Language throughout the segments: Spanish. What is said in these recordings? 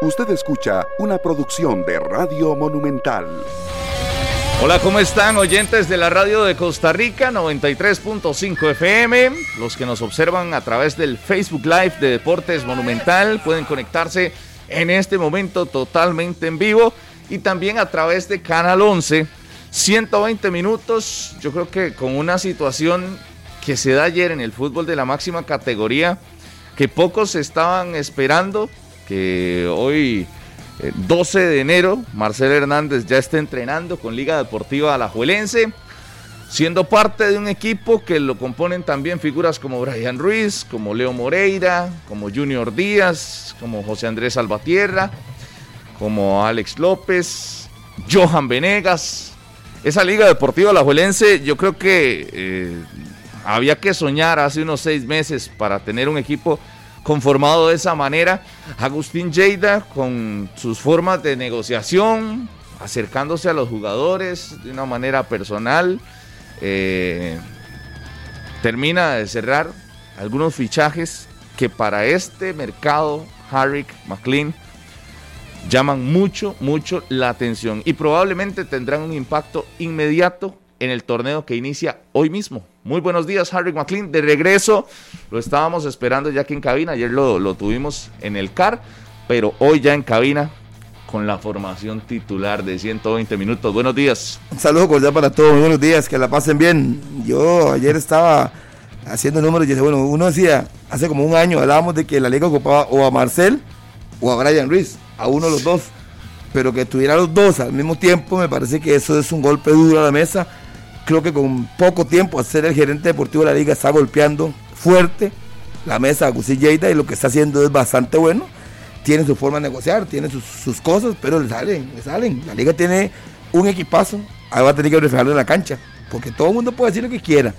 Usted escucha una producción de Radio Monumental. Hola, ¿cómo están oyentes de la radio de Costa Rica 93.5 FM? Los que nos observan a través del Facebook Live de Deportes Monumental pueden conectarse en este momento totalmente en vivo y también a través de Canal 11. 120 minutos, yo creo que con una situación que se da ayer en el fútbol de la máxima categoría, que pocos estaban esperando, que hoy, 12 eh, de enero, Marcelo Hernández ya está entrenando con Liga Deportiva Alajuelense, siendo parte de un equipo que lo componen también figuras como Brian Ruiz, como Leo Moreira, como Junior Díaz, como José Andrés Salvatierra, como Alex López, Johan Venegas. Esa Liga Deportiva Alajuelense yo creo que eh, había que soñar hace unos seis meses para tener un equipo conformado de esa manera. Agustín Lleida con sus formas de negociación, acercándose a los jugadores de una manera personal. Eh, termina de cerrar algunos fichajes que para este mercado, Harrick, McLean, llaman mucho, mucho la atención y probablemente tendrán un impacto inmediato en el torneo que inicia hoy mismo. Muy buenos días, Harry McLean. De regreso, lo estábamos esperando ya aquí en cabina. Ayer lo, tuvimos en el CAR, pero hoy ya en cabina con la formación titular de 120 minutos. Buenos días. Un saludo cordial para todos. Buenos días, que la pasen bien. Yo ayer estaba haciendo números y bueno, uno decía, hace como un año hablábamos de que la liga ocupaba o a Marcel o a Brian Ruiz, a uno de los dos. Pero que tuviera los dos al mismo tiempo, me parece que eso es un golpe duro a la mesa creo que con poco tiempo a ser el gerente deportivo de la liga está golpeando fuerte la mesa de Agustín Lleida y lo que está haciendo es bastante bueno. Tiene su forma de negociar, tiene sus, cosas, pero le salen, le salen. La liga tiene un equipazo, ahora va a tener que reflejarlo en la cancha, porque todo el mundo puede decir lo que quiera.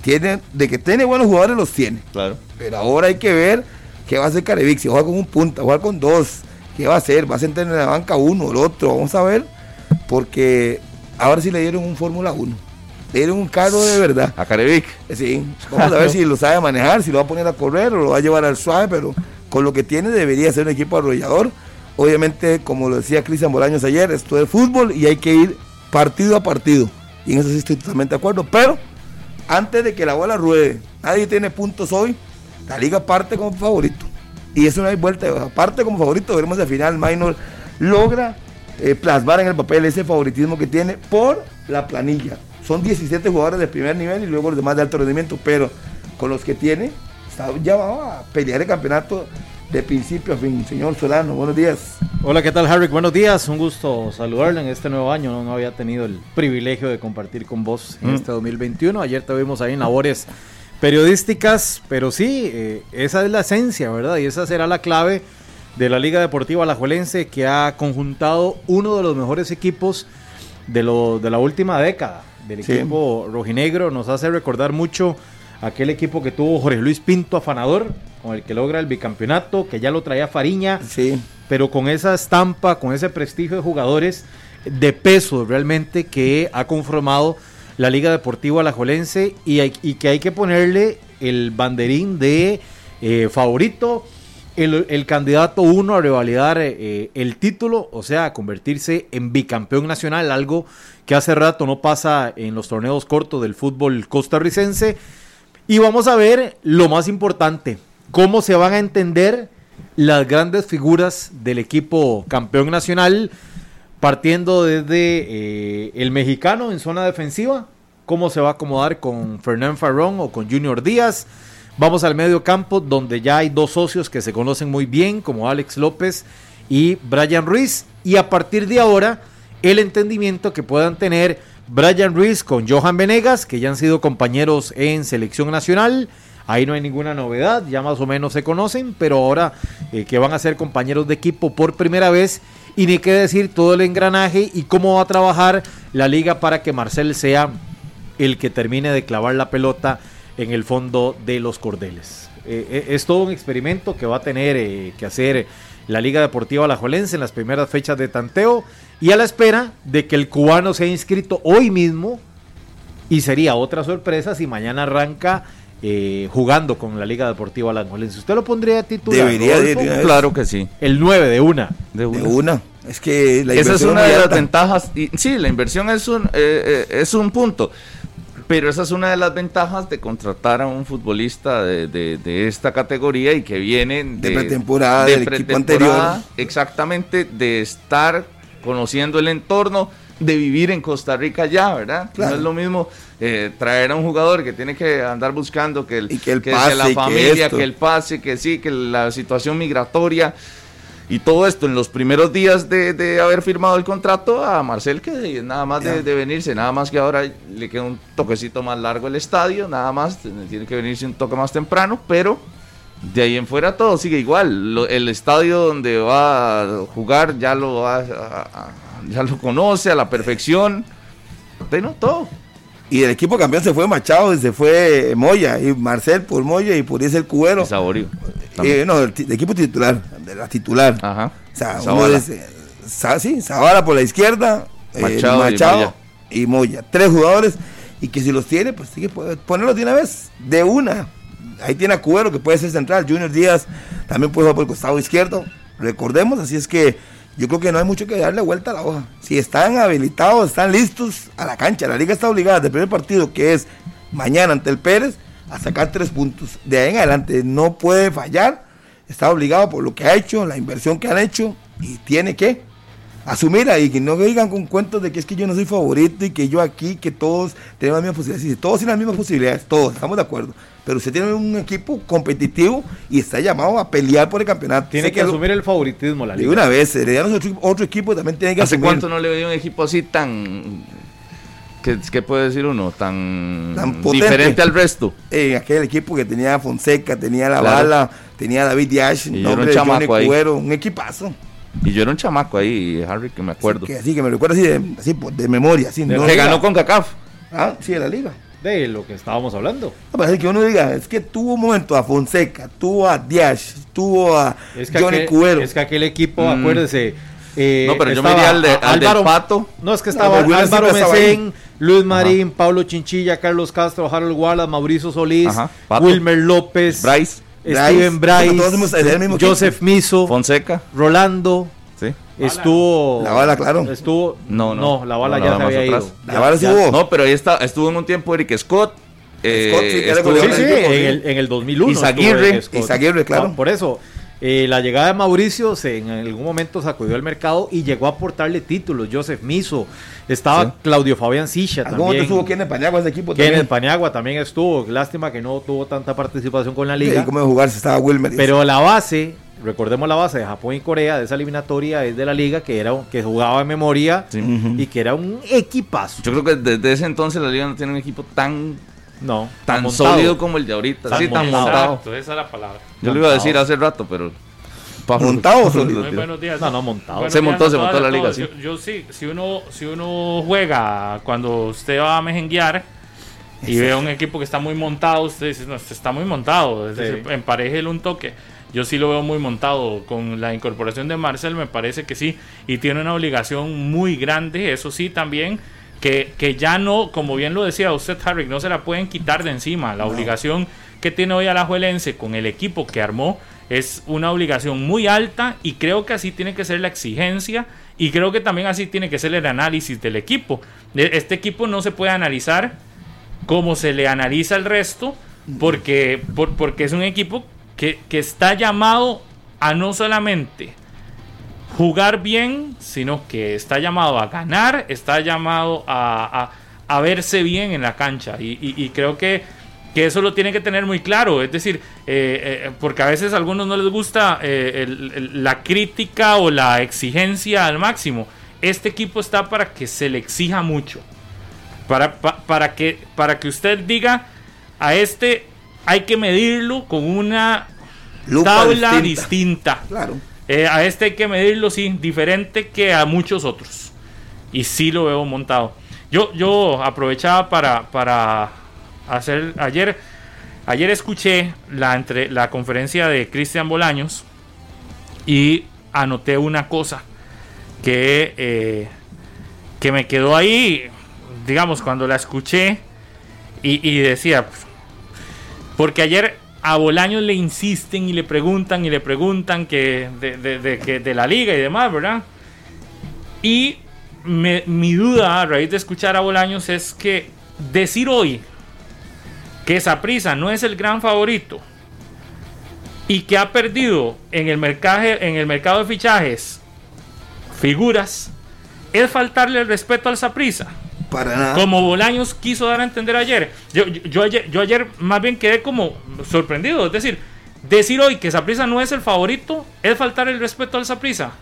Tiene, de que tiene buenos jugadores, los tiene. Claro. Pero ahora hay que ver qué va a hacer Carevic, si juega con un punta, juega con dos, qué va a hacer, va a sentar en la banca uno, el otro, vamos a ver, porque ahora sí le dieron un Fórmula 1 era un carro de verdad. A Carevic. Sí, vamos a ver si lo sabe manejar, si lo va a poner a correr o lo va a llevar al suave, pero con lo que tiene debería ser un equipo arrollador. Obviamente, como lo decía Cristian Bolaños ayer, esto es fútbol y hay que ir partido a partido. Y en eso sí estoy totalmente de acuerdo. Pero antes de que la bola ruede, nadie tiene puntos hoy. La liga parte como favorito. Y eso no hay vuelta. Parte como favorito, veremos al final. Minor logra eh, plasmar en el papel ese favoritismo que tiene por la planilla son 17 jugadores de primer nivel y luego los demás de alto rendimiento, pero con los que tiene, está llamado a pelear el campeonato de principio a fin. Señor Solano, buenos días. Hola, ¿qué tal, Harry? Buenos días, un gusto saludarle en este nuevo año. No, había tenido el privilegio de compartir con vos en mm. este 2021. Ayer te vimos ahí en labores periodísticas, pero sí, eh, esa es la esencia, ¿verdad? Y esa será la clave de la Liga Deportiva Alajuelense que ha conjuntado uno de los mejores equipos de, lo, de la última década del equipo rojinegro. Nos hace recordar mucho aquel equipo que tuvo Jorge Luis Pinto afanador, con el que logra el bicampeonato, que ya lo traía Fariña, sí. pero con esa estampa, con ese prestigio de jugadores de peso realmente que ha conformado la Liga Deportiva Alajuelense y, y que hay que ponerle el banderín de eh, favorito el, candidato uno a revalidar eh, el título, o sea, a convertirse en bicampeón nacional, algo que hace rato no pasa en los torneos cortos del fútbol costarricense. Y vamos a ver lo más importante, cómo se van a entender las grandes figuras del equipo campeón nacional, partiendo desde eh, el mexicano en zona defensiva, cómo se va a acomodar con Fernán Farrón o con Junior Díaz Vamos al medio campo donde ya hay dos socios que se conocen muy bien, como Alex López y Brian Ruiz. Y a partir de ahora, el entendimiento que puedan tener Brian Ruiz con Johan Venegas, que ya han sido compañeros en selección nacional. Ahí no hay ninguna novedad, ya más o menos se conocen, pero ahora eh, que van a ser compañeros de equipo por primera vez. Y ni qué decir todo el engranaje y cómo va a trabajar la liga para que Marcel sea el que termine de clavar la pelota en el fondo de los cordeles. Eh, eh, es todo un experimento que va a tener eh, que hacer la Liga Deportiva Alajuelense en las primeras fechas de tanteo y a la espera de que el cubano sea inscrito hoy mismo y sería otra sorpresa si mañana arranca eh, jugando con la Liga Deportiva Alajuelense. ¿Usted lo pondría titular? Debería de, Rodolfo? de una vez. Claro que sí. El 9 de una. De De una. una. Es que la Esa es una de las ventajas. Y, sí, la inversión es un, eh, eh, es un punto. Pero esa es una de las ventajas de contratar a un futbolista de, de- de esta categoría y que viene De pretemporada, del equipo pretemporada, anterior. Exactamente, de estar conociendo el entorno, de vivir en Costa Rica ya, ¿verdad? Claro. No es lo mismo eh, traer a un jugador que tiene que andar buscando que, el, Y que el que pase, la que familia, esto. que el pase, que sí, que la situación migratoria. Y todo esto en los primeros días de, de haber firmado el contrato a Marcel, que nada más de, de venirse, nada más que ahora le queda un toquecito más largo el estadio, nada más, tiene que venirse un toque más temprano, pero de ahí en fuera todo sigue igual. Lo- el estadio donde va a jugar ya lo, va a- ya lo conoce a la perfección. No, todo. Y el equipo campeón se fue Machado y se fue Moya. Y Marcel por Moya y por ese el Cubero. Saborío. Eh, no, el, equipo titular, de la titular. Ajá. O sea, uno Zavala. es, eh, Sa- sí, Zavala por la izquierda, eh, Machado Machado, y y, Moya. Tres jugadores y que si los tiene, pues tiene que poder ponerlos de una vez, de una. Ahí tiene a Cubero que puede ser central, Junior Díaz también puede jugar por el costado izquierdo. Recordemos, así es que yo creo que no hay mucho que darle vuelta a la hoja. Si están habilitados, están listos a la cancha. La liga está obligada del primer partido, que es mañana ante el Pérez, a sacar tres puntos. De ahí en adelante no puede fallar. Está obligado por lo que ha hecho, la inversión que han hecho y tiene que asumir ahí, que no digan con cuentos de que es que yo no soy favorito y que yo aquí, que todos tenemos las mismas posibilidades. Todos tienen las mismas posibilidades, todos, estamos de acuerdo. Pero usted tiene un equipo competitivo y está llamado a pelear por el campeonato. Tiene que lo- asumir el favoritismo la de liga. una vez, Herediano es otro, otro equipo también tiene que ¿Hace asumir. cuánto no le veía un equipo así tan... ¿Qué, qué puede decir uno? Tan, Tan potente. diferente al resto. en aquel equipo que tenía Fonseca, tenía La Claro. Bala, tenía David Diaz, Y yo era un nombre de Johnny chamaco ahí. Cuero, un equipazo. Y yo era un chamaco ahí, Harry, que me acuerdo. Que así que me recuerdo así de, así, pues, de memoria, así, De no- que ganó con CACAF. Ah, sí, de la liga. De lo que estábamos hablando. No, es que uno diga, es que tuvo un momento a Fonseca, tuvo a Diaz, tuvo a Es que, Johnny aquel, Cuero. es que aquel equipo, Mm. acuérdese. eh, No, pero yo me iría al, de- al del Álvaro- Pato. No, es que No, estaba William Álvaro Mesén, Luis Marín, Pablo Chinchilla, Carlos Castro, Harold Wallace, Mauricio Solís, Ajá. Wilmer López, Bryce, Steven Bryce, Joseph Miso, Fonseca. Rolando. Estuvo... La bala, claro. Estuvo... No, no. la bala No, ya se había ido. La bala sí hubo. No, pero ahí está, estuvo en un tiempo Eric Scott. eh, Scott, sí, estuvo- goleador Sí, sí, en sí. el, en el 2001. Izaguirre, estuvo Eric Scott. Izaguirre, claro. No, por eso, eh, la llegada de Mauricio se, en algún momento sacudió el mercado y llegó a aportarle títulos. Joseph Miso, estaba Sí. Claudio Fabián Sicha ¿Algún momento también. estuvo Kenneth Paniagua ese equipo Kenneth también? Paniagua también estuvo. Lástima que no tuvo tanta participación con la Sí, liga. ¿Cómo iba a jugar si estaba Wilmer? Pero la base, recordemos la base de Japón y Corea de esa eliminatoria es de la liga que era un- que jugaba en memoria Sí. y que era un equipazo. Yo creo que desde ese entonces la liga no tiene un equipo tan, No, tan sólido como el de ahorita. Tan sí, tan montado. Exacto, esa es la palabra. Yo lo iba a decir hace rato, pero. Montado sólido. buenos días. No, no, montado. Buenos Se días montó, a se montó a la liga, sí. Yo, yo sí, si uno, si uno juega cuando usted va a mejenguear y ve un equipo que está muy montado, usted dice, no, este está muy montado. Es Sí. decir, emparejele un toque. Yo sí lo veo muy montado. Con la incorporación de Marcel me parece que sí. Y tiene una obligación muy grande, eso sí, también. Que, que ya no, como bien lo decía usted, Harry, no se la pueden quitar de encima. La obligación que tiene hoy Alajuelense con el equipo que armó es una obligación muy alta y creo que así tiene que ser la exigencia y creo que también así tiene que ser el análisis del equipo. De- Este equipo no se puede analizar como se le analiza el resto porque, por- porque es un equipo que, está llamado a no solamente jugar bien, sino que está llamado a ganar, está llamado a, verse bien en la cancha. Y, creo que, eso lo tiene que tener muy claro. Es decir, eh, eh, porque a veces a algunos no les gusta eh, la crítica o la exigencia al máximo. Este equipo está para que se le exija mucho. Para, pa- para, que, para que usted diga, a este hay que medirlo con una Lupa tabla distinta. distinta. Claro. Eh, a este hay que medirlo, sí, diferente que a muchos otros. Y sí lo veo montado. Yo, yo aprovechaba para, para hacer. Ayer, ayer escuché la, entre, la conferencia de Cristian Bolaños y anoté una cosa que, eh, que me quedó ahí, digamos, cuando la escuché y, y decía, Porque ayer a Bolaños le insisten y le preguntan y le preguntan que de, la liga y demás, ¿verdad? Y mi duda a raíz de escuchar a Bolaños es que decir hoy que Saprisa no es el gran favorito y que ha perdido en el, mercado, en el mercado de fichajes figuras, es faltarle el respeto al Saprisa. Para nada. Como Bolaños quiso dar a entender ayer. Yo, yo, ayer. yo ayer más bien quedé como sorprendido. Es decir, decir hoy que Saprisa no es el favorito es faltar el respeto al Saprisa.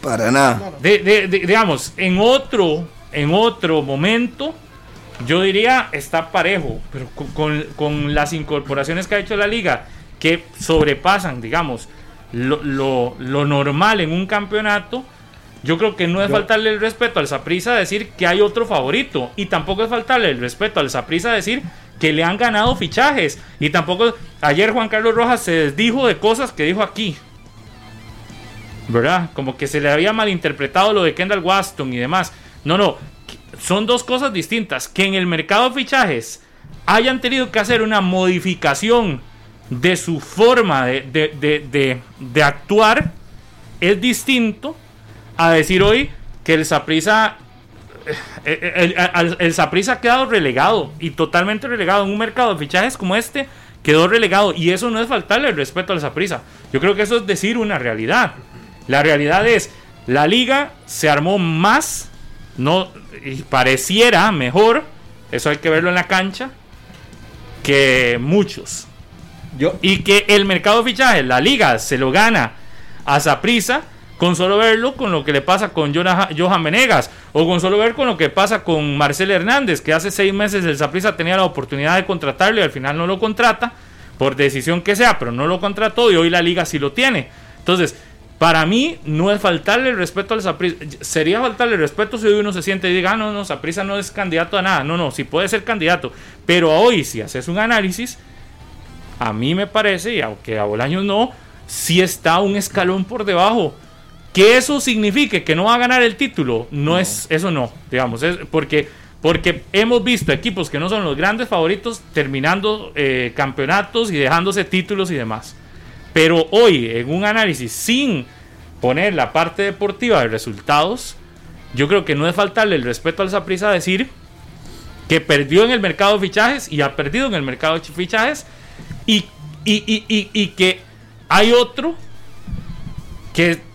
Para nada. digamos, en otro, en otro momento, yo diría está parejo, pero con, con, las incorporaciones que ha hecho la liga, que sobrepasan, digamos, lo, lo, lo normal en un campeonato, yo creo que no es faltarle el respeto al Saprisa decir que hay otro favorito. Y tampoco es faltarle el respeto al Saprisa decir que le han ganado fichajes. Y tampoco. Ayer Juan Carlos Rojas se desdijo de cosas que dijo aquí. ¿Verdad? Como que se le había malinterpretado lo de Kendall Waston y demás. No, no. Son dos cosas distintas. Que en el mercado de fichajes hayan tenido que hacer una modificación de su forma de, de, de actuar es distinto a decir hoy que el Saprisa eh, eh, el, Saprisa ha quedado relegado y totalmente relegado en un mercado de fichajes como este quedó relegado y eso no es faltarle el respeto al Saprisa. Yo creo que eso es decir una realidad. La realidad es la liga se armó más no y pareciera mejor, eso hay que verlo en la cancha que muchos. Yo, y que el mercado de fichajes, la liga se lo gana a Saprisa con solo verlo con lo que le pasa con Johan Venegas, o con solo ver con lo que pasa con Marcel Hernández, que hace seis meses el Zaprisa tenía la oportunidad de contratarlo y al final no lo contrata, por decisión que sea, pero no lo contrató y hoy la liga sí lo tiene. Entonces, para mí no es faltarle el respeto al Zaprisa, sería faltarle el respeto si uno se siente y diga, ah, no, no, Zaprisa no es candidato a nada, no, no, sí puede ser candidato, pero hoy si haces un análisis, a mí me parece, y aunque a Bolaños no, sí está un escalón por debajo que eso signifique que no va a ganar el título, no, es eso no, digamos, es porque porque hemos visto equipos que no son los grandes favoritos terminando eh, campeonatos y dejándose títulos y demás. Pero hoy, en un análisis sin poner la parte deportiva de resultados, yo creo que no es faltarle el respeto al Zaprisa decir que perdió en el mercado de fichajes y ha perdido en el mercado de fichajes y, y que hay otro que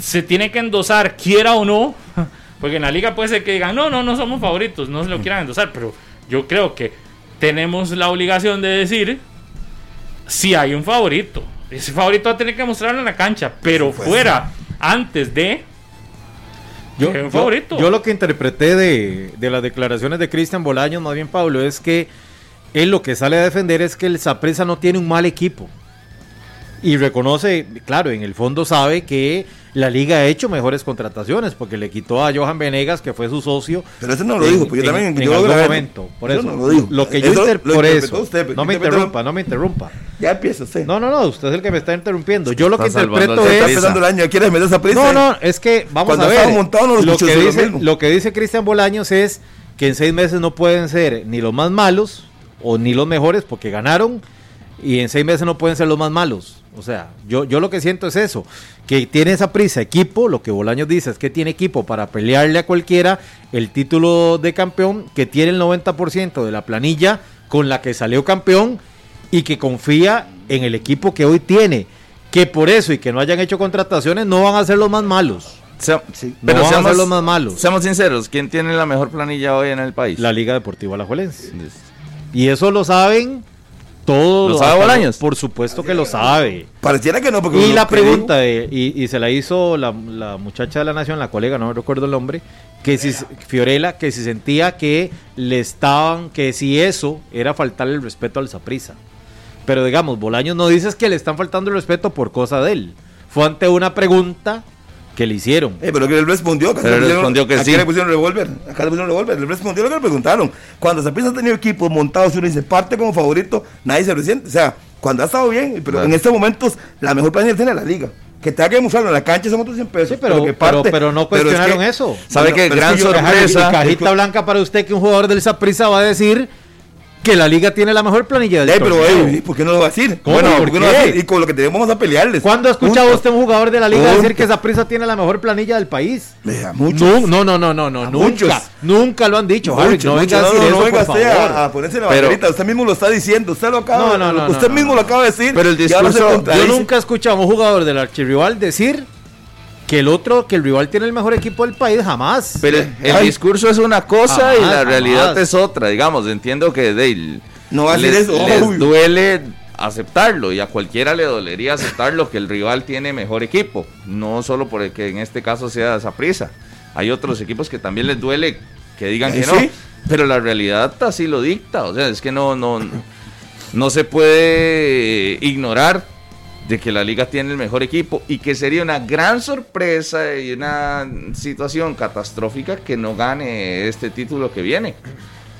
se tiene que endosar, quiera o no, porque en la liga puede ser que digan, no, no, no somos favoritos, no se lo quieran endosar, pero yo creo que tenemos la obligación de decir si hay un favorito. Ese favorito va a tener que mostrarlo en la cancha, pero fuera, antes de... Yo, un favorito. Yo, lo que interpreté de, de las declaraciones de Cristian Bolaños, más bien Pablo, es que él lo que sale a defender es que el Sapresa no tiene un mal equipo. Y reconoce, claro, en el fondo sabe que la liga ha hecho mejores contrataciones porque le quitó a Johan Venegas, que fue su socio. Pero eso no lo dijo, porque yo también. En, algún momento. Por eso. No lo, dijo. lo que yo inter por eso. Usted, no me interrumpa, no me interrumpa. Ya empieza usted. No, no, no, usted es el que me está interrumpiendo. Yo lo que interpreto es. Está el año, ¿quieres meter esa prisa? No, no, es que vamos a ver. Montado, lo, que dice, lo que dice Cristian Bolaños es que en seis meses no pueden ser ni los más malos o ni los mejores porque ganaron y en seis meses no pueden ser los más malos. O sea, yo, yo lo que siento es eso, que tiene esa prisa equipo, lo que Bolaños dice es que tiene equipo para pelearle a cualquiera el título de campeón, que tiene el 90% de la planilla con la que salió campeón y que confía en el equipo que hoy tiene, que por eso y que no hayan hecho contrataciones no van a ser los más malos. pero no van a ser los más malos. Seamos sinceros, ¿quién tiene la mejor planilla hoy en el país? La Liga Deportiva Alajuelense. Y eso lo saben todo ¿Lo sabe Bolaños? Por supuesto que lo sabe. Pareciera que no. Porque y la pregunta, y, se la hizo la, muchacha de la Nación, la colega, no me recuerdo el nombre, que si Fiorella, que si sentía que le estaban, que si eso era faltarle el respeto al Saprisa. Pero digamos, Bolaños no dices que le están faltando el respeto por cosa de él. Fue ante una pregunta que le hicieron. Eh, pero que él respondió. Pero él respondió que sí. le pusieron revólver. Acá le pusieron revólver. Él respondió lo que le preguntaron. Cuando Zaprisa ha tenido equipos montados y uno dice parte como favorito, nadie se resiente. O sea, cuando ha estado bien, pero en estos momentos la mejor planilla tiene la liga. Que tenga que demostrarlo en la cancha son otros 100 pesos. Sí, pero, pero, pero, no cuestionaron eso. ¿Sabe qué? Gran sorpresa. cajita blanca para usted que un jugador del Zaprisa va a decir que la liga tiene la mejor planilla del Eh, pero, eh, ¿por qué no lo va a decir? Bueno, ¿Por ¿por qué no lo va a decir? Y con lo que tenemos vamos a pelearles. ¿Cuándo ha escuchado Punto. usted a un jugador de la liga Punto. decir que esa prisa tiene la mejor planilla del país? Eh, a muchos. No, no, no, no, no, nunca, muchos. nunca lo han dicho, Harry, no venga a No, decir no, eso, no venga por usted favor. a, a ponerse la Pero- banderita. Usted mismo lo está diciendo. Usted lo acaba, No, no, no, usted mismo lo acaba de decir. Pero el discurso-. Yo nunca he escuchado a un jugador del archirrival decir que el otro, que el rival tiene el mejor equipo del país, jamás. Pero el Ay. discurso es una cosa y la realidad jamás. es otra, digamos. Entiendo que de, No va a les, eso, les duele aceptarlo y a cualquiera le dolería aceptarlo que el rival tiene mejor equipo. No solo porque en este caso sea esa prisa. Hay otros equipos que también les duele que digan Eh, que no. sí. Pero la realidad así lo dicta. O sea, es que no, no, no se puede ignorar de que la liga tiene el mejor equipo y que sería una gran sorpresa y una situación catastrófica que no gane este título que viene.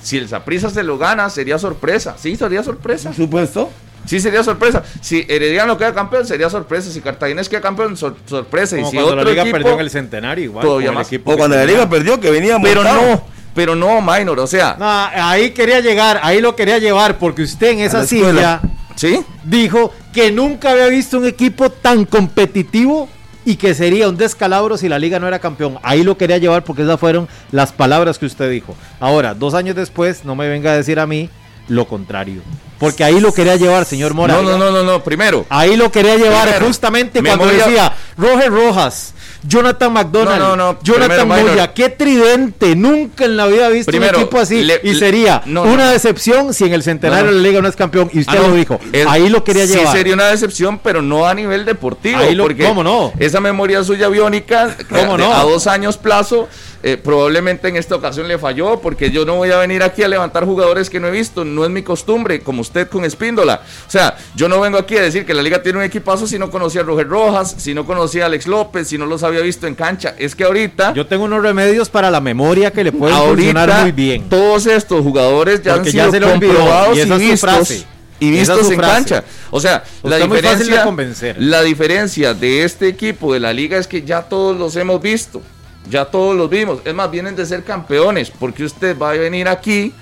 Si el Saprissa se lo gana, sería sorpresa. Sí, sería sorpresa. Por supuesto. Sí, sería sorpresa. Si Herediano queda campeón, sería sorpresa. Si Cartaginés queda campeón, sor- sorpresa. Como y si cuando otro la liga equipo, perdió en el centenario, igual. todavía más. O cuando la tenía. liga perdió, que venía pero montado. no, pero no, Minor. O sea, No, ahí quería llegar, ahí lo quería llevar, porque usted en esa la silla ¿sí? dijo que nunca había visto un equipo tan competitivo y que sería un descalabro si la liga no era campeón. Ahí lo quería llevar porque esas fueron las palabras que usted dijo. Ahora, dos años después, no me venga a decir a mí lo contrario. Porque ahí lo quería llevar, señor Mora. No, no, no, no, no. Primero, Ahí lo quería llevar Primero, justamente cuando memoria- decía Roger Rojas, Jonathan McDonald, No, no, no, Jonathan primero. Moya, qué tridente, nunca en la vida he visto Primero, un equipo así le- y sería una decepción si en el centenario de la liga no es campeón y usted Ah, no, lo dijo, es- ahí lo quería sí llevar. sería una decepción, pero no a nivel deportivo. Ahí lo- porque ¿cómo no? Esa memoria suya biónica, ¿Cómo de- no? a dos años plazo, eh, probablemente en esta ocasión le falló, porque yo no voy a venir aquí a levantar jugadores que no he visto, no es mi costumbre, como usted con Espíndola. O sea, yo no vengo aquí a decir que la liga tiene un equipazo si no conocía a Roger Rojas, si no conocía a Alex López, si no los había visto en cancha. Es que ahorita... Yo tengo unos remedios para la memoria que le pueden funcionar Ahorita muy bien. todos estos jugadores ya Porque han ya sido se olvidó, comprobados y y, esa es su frase. y vistos en frase. cancha. O sea, la Usted de diferencia convencer. la diferencia de este equipo de la liga es que ya todos los hemos visto. Ya todos los vimos. Es más, vienen de ser campeones, porque usted va a venir aquí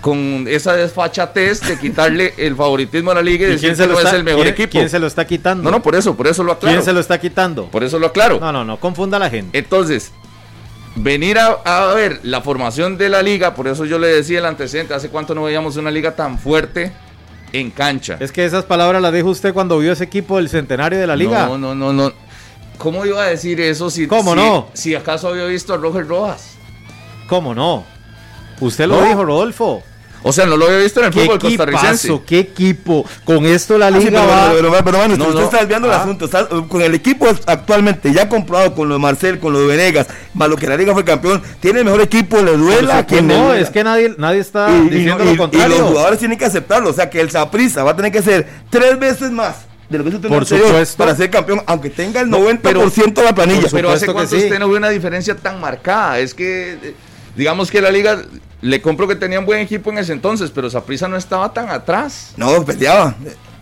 con esa desfachatez de quitarle el favoritismo a la liga y, ¿Y decir quién que se, lo no está, es el mejor quién- equipo. quién se lo está quitando? No, no, por eso, por eso lo aclaro. ¿Quién se lo está quitando? Por eso lo aclaro. No, no, no, confunda a la gente. Entonces, venir a, a ver la formación de la liga, por eso yo le decía el antecedente, hace cuánto no veíamos una liga tan fuerte en cancha. Es que esas palabras las dijo usted cuando vio ese equipo del centenario de la liga. No, no, no, no. ¿Cómo iba a decir eso si, ¿Cómo si- no? si acaso había visto a Roger Rojas? ¿Cómo no? Usted lo No. dijo, Rodolfo. O sea, no lo había visto en el ¿Qué fútbol costarricense. ¿Qué equipo? Con esto la Ah, sí, liga pero, va... pero, pero, pero, bueno, No, usted no. está desviando el Ah. asunto. está- con el equipo actualmente ya comprobado con lo de Marcel, con lo de Venegas, más lo que la liga fue campeón, tiene el mejor equipo, le duela a quien le no, duela. es que nadie, nadie está y, y- diciendo y- lo y contrario. los jugadores tienen que aceptarlo. O sea que el Saprissa va a tener que ser tres veces más de lo que el torneo Por anterior supuesto. para ser campeón, aunque tenga el No, 90% de la planilla. Pero hace cuánto sí. usted no vio una diferencia tan marcada. Es que, eh, digamos que la liga, le compro que tenían buen equipo en ese entonces, pero Saprissa no estaba tan atrás. No, peleaba.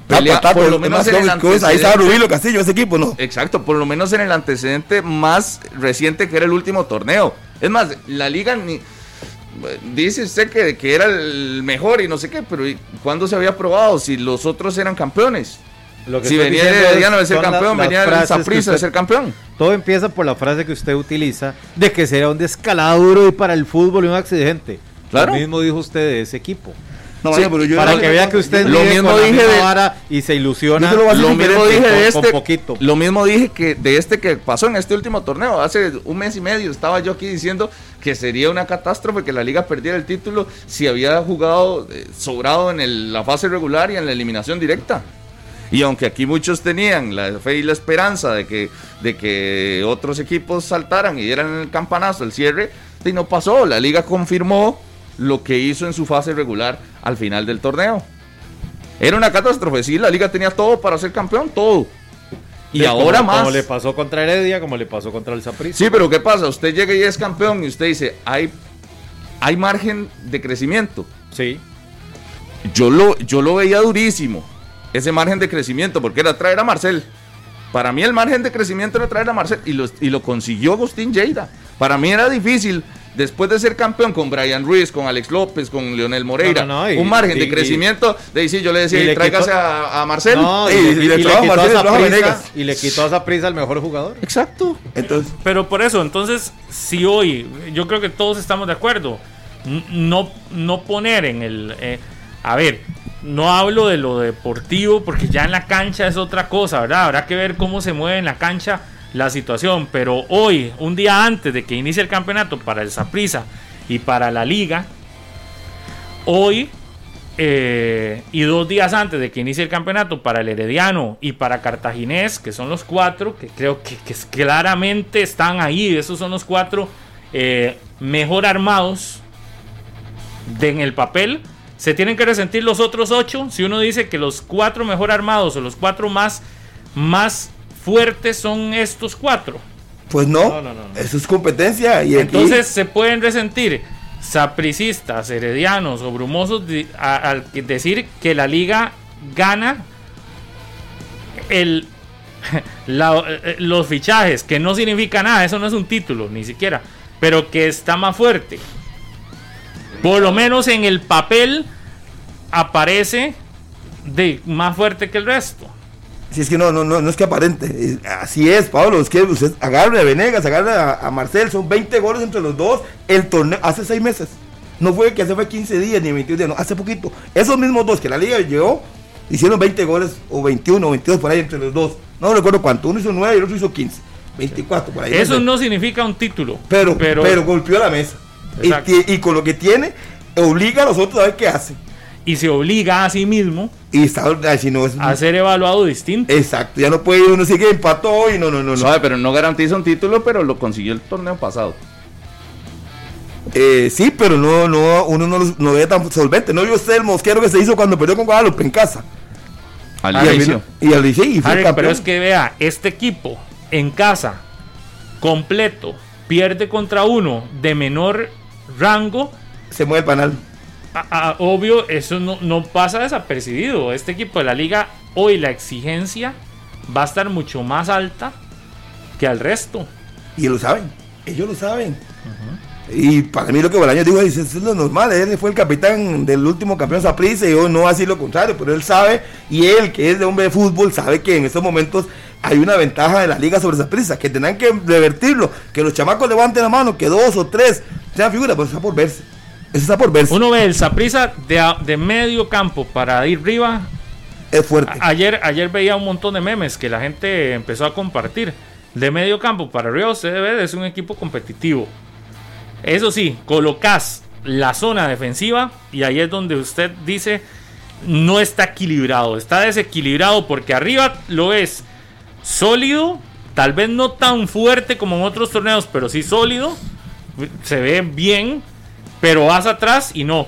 Pelea- Tapa, tapa, por lo es menos en el ahí estaba antecedente. Rubilo Castillo, ese equipo, no. Exacto, por lo menos en el antecedente más reciente que era el último torneo. Es más, la liga ni... Dice usted que, que era el mejor y no sé qué, pero ¿y ¿cuándo se había probado si los otros eran campeones? Lo que Si venía el Herediano de ser campeón, las venía el Saprissa de ser campeón. Todo empieza por la frase que usted utiliza de que será un descalabro y para el fútbol y un accidente. Claro. Lo mismo dijo usted de ese equipo. No, Sí, vaya, pero yo para no- que vea que usted Lo mismo con la dije misma de- vara y se ilusiona. Lo mismo dije de con este, poquito. lo mismo dije que de este que pasó en este último torneo, hace un mes y medio estaba yo aquí diciendo que sería una catástrofe que la liga perdiera el título si había jugado eh, sobrado en el- la fase regular y en la eliminación directa. Y aunque aquí muchos tenían la fe y la esperanza de que, de que otros equipos saltaran y dieran el campanazo, el cierre, y no pasó. La liga confirmó lo que hizo en su fase regular al final del torneo. Era una catástrofe, sí, la liga tenía todo para ser campeón, todo. Y Sí, ahora como- más. Como le pasó contra Heredia, como le pasó contra el Saprissa. Sí, pero ¿qué pasa? Usted llega y es campeón y usted dice, hay, hay margen de crecimiento. Sí. Yo lo, yo lo veía durísimo, ese margen de crecimiento, porque era traer a Marcel. Para mí el margen de crecimiento era traer a Marcel y lo, y lo consiguió Agustín Lleida. Para mí era difícil después de ser campeón con Brian Ruiz, con Alex López, con Leonel Moreira, No, no, no, y- un margen de crecimiento, de ahí sí, yo le decía, y le tráigase quitó- a, a Marcel. No, y, y- le- quitó esa trajo prisa, Venegas. y le quitó esa prisa al mejor jugador. Exacto. Entonces, Pero por eso, entonces, si hoy, yo creo que todos estamos de acuerdo, no, no poner en el... eh, a ver, no hablo de lo deportivo porque ya en la cancha es otra cosa, ¿verdad? Habrá que ver cómo se mueve en la cancha la situación, pero hoy, un día antes de que inicie el campeonato para el Saprissa y para la liga, hoy eh, y dos días antes de que inicie el campeonato para el Herediano y para Cartaginés, que son los cuatro, que creo que, que claramente están ahí, esos son los cuatro eh, mejor armados de, en el papel. Se tienen que resentir los otros ocho. Si uno dice que los cuatro mejor armados o los cuatro más, más fuertes son estos cuatro. pues no, No, no, no, eso es competencia. Y aquí- Entonces se pueden resentir sapricistas, heredianos o brumosos al decir que la liga gana el, la- eh, los fichajes, que no significa nada, eso no es un título, ni siquiera, pero que está más fuerte. Por lo menos en el papel aparece de más fuerte que el resto. Si es que no, no, no, no es que aparente. Así es, Pablo. Es que usted agarre a Venegas, agarre a, a Marcel. Son 20 goles entre los dos. El torneo hace 6 meses. No fue que hace fue 15 días ni 21 días, no, hace poquito. Esos mismos dos que la liga llegó, hicieron 20 goles o 21 o 22 por ahí entre los dos. No recuerdo cuánto. Uno hizo 9 y el otro hizo 15. 24 por ahí. Eso no significa un título. Pero, pero, golpeó la mesa. Y, ti- y con lo que tiene, obliga a los otros a ver qué hacen. y se obliga a sí mismo Y está, si no es. a ser evaluado distinto. Exacto, ya no puede ir uno sigue empató y no, no, no, no. Pero no garantiza un título, pero lo consiguió el torneo pasado. Eh, sí, pero no, no, uno no lo no ve tan solvente. No vio usted el mosquero que se hizo cuando perdió con Guadalupe en casa. Al y al. Y al inicio, y fue Harry, pero es que vea, este equipo en casa, completo, pierde contra uno de menor rango. se mueve el panal. a- a- obvio, eso no, no pasa desapercibido. Este equipo de la liga, hoy la exigencia va a estar mucho más alta que al resto. Y lo saben. Ellos lo saben. Y para mí lo que Bolaño dijo es, es lo normal. Él fue el capitán del último campeón Saprissa y yo no así lo contrario. Pero él sabe, y él que es de hombre de fútbol, sabe que en estos momentos hay una ventaja de la liga sobre Saprissa. Que tendrán que revertirlo. Que los chamacos levanten la mano, que dos o tres sean figuras. Pues está por verse. Eso está por verse. Uno ve el Saprisa de, de medio campo para ir arriba. es fuerte. A- Ayer, ayer veía un montón de memes que la gente empezó a compartir. De medio campo para arriba, usted debe es un equipo competitivo. Eso sí, colocas la zona defensiva y ahí es donde usted dice no está equilibrado, está desequilibrado porque arriba lo es sólido, tal vez no tan fuerte como en otros torneos, pero sí sólido, se ve bien, pero vas atrás y no.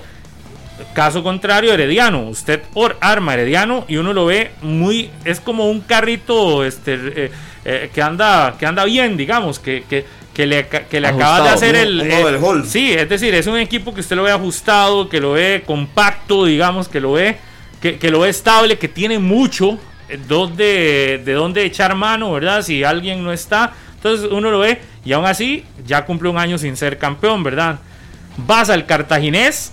Caso contrario, Herediano. Usted or- arma Herediano y uno lo ve muy. Es como un carrito este, eh, eh, que, anda, que anda bien, digamos, que, que, que le, que le acaba de hacer el. overhaul. sí, es decir, es un equipo que usted lo ve ajustado, que lo ve compacto, digamos, que lo ve, que, que lo ve estable, que tiene mucho eh, donde, de dónde echar mano, ¿verdad? Si alguien no está. Entonces uno lo ve y aún así ya cumple un año sin ser campeón, ¿verdad? Vas al cartaginés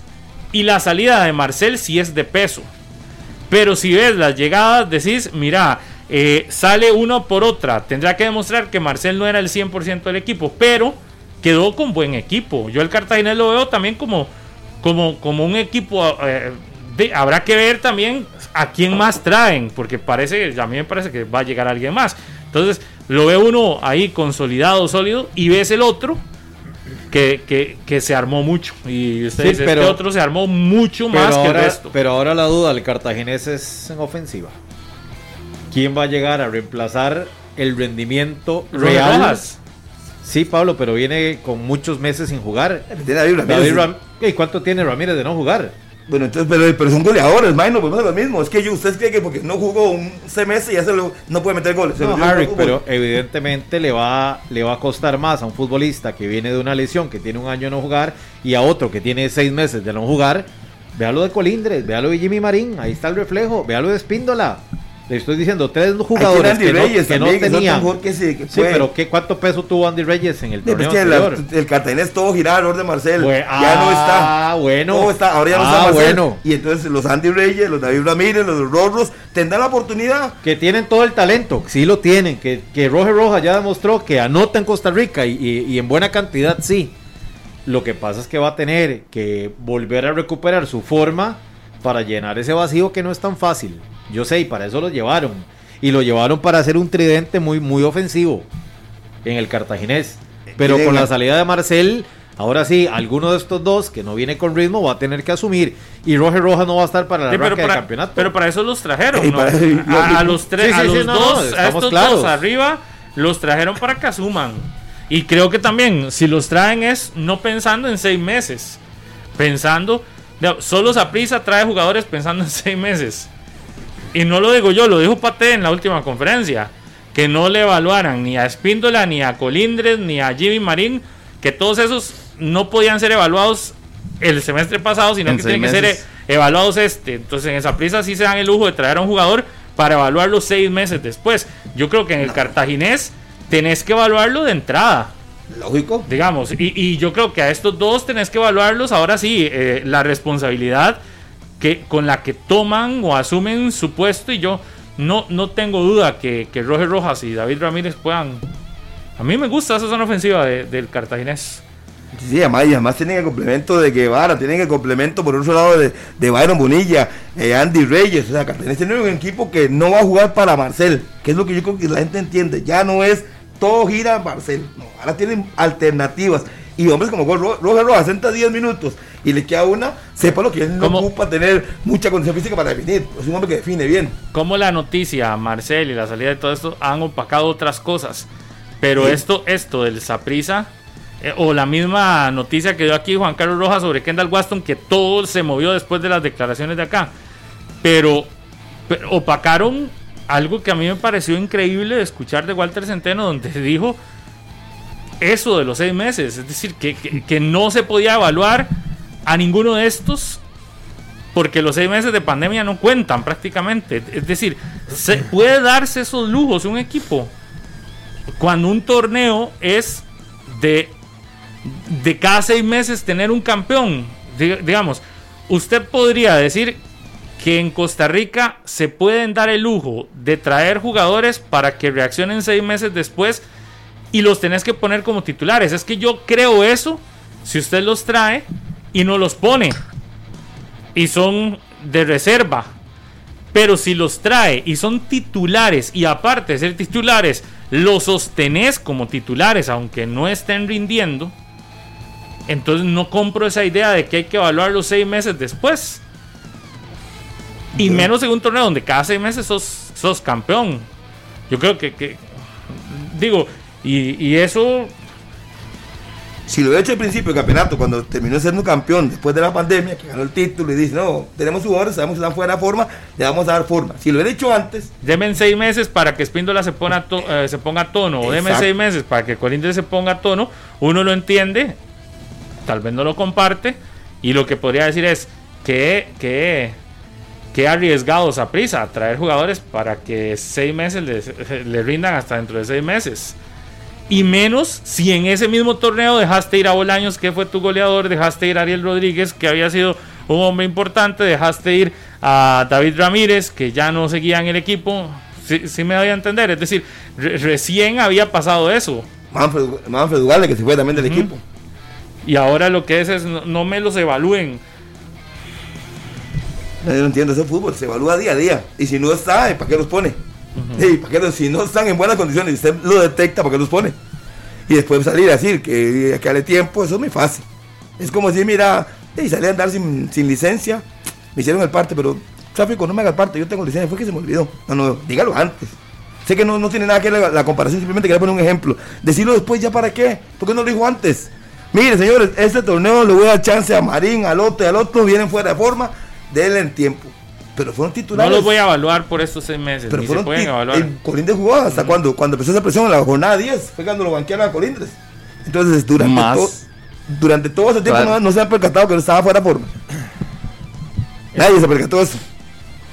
y la salida de Marcel sí es de peso. Pero si ves las llegadas, decís, mira, eh, sale uno por otra. Tendrá que demostrar que Marcel no era el 100% del equipo, pero quedó con buen equipo. Yo el Cartaginés lo veo también como, como, como un equipo. eh, de- habrá que ver también a quién más traen, porque parece, a mí me parece que va a llegar alguien más. Entonces, lo ve uno ahí consolidado, sólido, y ves el otro que, que, que se armó mucho. Y usted Sí, dice, pero- este otro se armó mucho más que el resto. pero ahora la duda del cartaginés es en ofensiva. ¿Quién va a llegar a reemplazar el rendimiento real? Rojas. Sí, Pablo, pero viene con muchos meses sin jugar. Tiene a David Ramírez. David Ram- ¿Y cuánto tiene Ramírez de no jugar? Bueno, entonces, pero, pero son goleadores, man, no podemos hacer lo mismo. Es que yo, usted cree que porque no jugó un semestre ya se lo, no puede meter goles. No, lo Harry, pero evidentemente le va, le va a costar más a un futbolista que viene de una lesión, que tiene un año de no jugar, y a otro que tiene seis meses de no jugar. Véalo de Colindres, véalo de Jimmy Marín, ahí está el reflejo, véalo de Espíndola. Le estoy diciendo, tres jugadores que, Reyes, no, que no tenían. Que sí, pero ¿qué, ¿cuánto peso tuvo Andy Reyes en el torneo sí, anterior? La, el cartaginés todo girado alrededor de Marcel. ya no está. Ah, bueno. Todo está, ahora ya no ah, está Marcel. Bueno. Y entonces los Andy Reyes, los David Ramírez, los Rorros, tendrán la oportunidad. Que tienen todo el talento, sí lo tienen. Que, que Roger Roja ya demostró que anota en Costa Rica y, y, y en buena cantidad sí. Lo que pasa es que va a tener que volver a recuperar su forma para llenar ese vacío que no es tan fácil. Yo sé, y para eso lo llevaron y lo llevaron para hacer un tridente muy, muy ofensivo en el cartaginés. Pero con la salida de Marcel, ahora sí, alguno de estos dos que no viene con ritmo va a tener que asumir. Y Roger Roja no va a estar para la sí, del campeonato. Pero para eso los trajeron, a, los tres, a los dos, a estos dos arriba, los trajeron para que asuman. Y creo que también, si los traen es no pensando en seis meses, pensando, solo Saprisa trae jugadores pensando en seis meses. Y no lo digo yo, lo dijo Pate en la última conferencia. Que no le evaluaran ni a Espíndola, ni a Colindres, ni a Jimmy Marín. Que todos esos no podían ser evaluados el semestre pasado, sino que tienen que ser evaluados este. Entonces en esa prisa sí se dan el lujo de traer a un jugador para evaluarlo seis meses después. Yo creo que en el cartaginés tenés que evaluarlo de entrada. Lógico. Digamos, y, yo creo que a estos dos tenés que evaluarlos ahora sí, eh, la responsabilidad que, con la que toman o asumen su puesto y yo no, no tengo duda que, que Roger Rojas y David Ramírez puedan... A mí me gusta esa zona ofensiva del cartaginés. Sí, además, y además tienen el complemento de Guevara, tienen el complemento por otro lado de, de Byron Bonilla, eh, Andy Reyes. O sea, Cartaginés tiene un equipo que no va a jugar para Marcel, que es lo que yo creo que la gente entiende. Ya no es todo gira Marcel, no, ahora tienen alternativas. Y hombres como Roger Rojas, 10 minutos y le queda una, sepa lo que él no ocupa tener mucha condición física para definir. Es un hombre que define bien. Como la noticia, Marcel y la salida de todo esto han opacado otras cosas. Pero esto, esto del Saprisa, eh, o la misma noticia que dio aquí Juan Carlos Rojas sobre Kendall Waston, que todo se movió después de las declaraciones de acá. Pero, opacaron algo que a mí me pareció increíble de escuchar de Walter Centeno, donde dijo eso de los seis meses, es decir, que, que no se podía evaluar a ninguno de estos porque los seis meses de pandemia no cuentan prácticamente. Es decir, se puede darse esos lujos un equipo cuando un torneo es de, de cada seis meses tener un campeón. digamos, usted podría decir que en Costa Rica se pueden dar el lujo de traer jugadores para que reaccionen seis meses después y los tenés que poner como titulares. Es que yo creo eso. Si usted los trae, y no los pone. Y son de reserva. Pero si los trae y son titulares y aparte de ser titulares, los sostenés como titulares aunque no estén rindiendo, entonces no compro esa idea de que hay que evaluar los seis meses después. Y menos en un torneo donde cada seis meses sos, sos campeón. Yo creo que, que digo, y, y eso si lo hubiera hecho al principio del campeonato, cuando terminó siendo campeón después de la pandemia, que ganó el título y dice, no, tenemos jugadores, sabemos que están fuera de forma, le vamos a dar forma. Si lo hubiera hecho antes. Demen seis meses para que Espíndola se, ponga eh, se ponga a tono, o demen seis meses para que Colindres se ponga a tono, uno lo entiende, tal vez no lo comparte, y lo que podría decir es que, que, que arriesgados a prisa traer jugadores para que seis meses le rindan hasta dentro de seis meses. Y menos si en ese mismo torneo dejaste ir a Bolaños, que fue tu goleador, dejaste ir a Ariel Rodríguez, que había sido un hombre importante, dejaste ir a David Ramírez, que ya no seguía en el equipo. Sí, me voy a entender. Es decir, recién había pasado eso. Manfred, Manfred que se fue también del equipo. Y ahora lo que es es no, me los evalúen. yo no entiendo ese fútbol, se evalúa día a día. Y si no está, ¿para qué los pone? Si no están en buenas condiciones y usted lo detecta, ¿para qué los pone? Y después salir a decir que, que dale tiempo, eso es muy fácil. Es como decir, mira, y salí a andar sin, licencia, me hicieron el parte, pero tráfico no me haga el parte, yo tengo licencia, fue que se me olvidó. No, no, dígalo antes. Sé que no, no tiene nada que ver la, comparación, simplemente quería poner un ejemplo. Decirlo después, ¿ya para qué? ¿Por qué no lo dijo antes? Mire, señores, este torneo le voy a dar chance a Marín, al otro y al otro, vienen fuera de forma, denle el tiempo pero fueron titulares. No los voy a evaluar por estos seis meses. Pero fueron se pueden evaluar. Colindres jugó hasta cuando, cuando empezó esa presión en la jornada 10, fue cuando lo banquearon a Colindres. Entonces, durante, durante todo ese tiempo no, se han percatado que no estaba fuera de forma. Nadie se percató eso.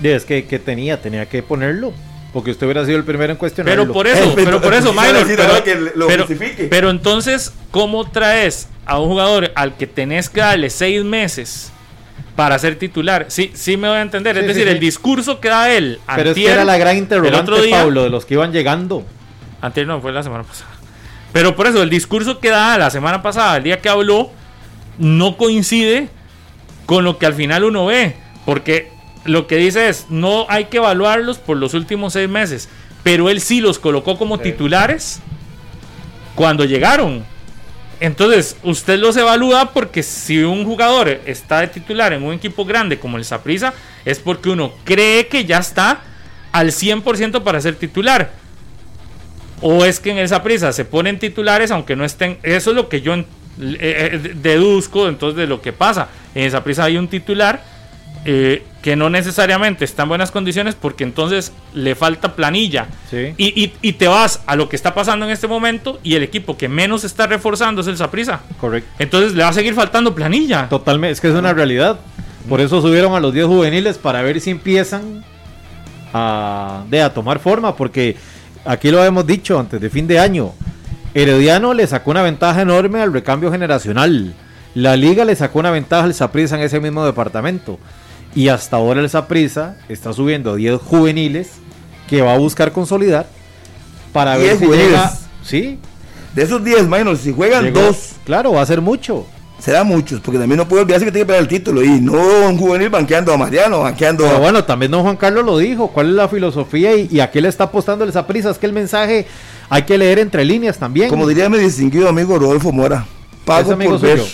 Es que, que tenía, tenía que ponerlo. porque usted hubiera sido el primero en cuestionar. Pero por eso, pero por eso, Minor, decir pero, ahora que lo pero- justifique. pero entonces, ¿cómo traes a un jugador al que tenés que darle seis meses para ser titular? Sí, sí me voy a entender. Sí, es decir, sí. el discurso que da él. Pero es que antier, era la gran el interrogante, otro día- Pablo, de los que iban llegando. Antier no, fue la semana pasada. Pero por eso, el discurso que da la semana pasada, el día que habló, no coincide con lo que al final uno ve. Porque lo que dice es, no hay que evaluarlos por los últimos seis meses. Pero él sí los colocó como titulares cuando llegaron. Entonces, usted los evalúa porque si un jugador está de titular en un equipo grande como el Saprissa, es porque uno cree que ya está al 100% para ser titular. O es que en esa prisa se ponen titulares aunque no estén. Eso es lo que yo eh, eh, deduzco entonces de lo que pasa. En esa prisa hay un titular eh, que no necesariamente está en buenas condiciones porque entonces le falta planilla. Sí. Y, y- y te vas a lo que está pasando en este momento y el equipo que menos está reforzando es el Saprisa. Correcto. Entonces le va a seguir faltando planilla. Totalmente, es que es una realidad. Por eso subieron a los 10 juveniles para ver si empiezan a, de, a tomar forma, porque aquí lo hemos dicho antes de fin de año. Herediano le sacó una ventaja enorme al recambio generacional. La liga le sacó una ventaja al Saprissa en ese mismo departamento. Y hasta ahora el Saprissa está subiendo a 10 juveniles que va a buscar consolidar para ver 10 si juveniles. llega. Sí, De esos 10, minor, si juegan llegó- dos, Claro, va a ser mucho. será muchos, porque también no puede olvidarse que tiene que pelear el título. Y no un juvenil banqueando a Mariano, banqueando Pero a. bueno, también don Juan Carlos lo dijo, cuál es la filosofía y, y a qué le está apostando el Saprissa. Es que el mensaje hay que leer entre líneas también. Como diría mi distinguido amigo Rodolfo Mora, ¿Es pago por ver. suyo?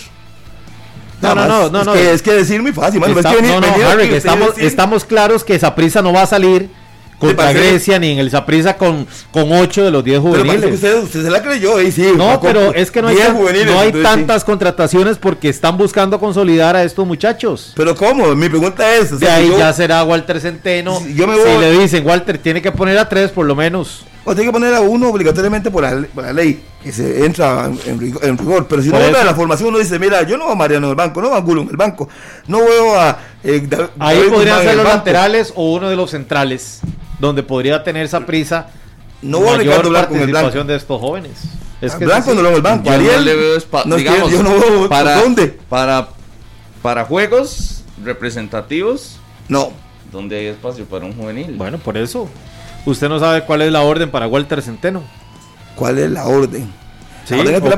No, no, más. no, es no, Que, no. es que decir muy fácil, mano. Está- es que venir- no, no, venir Harry, estamos, decir- estamos claros que Saprissa no va a salir contra Grecia ni en el Saprissa con, con 8 de los 10 Pero parece que juveniles. usted, usted se la creyó, ahí sí. No, pero es que no hay, 10 tan- juveniles, no hay sí. tantas contrataciones porque están buscando consolidar a estos muchachos. Pero ¿cómo? Mi pregunta es. o De ahí yo- ya será Walter Centeno. Si yo me Si le dicen, Walter, tiene que poner a 3 por lo menos. O tiene que poner a uno obligatoriamente por la, por la ley, que se entra en, rigor, en rigor. Pero si Por no eso. de la formación, uno dice, mira, yo no veo a Mariano en el banco, no veo a Angulo en el banco, no veo a... eh, Da- Ahí David podrían ser los banco, laterales o uno de los centrales, donde podría tener esa prisa No veo a Ricardo Blanco en el blanco. de estos jóvenes. Es Ah, que Blanco es no lo veo en el banco. Yo Ariel, no le veo no, es que digamos, yo no veo para, dónde. Para, para juegos representativos, No, donde hay espacio para un juvenil. Bueno, por eso. Usted no sabe cuál es la orden para Walter Centeno. ¿cuál es la orden?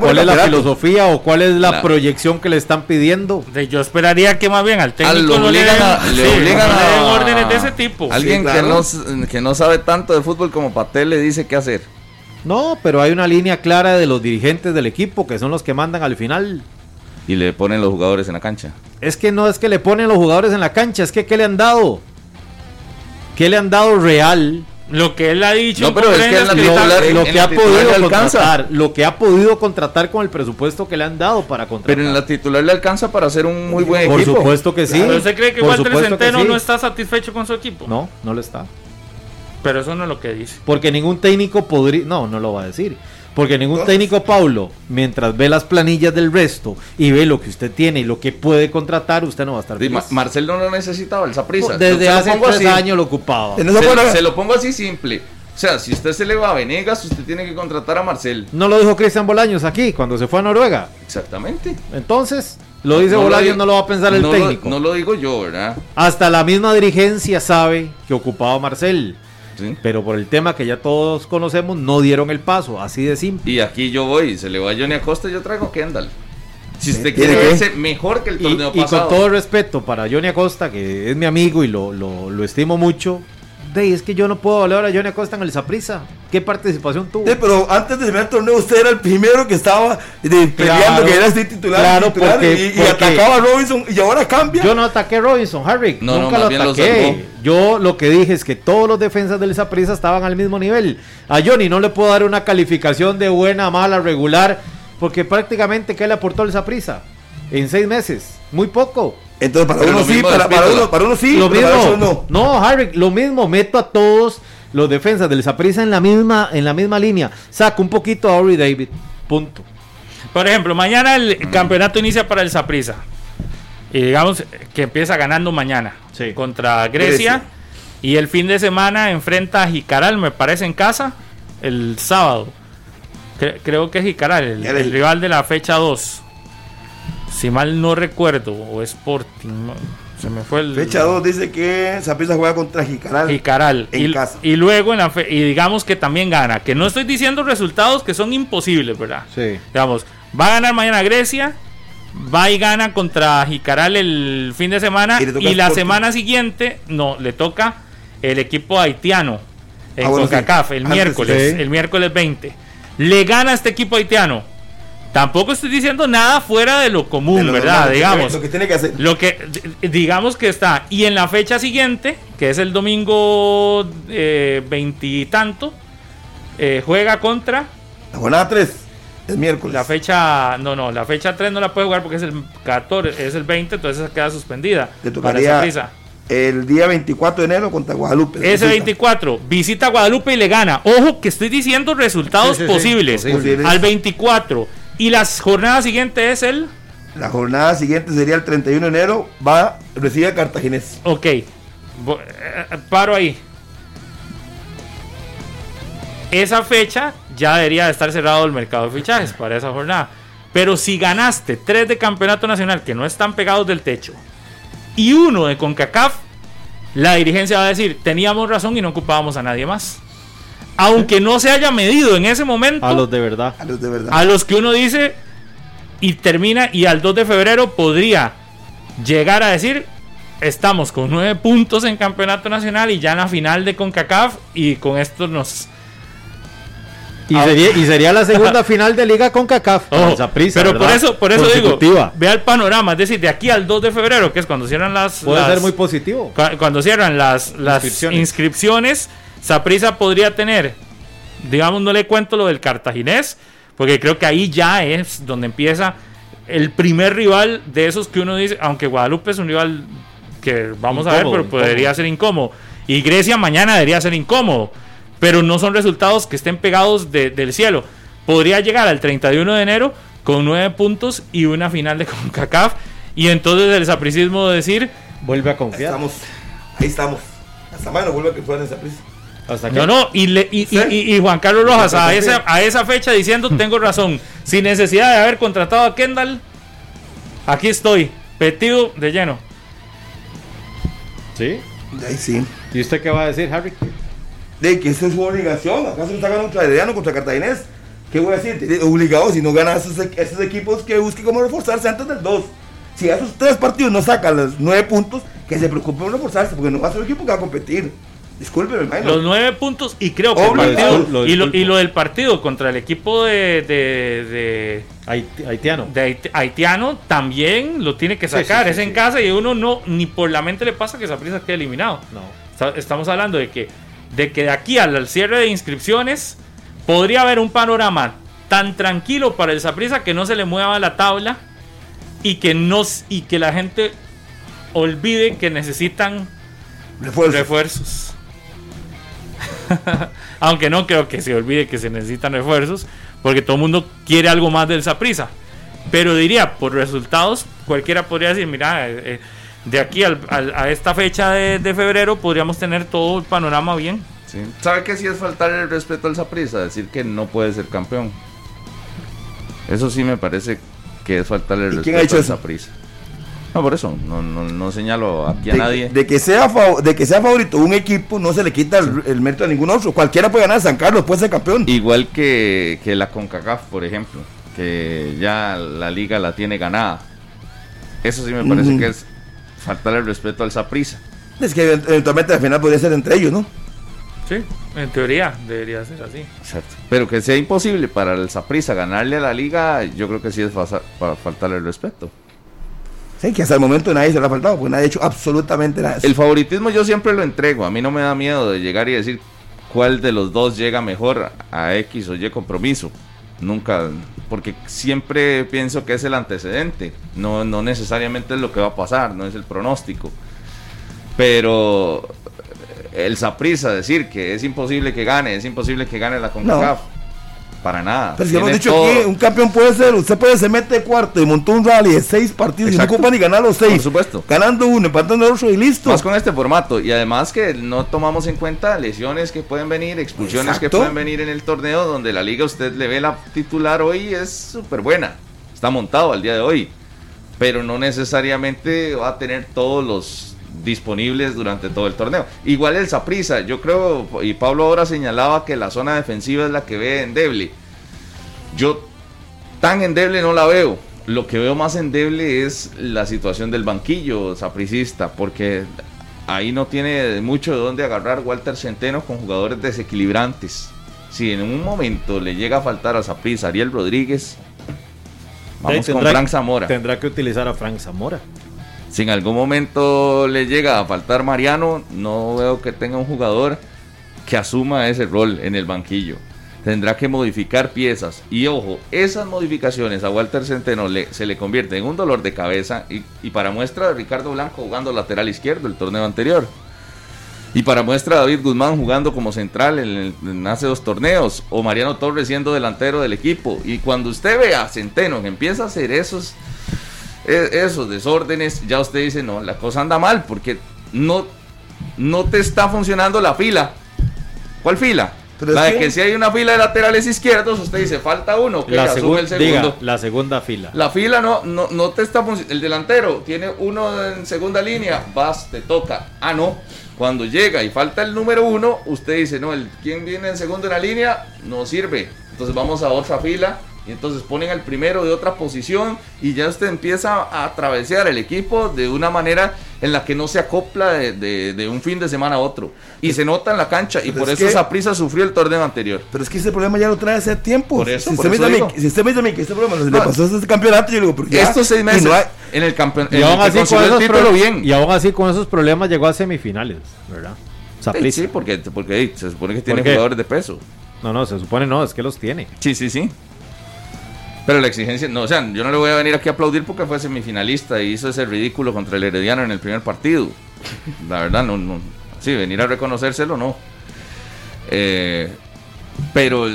cuál es la filosofía o cuál es la La- proyección que le están pidiendo. De- Yo esperaría que más bien al técnico lo no le obligan den, a- le sí, obligan no le den a- órdenes de ese tipo. Alguien Sí, claro. que, no, que no sabe tanto de fútbol como Patel le dice qué hacer. No, pero hay una línea clara de los dirigentes del equipo que son los que mandan al final. Y le ponen los jugadores en la cancha. Es que no es que le ponen los jugadores en la cancha, es que ¿qué le han dado? ¿Qué le han dado real? Lo que él ha dicho. No, en pero es que en la Lo, que la ha podido le alcanza. contratar, lo que ha podido contratar con el presupuesto que le han dado para contratar. Pero en la titular le alcanza para hacer un muy buen Por equipo. supuesto que sí. Pero usted cree que Por Walter que Centeno sí. no está satisfecho con su equipo. No, no lo está. Pero eso no es lo que dice. Porque ningún técnico podría. No, no lo va a decir. Porque ningún Entonces- técnico, Paulo, mientras ve las planillas del resto y ve lo que usted tiene y lo que puede contratar, usted no va a estar Sí, feliz. Ma- Marcel no lo necesitaba, el Saprissa. Desde Se hace tres así. años lo ocupaba. Se, se lo pongo así simple. O sea, si usted se le va a Venegas, usted tiene que contratar a Marcel. No lo dijo Cristian Bolaños aquí cuando se fue a Noruega. Exactamente. Entonces, lo dice No Bolaños, no lo va a pensar el no lo- técnico. no lo digo yo, ¿verdad? Hasta la misma dirigencia sabe que ocupaba a Marcel. Sí. Pero por el tema que ya todos conocemos, no dieron el paso. Así de simple. Y aquí yo voy, se le va a Johnny Acosta, yo traigo a Kendall. Si usted ¿Tiene quiere verse mejor que el Y, torneo y pasado. con todo el respeto para Johnny Acosta, que es mi amigo y lo, lo, lo estimo mucho, de, es que yo no puedo hablar a Johnny Acosta en el Saprissa. ¿Qué participación tuvo? Sí, pero antes de terminar el torneo, usted era el primero que estaba de, peleando Claro, que era este titular, claro, titular, porque- y, y porque- atacaba a Robinson y ahora cambia. Yo no ataqué a Robinson, Harry. No, nunca lo ataqué. Yo lo que dije es que todos los defensas del Saprissa estaban al mismo nivel. A Johnny no le puedo dar una calificación de buena, mala, regular, porque prácticamente ¿qué le aportó el Saprissa? En seis meses, muy poco. Entonces, para uno sí, para, uno, para uno sí, lo para mismo. no. No, Harry, lo mismo. Meto a todos los defensas del Saprissa en la misma en la misma línea. Saco un poquito a Ori David. Punto. Por ejemplo, mañana el campeonato inicia para el Saprissa. Y digamos que empieza ganando mañana Sí. contra Grecia. Grecia. Y el fin de semana enfrenta a Jicaral, me parece, en casa, el sábado. creo que es Jicaral, el, rival de la fecha 2. Si mal no recuerdo, o Sporting. Se me fue el. Fecha 2 dice que Zaprisa juega contra Jicaral. Jicaral. En y, casa. Y luego en la fe, y digamos que también gana. Que no estoy diciendo resultados que son imposibles, ¿verdad? Sí. Digamos, va a ganar mañana Grecia. Va y gana contra Jicaral el fin de semana. Y, la semana siguiente, no, le toca el equipo haitiano. En ah, CONCACAF, el miércoles. El miércoles 20. Le gana a este equipo haitiano Tampoco estoy diciendo nada fuera de lo común, ¿verdad? digamos. Lo que tiene que hacer. Lo que, digamos que está. Y en la fecha siguiente, que es el domingo eh, veintitanto, eh, juega contra. La jornada 3, es miércoles. La fecha. No, no, la fecha 3 no la puede jugar porque es el 14, es el 20, entonces queda suspendida. Le tocaría el día 24 de enero contra Guadalupe. Ese 24, visita Guadalupe y le gana. Ojo que estoy diciendo resultados posibles. Al 24 y la jornada siguiente es el. La jornada siguiente sería el 31 de enero. Va, recibe a Cartaginés. Ok. Eh, paro ahí. Esa fecha ya debería de estar cerrado el mercado de fichajes para esa jornada. Pero si ganaste tres de campeonato nacional que no están pegados del techo y uno de CONCACAF, la dirigencia va a decir, teníamos razón y no ocupábamos a nadie más aunque no se haya medido en ese momento. A los de verdad. A los de verdad. A los que uno dice y termina y al 2 de febrero podría llegar a decir estamos con nueve puntos en campeonato nacional y ya en la final de CONCACAF y con esto nos... Y, sería, la segunda final de liga con CACAF. pero por eso, por eso digo, vea el panorama, es decir, de aquí al 2 de febrero, que es cuando cierran las... Puede ser muy positivo. Cuando cierran las, las inscripciones Saprisa podría tener, digamos, no le cuento lo del cartaginés, porque creo que ahí ya es donde empieza el primer rival de esos que uno dice, aunque Guadalupe es un rival que vamos a ver, pero podría ser incómodo. Y Grecia mañana debería ser incómodo, pero no son resultados que estén pegados del cielo. Podría llegar al 31 de enero con nueve puntos y una final de CONCACAF. Y entonces el sapricismo decir... Vuelve a confiar. Estamos, ahí estamos. Hasta mañana vuelve a confiar en Saprissa. No, no, y, y, Juan Carlos Rojas a esa, a esa fecha diciendo, tengo razón, sin necesidad de haber contratado a Kendall, aquí estoy, petido de lleno. ¿Sí? Ahí sí. ¿Y usted qué va a decir, Harry? De que esa es su obligación, acaso está ganando contra Herediano, contra Cartaginés. ¿Qué voy a decir? Obligado, si no gana esos, esos equipos que busque cómo reforzarse antes del 2. Si esos tres partidos no sacan los nueve puntos, que se preocupe por reforzarse, porque no va a ser un equipo que va a competir. Disculpe, Los nueve puntos y creo que el partido, y, lo, del partido contra el equipo de, de, haitiano. De haitiano también lo tiene que sacar. es en casa y uno no, ni por la mente le pasa que esa prisa quede eliminado. No. estamos hablando de que, de que de aquí al, cierre de inscripciones podría haber un panorama tan tranquilo para el Saprisa que no se le mueva la tabla y que, no, y que la gente olvide que necesitan refuerzos. Aunque no creo que se olvide que se necesitan refuerzos, porque todo el mundo quiere algo más del Saprisa. Pero diría, por resultados, cualquiera podría decir, mira, eh, eh, de aquí a esta fecha de, febrero podríamos tener todo el panorama bien. ¿Sabe que si es faltar el respeto al Saprisa? Decir que no puede ser campeón. Eso sí me parece que es faltarle el respeto al Saprisa. No, por eso, no, no, señalo aquí a nadie. De que, sea de que sea favorito un equipo, no se le quita el, mérito a ningún otro. Cualquiera puede ganar San Carlos, puede ser campeón. Igual que, que la CONCACAF, por ejemplo, que ya la liga la tiene ganada. Eso sí me parece que es faltar el respeto al Saprisa. Es que eventualmente al final podría ser entre ellos, ¿no? Sí, en teoría debería ser así. Exacto. Pero que sea imposible para el Saprisa ganarle a la liga, yo creo que sí es para faltarle el respeto. Sí, que hasta el momento nadie se lo ha faltado, porque nadie ha hecho absolutamente nada. El favoritismo yo siempre lo entrego. A mí no me da miedo de llegar y decir cuál de los dos llega mejor a X o Y compromiso. Nunca, porque siempre pienso que es el antecedente. No, no necesariamente es lo que va a pasar, no es el pronóstico. Pero el Saprisa decir que es imposible que gane, es imposible que gane la CONCACAF. Para nada. Pero si hemos dicho todo. aquí, un campeón puede ser, usted puede se mete cuarto y montó un rally de seis partidos Exacto. y no ocupa ni ganar los seis. Por supuesto. Ganando uno, empatando otro y listo. Más con este formato. Y además que no tomamos en cuenta lesiones que pueden venir, expulsiones que pueden venir en el torneo, donde la liga usted le ve la titular hoy es súper buena. Está montado al día de hoy. Pero no necesariamente va a tener todos los disponibles durante todo el torneo. Igual el Saprisa, yo creo, y Pablo ahora señalaba que la zona defensiva es la que ve endeble. Yo tan endeble no la veo. Lo que veo más endeble es la situación del banquillo sapricista, porque ahí no tiene mucho de dónde agarrar Walter Centeno con jugadores desequilibrantes. Si en un momento le llega a faltar a Saprissa Ariel Rodríguez, vamos con Frank Zamora. Tendrá que utilizar a Frank Zamora. Si en algún momento le llega a faltar Mariano, no veo que tenga un jugador que asuma ese rol en el banquillo. Tendrá que modificar piezas. Y ojo, esas modificaciones a Walter Centeno le- se le convierten en un dolor de cabeza. Y, y para muestra, Ricardo Blanco jugando lateral izquierdo el torneo anterior. Y para muestra, David Guzmán jugando como central en, en hace dos torneos. O Mariano Torres siendo delantero del equipo. Y cuando usted ve a Centeno que empieza a hacer esos esos desórdenes, ya usted dice, no, la cosa anda mal porque no, no te está funcionando la fila. ¿Cuál fila? Pero la de que- que si hay una fila de laterales izquierdos, usted dice, falta uno, que la, el segundo. diga, la segunda fila. La fila no, no, no te está funcionando. El delantero tiene uno en segunda línea, vas, te toca. Ah, no. Cuando llega y falta el número uno, usted dice, no, el quien viene en segundo en la línea no sirve. Entonces vamos a otra fila y entonces ponen al primero de otra posición y ya usted empieza a atravesar el equipo de una manera en la que no se acopla de, de- de un fin de semana a otro. Y se nota en la cancha y Pero por es eso esa prisa sufrió el torneo anterior. Pero es que ese problema ya lo trae hace tiempo. Por eso, si, por usted eso me si usted me dice a mí que este problema le No. pasó a este campeonato, yo digo, porque Estos seis y meses no hay- en el campeonato, Y aún, así con esos título bien. y aún así con esos problemas llegó a semifinales, ¿verdad? Sí, sí, porque, porque hey, se supone que tiene jugadores de peso. No, no, se supone no, es que los tiene. Sí, sí, sí. Pero la exigencia, no, o sea, yo no le voy a venir aquí a aplaudir porque fue semifinalista y hizo ese ridículo contra el Herediano en el primer partido. La verdad, no, no. Sí, venir a reconocérselo, no. Eh, pero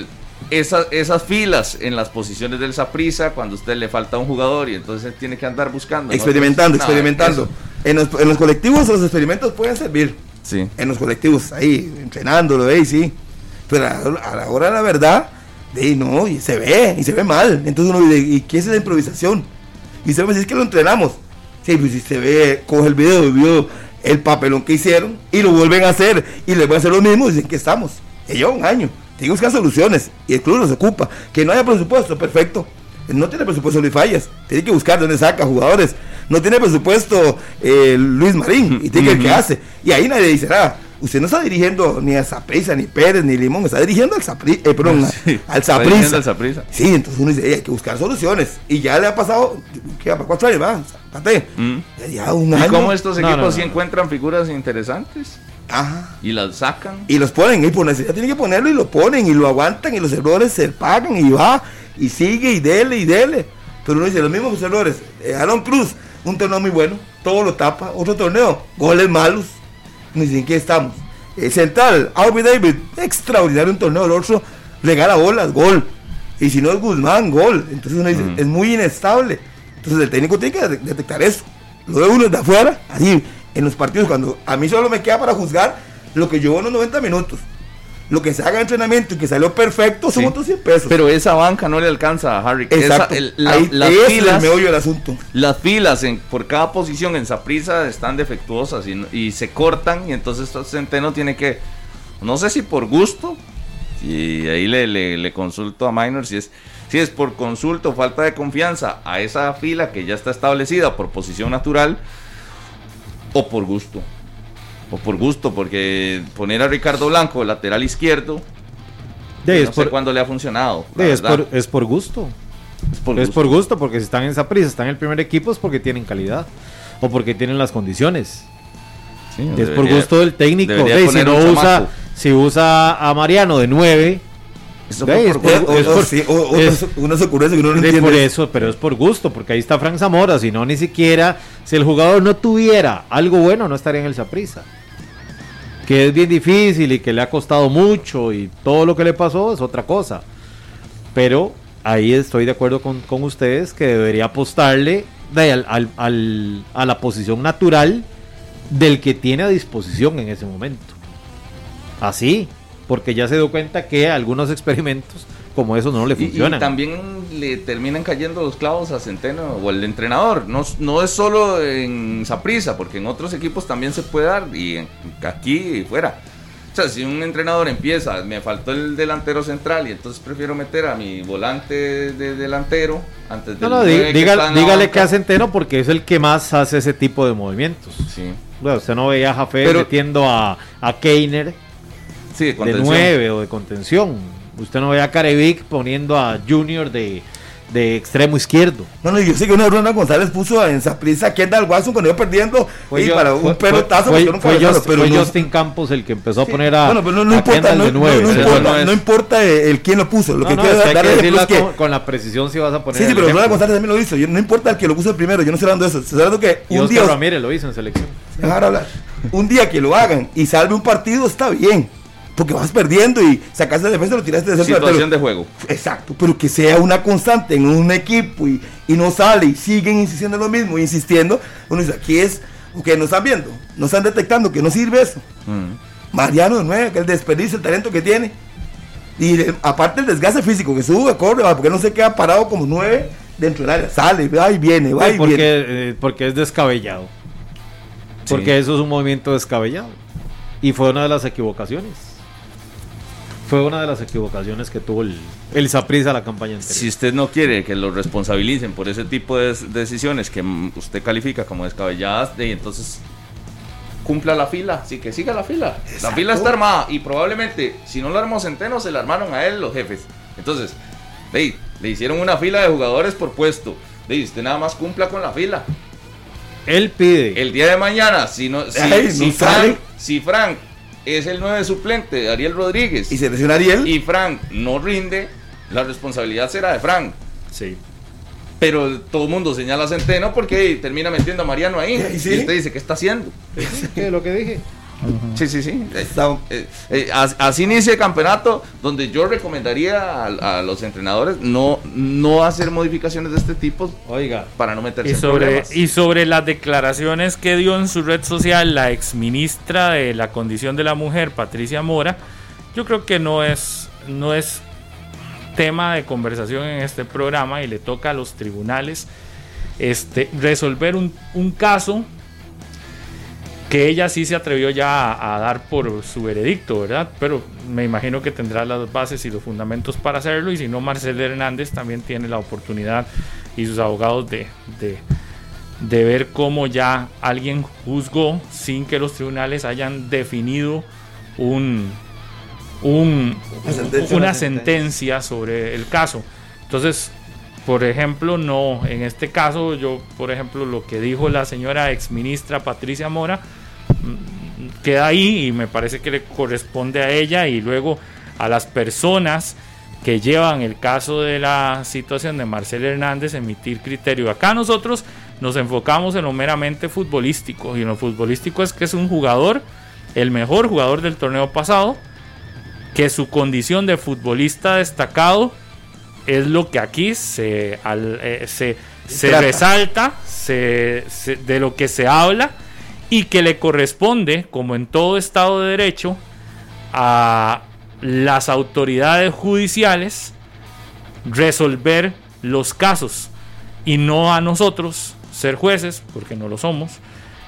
esas, esas filas en las posiciones del Saprisa, cuando a usted le falta un jugador y entonces tiene que andar buscando. experimentando, No, experimentando. En los, en los colectivos los experimentos pueden servir. Sí. En los colectivos, ahí, entrenándolo, ahí sí. Pero a, a la hora de la verdad, ahí no, y se ve, y se ve mal. Entonces uno dice, ¿y qué es esa improvisación? Y se me dice que lo entrenamos. Sí, pues si se ve, coge el video y vio el papelón que hicieron y lo vuelven a hacer y les van a hacer lo mismo, dicen que estamos. Y lleva un año. Tiene que buscar soluciones y el club los ocupa. Que no haya presupuesto, perfecto. No tiene presupuesto Luis Fallas. Tiene que buscar dónde saca jugadores. No tiene presupuesto eh, Luis Marín y tiene que ver qué hace. Y ahí nadie dice nada. Usted no está dirigiendo ni a Saprisa, ni Pérez, ni Limón, está dirigiendo al Sapri, eh, perdón, Sí, al. Saprissa. Sí, entonces uno dice, "Ey, hay que buscar soluciones. Y ya le ha pasado, ¿qué va? ¿Para cuatro años? Va, Pate. Mm. Ya, ya un ¿Y año. cómo estos No, equipos no, sí no. encuentran figuras interesantes Ajá. y las sacan? Y los ponen, y por necesidad tienen que ponerlo y lo ponen y lo aguantan y los errores se pagan y va y sigue y dele y dele. Pero uno dice, los mismos errores. Eh, Aaron Cruz, un torneo muy bueno, todo lo tapa. Otro torneo, goles malos. Ni siquiera qué estamos. El central, Aubrey David, extraordinario un torneo. El otro regala bolas, gol. Y si no es Guzmán, gol. Entonces uno dice, es muy inestable. Entonces el técnico tiene que de- detectar eso. Lo de uno de afuera, así, en los partidos, cuando a mí solo me queda para juzgar lo que llevo en los 90 minutos. Lo que se haga en entrenamiento y que salió perfecto son Sí. otros 100 pesos. Pero esa banca no le alcanza a Harry. Exacto. Esa- el- la- Ahí, las es el filas, meollo del asunto. las filas en, por cada posición en Saprisa están defectuosas y, y se cortan y entonces Centeno tiene que, no sé si por gusto, y ahí le, le- le consulto a Minor si es, si es por consulta o falta de confianza a esa fila que ya está establecida por posición natural o por gusto. O por gusto, porque poner a Ricardo Blanco lateral izquierdo, De, es, no sé por, cuándo le ha funcionado. de, es, por, es por gusto. Es por es gusto. por gusto, porque si están en esa prisa, están en el primer equipo, es porque tienen calidad. O porque tienen las condiciones. Sí, es por gusto del técnico. De, si no usa, si usa a Mariano de 9, Eso Ve, fue es por por- gusto. O- es o- por- sí, o- o- es- unas ocurrencias que uno no de entiende. por eso, pero es por gusto, porque ahí está Frank Zamora. Si no, ni siquiera, si el jugador no tuviera algo bueno, no estaría en el Saprisa. Que es bien difícil y que le ha costado mucho y todo lo que le pasó es otra cosa. Pero ahí estoy de acuerdo con, con ustedes que debería apostarle de, al, al, al, a la posición natural del que tiene a disposición en ese momento. Así, porque ya se dio cuenta que algunos experimentos como eso no le funcionan. Y, también le terminan cayendo los clavos a Centeno o al entrenador. No, no es solo en Saprisa, porque en otros equipos también se puede dar y aquí y fuera. O sea, si un entrenador empieza, me faltó el delantero central y entonces prefiero meter a mi volante de delantero antes de. No, no, dígale, que a Centeno porque es el que más hace ese tipo de movimientos. Sí. Bueno, usted no veía a Jafé metiendo a, a Keiner sí, de, de 9 o de contención. Usted no ve a Carevic poniendo a Junior de, de extremo izquierdo. No, no, yo sé que una Bruna González puso en esa prisa que al Watson cuando iba perdiendo y para un pelotazo. Fue, no fue, Just, pero no, Justin Campos el que empezó a poner a, bueno, pero no, importa, no, importa, no, importa el quién lo puso. Lo que quiero es dar es que, con, con, la precisión si vas a poner. Sí, sí, pero Bruna González también lo hizo. Yo, no importa el que lo puso el primero, yo no estoy hablando de eso. Estoy hablando que un día. Ramírez lo hizo en selección. Dejar hablar. Un día que lo hagan y salve un partido está bien porque vas perdiendo y sacaste de defensa lo tiraste de centro. Situación de juego. Exacto, pero que sea una constante en un equipo y, y no sale y siguen insistiendo en lo mismo, insistiendo. Uno dice, aquí es, que no están viendo, no están detectando que no sirve eso. Mm. Mariano de nueve, que el desperdicio, el talento que tiene. Y aparte el desgaste físico, que sube, corre, porque no se queda parado como nueve dentro del área. Sale, va y viene, va y porque, viene. Eh, porque es descabellado. Porque eso es un movimiento descabellado. Y fue una de las equivocaciones fue una de las equivocaciones que tuvo el, el Saprissa la campaña anterior. Si usted no quiere que lo responsabilicen por ese tipo de decisiones que usted califica como descabelladas, de, entonces cumpla la fila, así que siga la fila. La fila está armada y probablemente si no la armó Centeno, se la armaron a él los jefes. Entonces, le hicieron una fila de jugadores por puesto. De, usted nada más cumpla con la fila. Él pide. El día de mañana, si no, si, si, Frank, si Frank es el 9 suplente, Ariel Rodríguez. Y se lesiona Ariel. Y Frank no rinde, la responsabilidad será de Frank. Sí. Pero todo el mundo señala a Centeno porque termina metiendo a Mariano ahí. Y usted dice, ¿qué está haciendo? ¿Qué es lo que dije? Sí, sí, sí. Eh, eh, así inicia el campeonato, donde yo recomendaría a, los entrenadores no, no hacer modificaciones de este tipo. Oiga, para no meterse y sobre, Y sobre las declaraciones que dio en su red social la ex ministra de la condición de la mujer, Patricia Mora, yo creo que no es, no es tema de conversación en este programa y le toca a los tribunales este, resolver un, un caso que ella sí se atrevió ya a, dar por su veredicto, ¿verdad? Pero me imagino que tendrá las bases y los fundamentos para hacerlo y si no, Marcel Hernández también tiene la oportunidad y sus abogados de, de, ver cómo ya alguien juzgó sin que los tribunales hayan definido un, un, una, sentencia sobre el caso. Entonces, por ejemplo, no, en este caso, yo, por ejemplo, lo que dijo la señora exministra Patricia Mora, queda ahí y me parece que le corresponde a ella y luego a las personas que llevan el caso de la situación de Marcel Hernández emitir criterio. Acá nosotros nos enfocamos en lo meramente futbolístico y en lo futbolístico es que es un jugador, el mejor jugador del torneo pasado, que su condición de futbolista destacado es lo que aquí se, eh, se, se resalta, se, de lo que se habla y que le corresponde, como en todo Estado de Derecho, a las autoridades judiciales resolver los casos y no a nosotros ser jueces, porque no lo somos,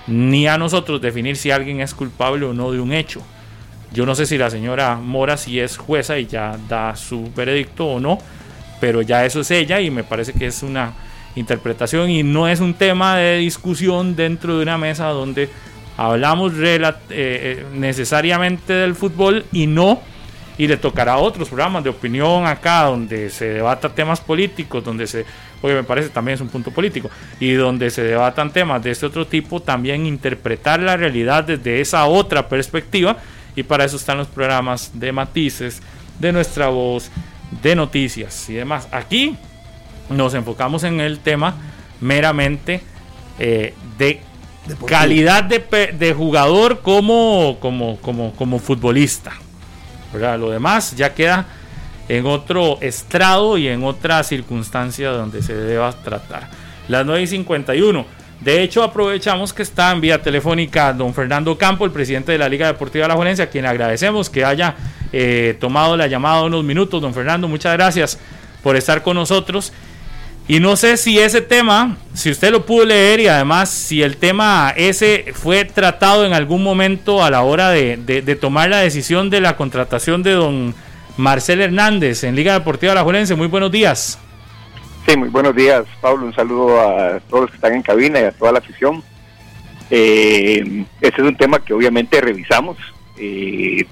ni a nosotros definir si alguien es culpable o no de un hecho. Yo no sé si la señora Mora si es jueza y ya da su veredicto o no, pero ya eso es ella y me parece que es una interpretación y no es un tema de discusión dentro de una mesa donde hablamos eh, eh, necesariamente del fútbol y no y le tocará otros programas de opinión acá donde se debata temas políticos, donde se, porque me parece también es un punto político, y donde se debatan temas de este otro tipo, también interpretar la realidad desde esa otra perspectiva, y para eso están los programas de matices, de nuestra voz, de noticias y demás. Aquí nos enfocamos en el tema meramente eh, de calidad de, jugador como, como, como, como futbolista. Lo demás ya queda en otro estrado y en otra circunstancia donde se deba tratar. Las 9 y 51. De hecho, aprovechamos que está en vía telefónica don Fernando Campo, el presidente de la Liga Deportiva de La Juelencia, a quien agradecemos que haya eh, tomado la llamada unos minutos. Don Fernando, muchas gracias por estar con nosotros. Y no sé si ese tema, si usted lo pudo leer y además si el tema ese fue tratado en algún momento a la hora de, tomar la decisión de la contratación de don Marcel Hernández en Liga Deportiva La Juelense. Muy buenos días. Sí, muy buenos días, Pablo. Un saludo a todos los que están en cabina y a toda la afición. Eh, este es un tema que obviamente revisamos. Eh,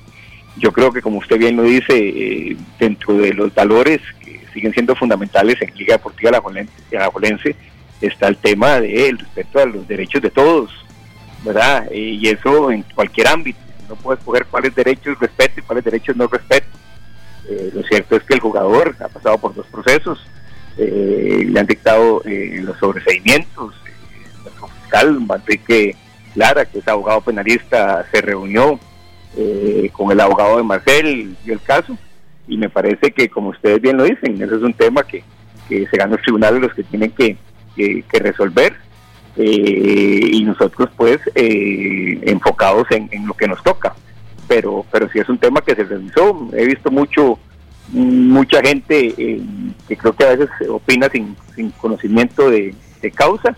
yo creo que, como usted bien lo dice, eh, dentro de los valores siguen siendo fundamentales en Liga Deportiva La Jolense, está el tema del respeto a los derechos de todos, ¿verdad? y eso en cualquier ámbito. No puede escoger cuáles derechos respeto y cuáles derechos no respeto. lo cierto es que el jugador ha pasado por dos procesos eh, le han dictado eh, los sobreseimientos. nuestro fiscal, Manrique Lara, que es abogado penalista, se reunió eh, con el abogado de Marcel, y el caso, y me parece que, como ustedes bien lo dicen, ese es un tema que, que serán los tribunales los que tienen que, que, resolver. y nosotros pues enfocados en, en, lo que nos toca pero pero si es un tema que se revisó he visto mucho mucha gente eh, que creo que a veces opina sin, sin conocimiento de, causa,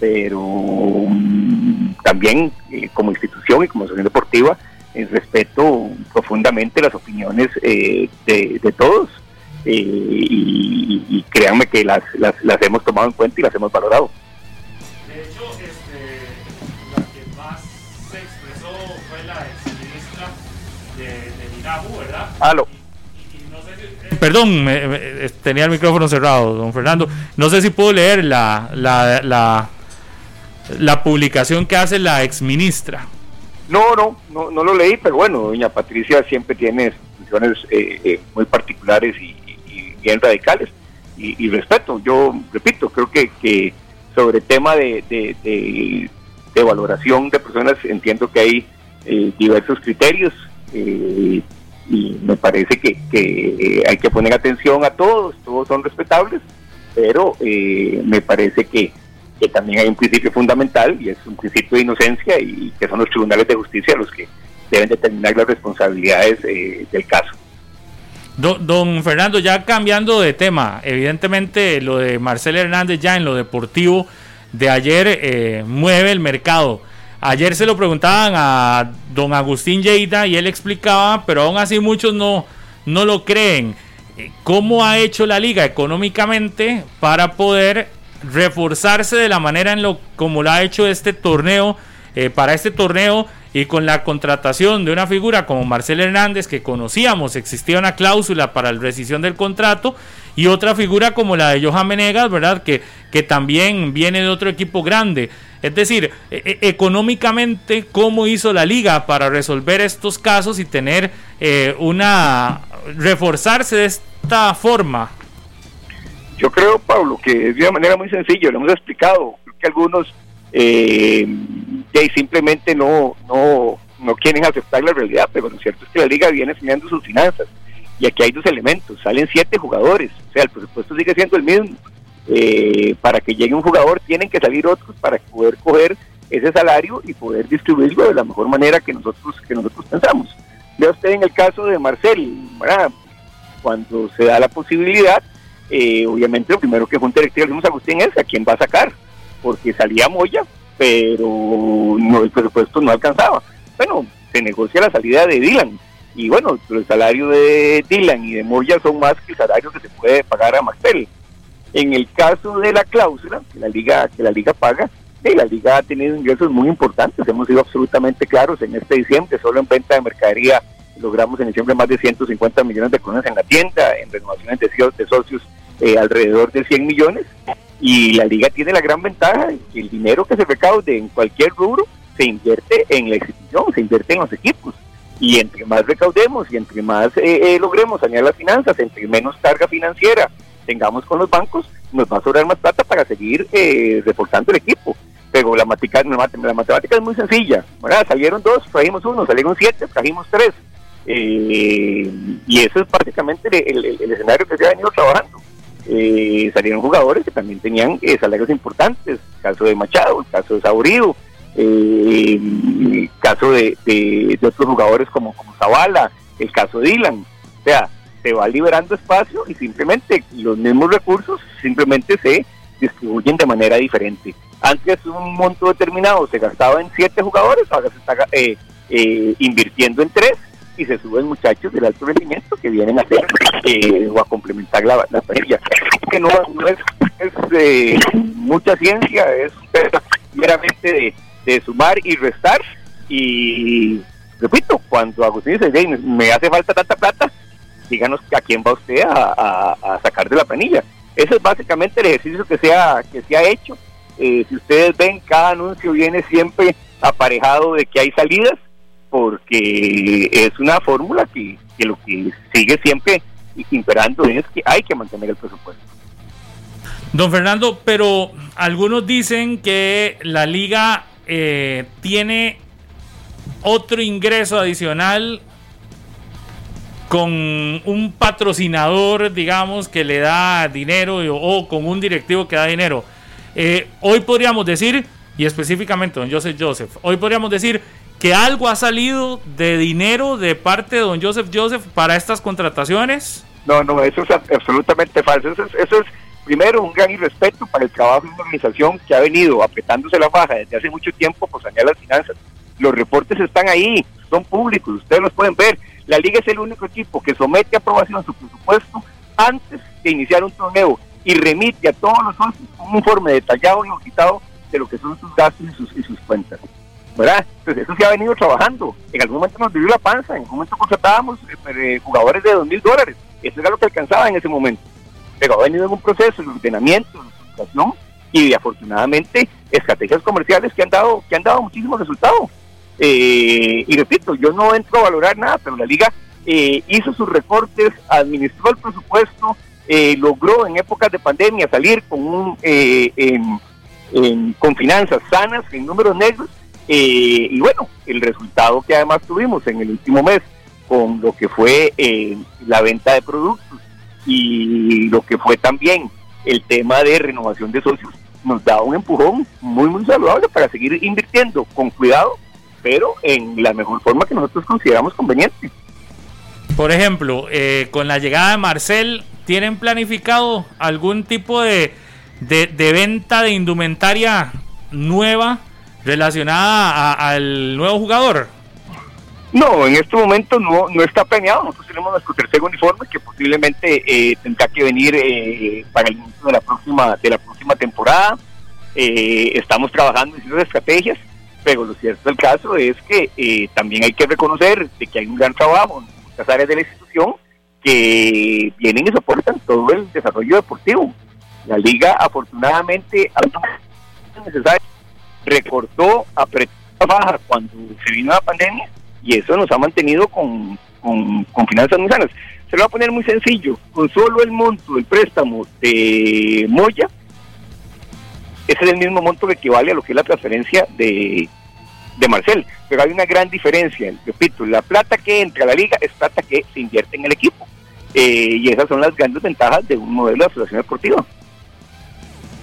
pero mm, también eh, como institución y como asociación deportiva eh, respeto profundamente las opiniones de, todos y, créanme que las, las, las, hemos tomado en cuenta y las hemos valorado. De hecho, este, la que más se expresó fue la exministra de, de ¿verdad? Aló perdón, tenía el micrófono cerrado, don Fernando. No sé si puedo leer la, la, la, publicación que hace la exministra. No, no, no, no lo leí, pero bueno, doña Patricia siempre tiene funciones eh, eh, muy particulares y, bien radicales y, respeto. Yo repito, creo que, que sobre tema de, de, valoración de personas entiendo que hay eh, diversos criterios. Eh, y me parece que, que, hay que poner atención a todos, todos son respetables, pero me parece que, que, también hay un principio fundamental y es un principio de inocencia y que son los tribunales de justicia los que deben determinar las responsabilidades eh, del caso. Don, Fernando, ya cambiando de tema, evidentemente lo de Marcelo Hernández ya en lo deportivo de ayer eh, mueve el mercado. Ayer se lo preguntaban a don Agustín Lleida y él explicaba, pero aún así muchos no, no lo creen. Eh, ¿Cómo ha hecho la liga económicamente para poder reforzarse de la manera en lo como lo ha hecho este torneo? Eh, para este torneo y con la contratación de una figura como Marcel Hernández que conocíamos, existía una cláusula para la rescisión del contrato y otra figura como la de Johan Menegas, ¿verdad? Que, que también viene de otro equipo grande. Es decir, e, e, económicamente, ¿cómo hizo la liga para resolver estos casos y tener eh, una. reforzarse de esta forma? Yo creo, Pablo, que es de una manera muy sencilla, lo hemos explicado. Creo que algunos eh, simplemente no, no, no quieren aceptar la realidad, pero lo cierto es que la liga viene enseñando sus finanzas. Y aquí hay dos elementos, salen siete jugadores, o sea, el presupuesto sigue siendo el mismo eh, para que llegue un jugador tienen que salir otros para poder coger ese salario y poder distribuirlo de la mejor manera que nosotros que nosotros pensamos. Vea usted en el caso de Marcel, cuando se da la posibilidad, eh, obviamente lo primero que fue un directivo le Agustín es a quién va a sacar, porque salía Moya, pero no, el presupuesto no alcanzaba. Bueno, se negocia la salida de Dylan, y bueno, el salario de Dylan y de Moya son más que el salario que se puede pagar a Marcel. En el caso de la cláusula que la liga que la liga paga, la liga ha tenido ingresos muy importantes. Hemos sido absolutamente claros en este diciembre, solo en venta de mercadería logramos en diciembre más de 150 millones de colones en la tienda, en renovaciones de socios eh, alrededor de 100 millones. Y la liga tiene la gran ventaja que el dinero que se recaude en cualquier rubro se invierte en la institución, se invierte en los equipos. Y entre más recaudemos y entre más eh, eh, logremos sanear las finanzas, entre menos carga financiera tengamos con los bancos, nos va a sobrar más plata para seguir eh, reforzando el equipo. Pero la matemática, es muy sencilla, ¿verdad? Salieron dos, trajimos uno, salieron siete, trajimos tres. Eh, y eso es prácticamente el, escenario que se ha venido trabajando. Eh, salieron jugadores que también tenían eh, salarios importantes, el caso de Machado, el caso de Saurido, el caso de, otros jugadores como, como Zavala, el caso de Dylan. O sea, se va liberando espacio y simplemente los mismos recursos simplemente se distribuyen de manera diferente. Antes un monto determinado se gastaba en siete jugadores, ahora se está invirtiendo en tres y se suben muchachos del alto rendimiento que vienen a hacer eh, o a complementar la, la Que no, es, eh, mucha ciencia, es meramente de, sumar y restar. Y repito, cuando Agustín dice, me hace falta tanta plata, díganos a quién va usted a, sacar de la planilla. Ese es básicamente el ejercicio que se ha, que se ha hecho. Eh, si ustedes ven, cada anuncio viene siempre aparejado de que hay salidas porque es una fórmula que, lo que sigue siempre imperando es que hay que mantener el presupuesto. Don Fernando, pero algunos dicen que la liga eh, tiene otro ingreso adicional con un patrocinador, digamos, que le da dinero o, con un directivo que da dinero. Eh, hoy podríamos decir, y específicamente don Joseph Joseph, hoy podríamos decir que algo ha salido de dinero de parte de don Joseph Joseph para estas contrataciones? No, no, eso es absolutamente falso. Eso es, primero, un gran irrespeto para el trabajo de una organización que ha venido apretándose la faja desde hace mucho tiempo por sanear las finanzas. Los reportes están ahí, son públicos, ustedes los pueden ver. La liga es el único equipo que somete a aprobación su presupuesto antes de iniciar un torneo y remite a todos los socios un informe detallado y auditado de lo que son sus gastos y sus, y sus cuentas. ¿Verdad? Entonces eso se ha venido trabajando. En algún momento nos vivió la panza, en algún momento contratábamos eh, eh, jugadores de dos mil dólares. Eso era lo que alcanzaba en ese momento. Pero ha venido en un proceso de ordenamiento, de y afortunadamente estrategias comerciales que han dado, que han dado muchísimos resultados. Eh, y repito, yo no entro a valorar nada, pero la liga hizo sus recortes, administró el presupuesto, logró en épocas de pandemia salir con un con finanzas sanas, en números negros, eh, y bueno, el resultado que además tuvimos en el último mes con lo que fue eh, la venta de productos y lo que fue también el tema de renovación de socios, nos da un empujón muy, muy saludable para seguir invirtiendo con cuidado, pero en la mejor forma que nosotros consideramos conveniente. Por ejemplo, eh, con la llegada de Marcel, ¿tienen planificado algún tipo de, de, de venta de indumentaria nueva relacionada al nuevo jugador? No, en este momento no, no está planeado. Nosotros tenemos nuestro tercer uniforme que posiblemente eh, tendrá que venir eh, para el inicio de la próxima de la próxima temporada. Eh, estamos trabajando en ciertas estrategias, pero lo cierto del caso es que también hay que reconocer de que hay un gran trabajo en muchas áreas de la institución que vienen y soportan todo el desarrollo deportivo. La liga afortunadamente es necesario recortó, apretó baja cuando se vino la pandemia y eso nos ha mantenido con, con, finanzas muy sanas. Se lo va a poner muy sencillo, con solo el monto del préstamo de Moya, ese es el mismo monto que equivale a lo que es la transferencia de, de Marcel. Pero hay una gran diferencia, repito, la plata que entra a la liga es plata que se invierte en el equipo. Eh, y esas son las grandes ventajas de un modelo de asociación deportiva.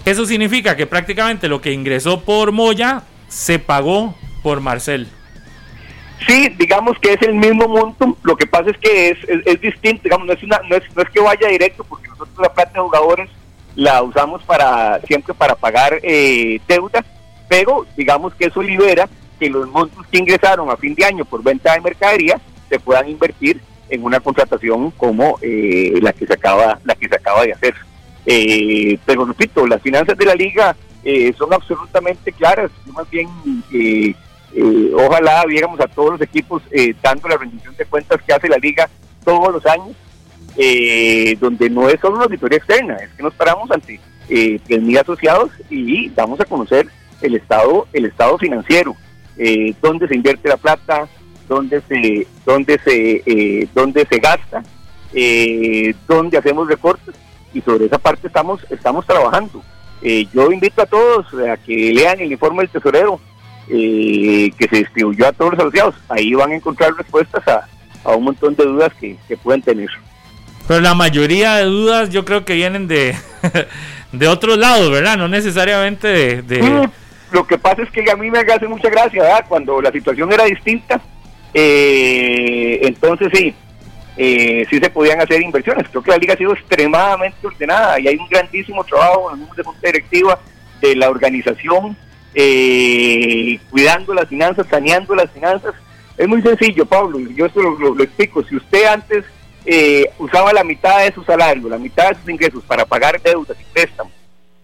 Eso significa que prácticamente lo que ingresó por Moya se pagó por Marcel. Sí, digamos que es el mismo monto, lo que pasa es que es, es, distinto, digamos, no es, una, no, es, no es que vaya directo, porque nosotros la plata de jugadores la usamos para siempre para pagar eh, deudas, pero digamos que eso libera que los montos que ingresaron a fin de año por venta de mercadería se puedan invertir en una contratación como eh, la que se acaba la que se acaba de hacer. Eh, pero repito, las finanzas de la liga eh, son absolutamente claras. Más bien, eh, eh, ojalá viéramos a todos los equipos dando la rendición de cuentas que hace la liga todos los años, donde no es solo una auditoría externa, es que nos paramos ante eh, mil asociados y damos a conocer el estado, el estado financiero, dónde se invierte la plata, dónde se, dónde se, dónde se gasta, dónde hacemos recortes y sobre esa parte estamos, estamos trabajando. Eh, yo invito a todos a que lean el informe del tesorero eh, que se distribuyó a todos los asociados. Ahí van a encontrar respuestas a, a un montón de dudas que, que pueden tener. Pero la mayoría de dudas yo creo que vienen de, de otros lados, ¿verdad? No necesariamente de... Lo que pasa es que a mí me hace mucha gracia, ¿verdad? Cuando la situación era distinta, eh, entonces sí, eh, sí se podían hacer inversiones. Creo que la liga ha sido extremadamente ordenada y hay un grandísimo trabajo en de junta directiva de la organización, eh, cuidando las finanzas, saneando las finanzas. Es muy sencillo, Pablo, yo esto lo, explico. Si usted antes eh, usaba la mitad de su salario, la mitad de sus ingresos para pagar deudas y préstamos,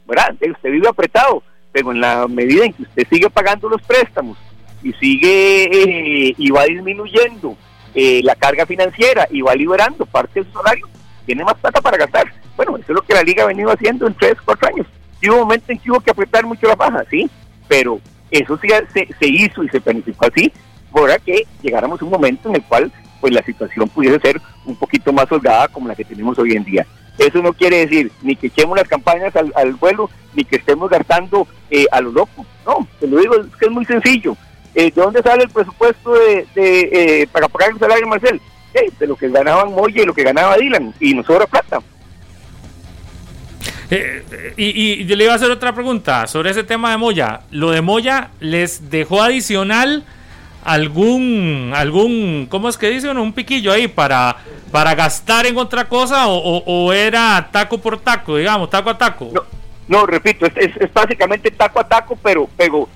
¿verdad? Usted vive apretado, pero en la medida en que usted sigue pagando los préstamos y sigue y va disminuyendo eh, la carga financiera y va liberando parte del salario, tiene más plata para gastar. Bueno, eso es lo que la liga ha venido haciendo en tres, cuatro años. Y hubo un momento en que hubo que apretar mucho la baja, sí, pero eso sí se, se hizo y se planificó así, para que llegáramos a un momento en el cual pues la situación pudiese ser un poquito más holgada como la que tenemos hoy en día. Eso no quiere decir ni que echemos las campañas al, vuelo, ni que estemos gastando eh, a lo loco. No, te lo digo, es que es muy sencillo. Eh, ¿De dónde sale el presupuesto de, eh, para pagar el salario, Marcel? de lo que ganaban Moya y lo que ganaba Dylan, y nos sobra plata. Eh, y, yo le iba a hacer otra pregunta sobre ese tema de Moya. ¿Lo de Moya les dejó adicional algún, algún ¿cómo es que dicen? Un piquillo ahí para, para gastar en otra cosa o, era taco por taco, digamos, taco a taco? No, repito, es, es, básicamente taco a taco, pero, pero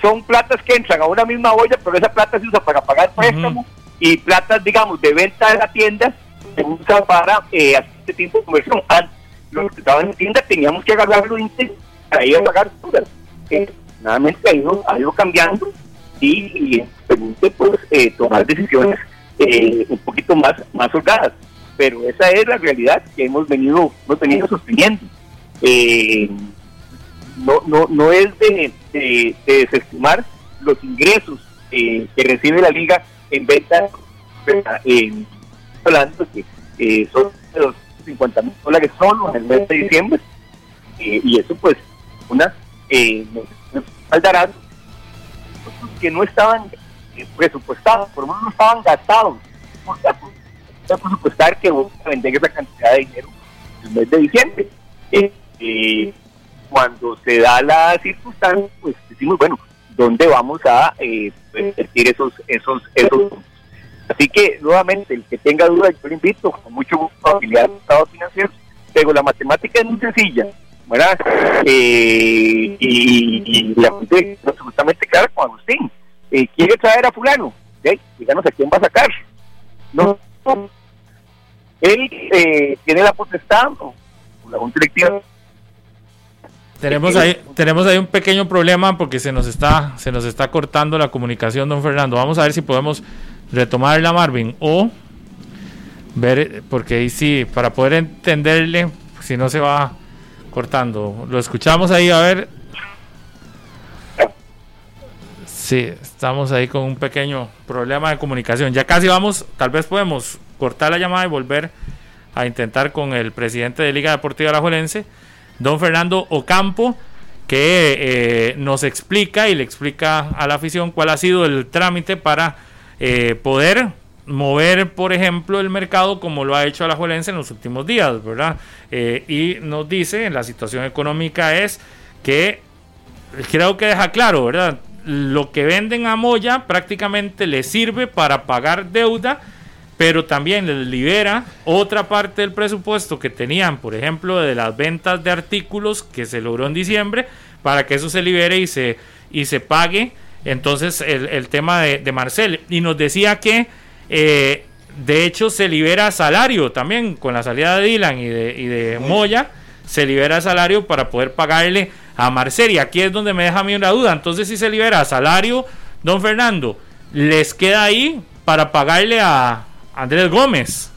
son platas que entran a una misma olla, pero esa plata se usa para pagar préstamos y platas, digamos, de venta de la tienda se usa para eh, hacer este tipo de conversión. Antes, los que estaban en tienda teníamos que agarrarlo para ir a pagar todas. Eh, nada más ha ido, ha ido cambiando y, permite pues eh, tomar decisiones eh, un poquito más, más holgadas. Pero esa es la realidad que hemos venido, hemos venido sosteniendo. Eh, no, no, no es de, desestimar los ingresos eh, que recibe la liga en venta, en hablando que eh, son los 50 mil dólares solo en el mes de diciembre, eh, y eso pues una eh, faldará que no estaban presupuestados, por lo menos no estaban gastados, porque presupuestar que vos vender esa cantidad de dinero en el mes de diciembre. Eh, cuando se da la circunstancia, pues decimos, bueno, ¿dónde vamos a eh, invertir esos, esos, esos Así que, nuevamente, el que tenga dudas, yo le invito con mucho gusto a afiliar estados financieros, pero la matemática es muy sencilla, ¿verdad? Eh, y, la gente es absolutamente clara con Agustín. Eh, ¿Quiere traer a fulano? ¿okay? Díganos a quién va a sacar. No, él eh, tiene la potestad, o la Junta Directiva tenemos ahí, tenemos ahí un pequeño problema porque se nos está, se nos está cortando la comunicación, don Fernando. Vamos a ver si podemos retomarla, Marvin, o ver, porque ahí sí, para poder entenderle, si no se va cortando. Lo escuchamos ahí, a ver. Sí, estamos ahí con un pequeño problema de comunicación. Ya casi vamos, tal vez podemos cortar la llamada y volver a intentar con el presidente de Liga Deportiva Alajuelense don Fernando Ocampo, que eh, nos explica y le explica a la afición cuál ha sido el trámite para eh, poder mover, por ejemplo, el mercado como lo ha hecho la Alajuelense en los últimos días, ¿verdad? Eh, y nos dice, la situación económica es que, creo que deja claro, ¿verdad? Lo que venden a Moya prácticamente le sirve para pagar deuda pero también les libera otra parte del presupuesto que tenían, por ejemplo, de las ventas de artículos que se logró en diciembre, para que eso se libere y se, y se pague entonces el, tema de, Marcel. Y nos decía que eh, de hecho se libera salario también con la salida de Dylan y de, y de Moya, se libera salario para poder pagarle a Marcel. Y aquí es donde me deja a mí una duda. Entonces si se libera salario, don Fernando, les queda ahí para pagarle a, Andrés Gómez.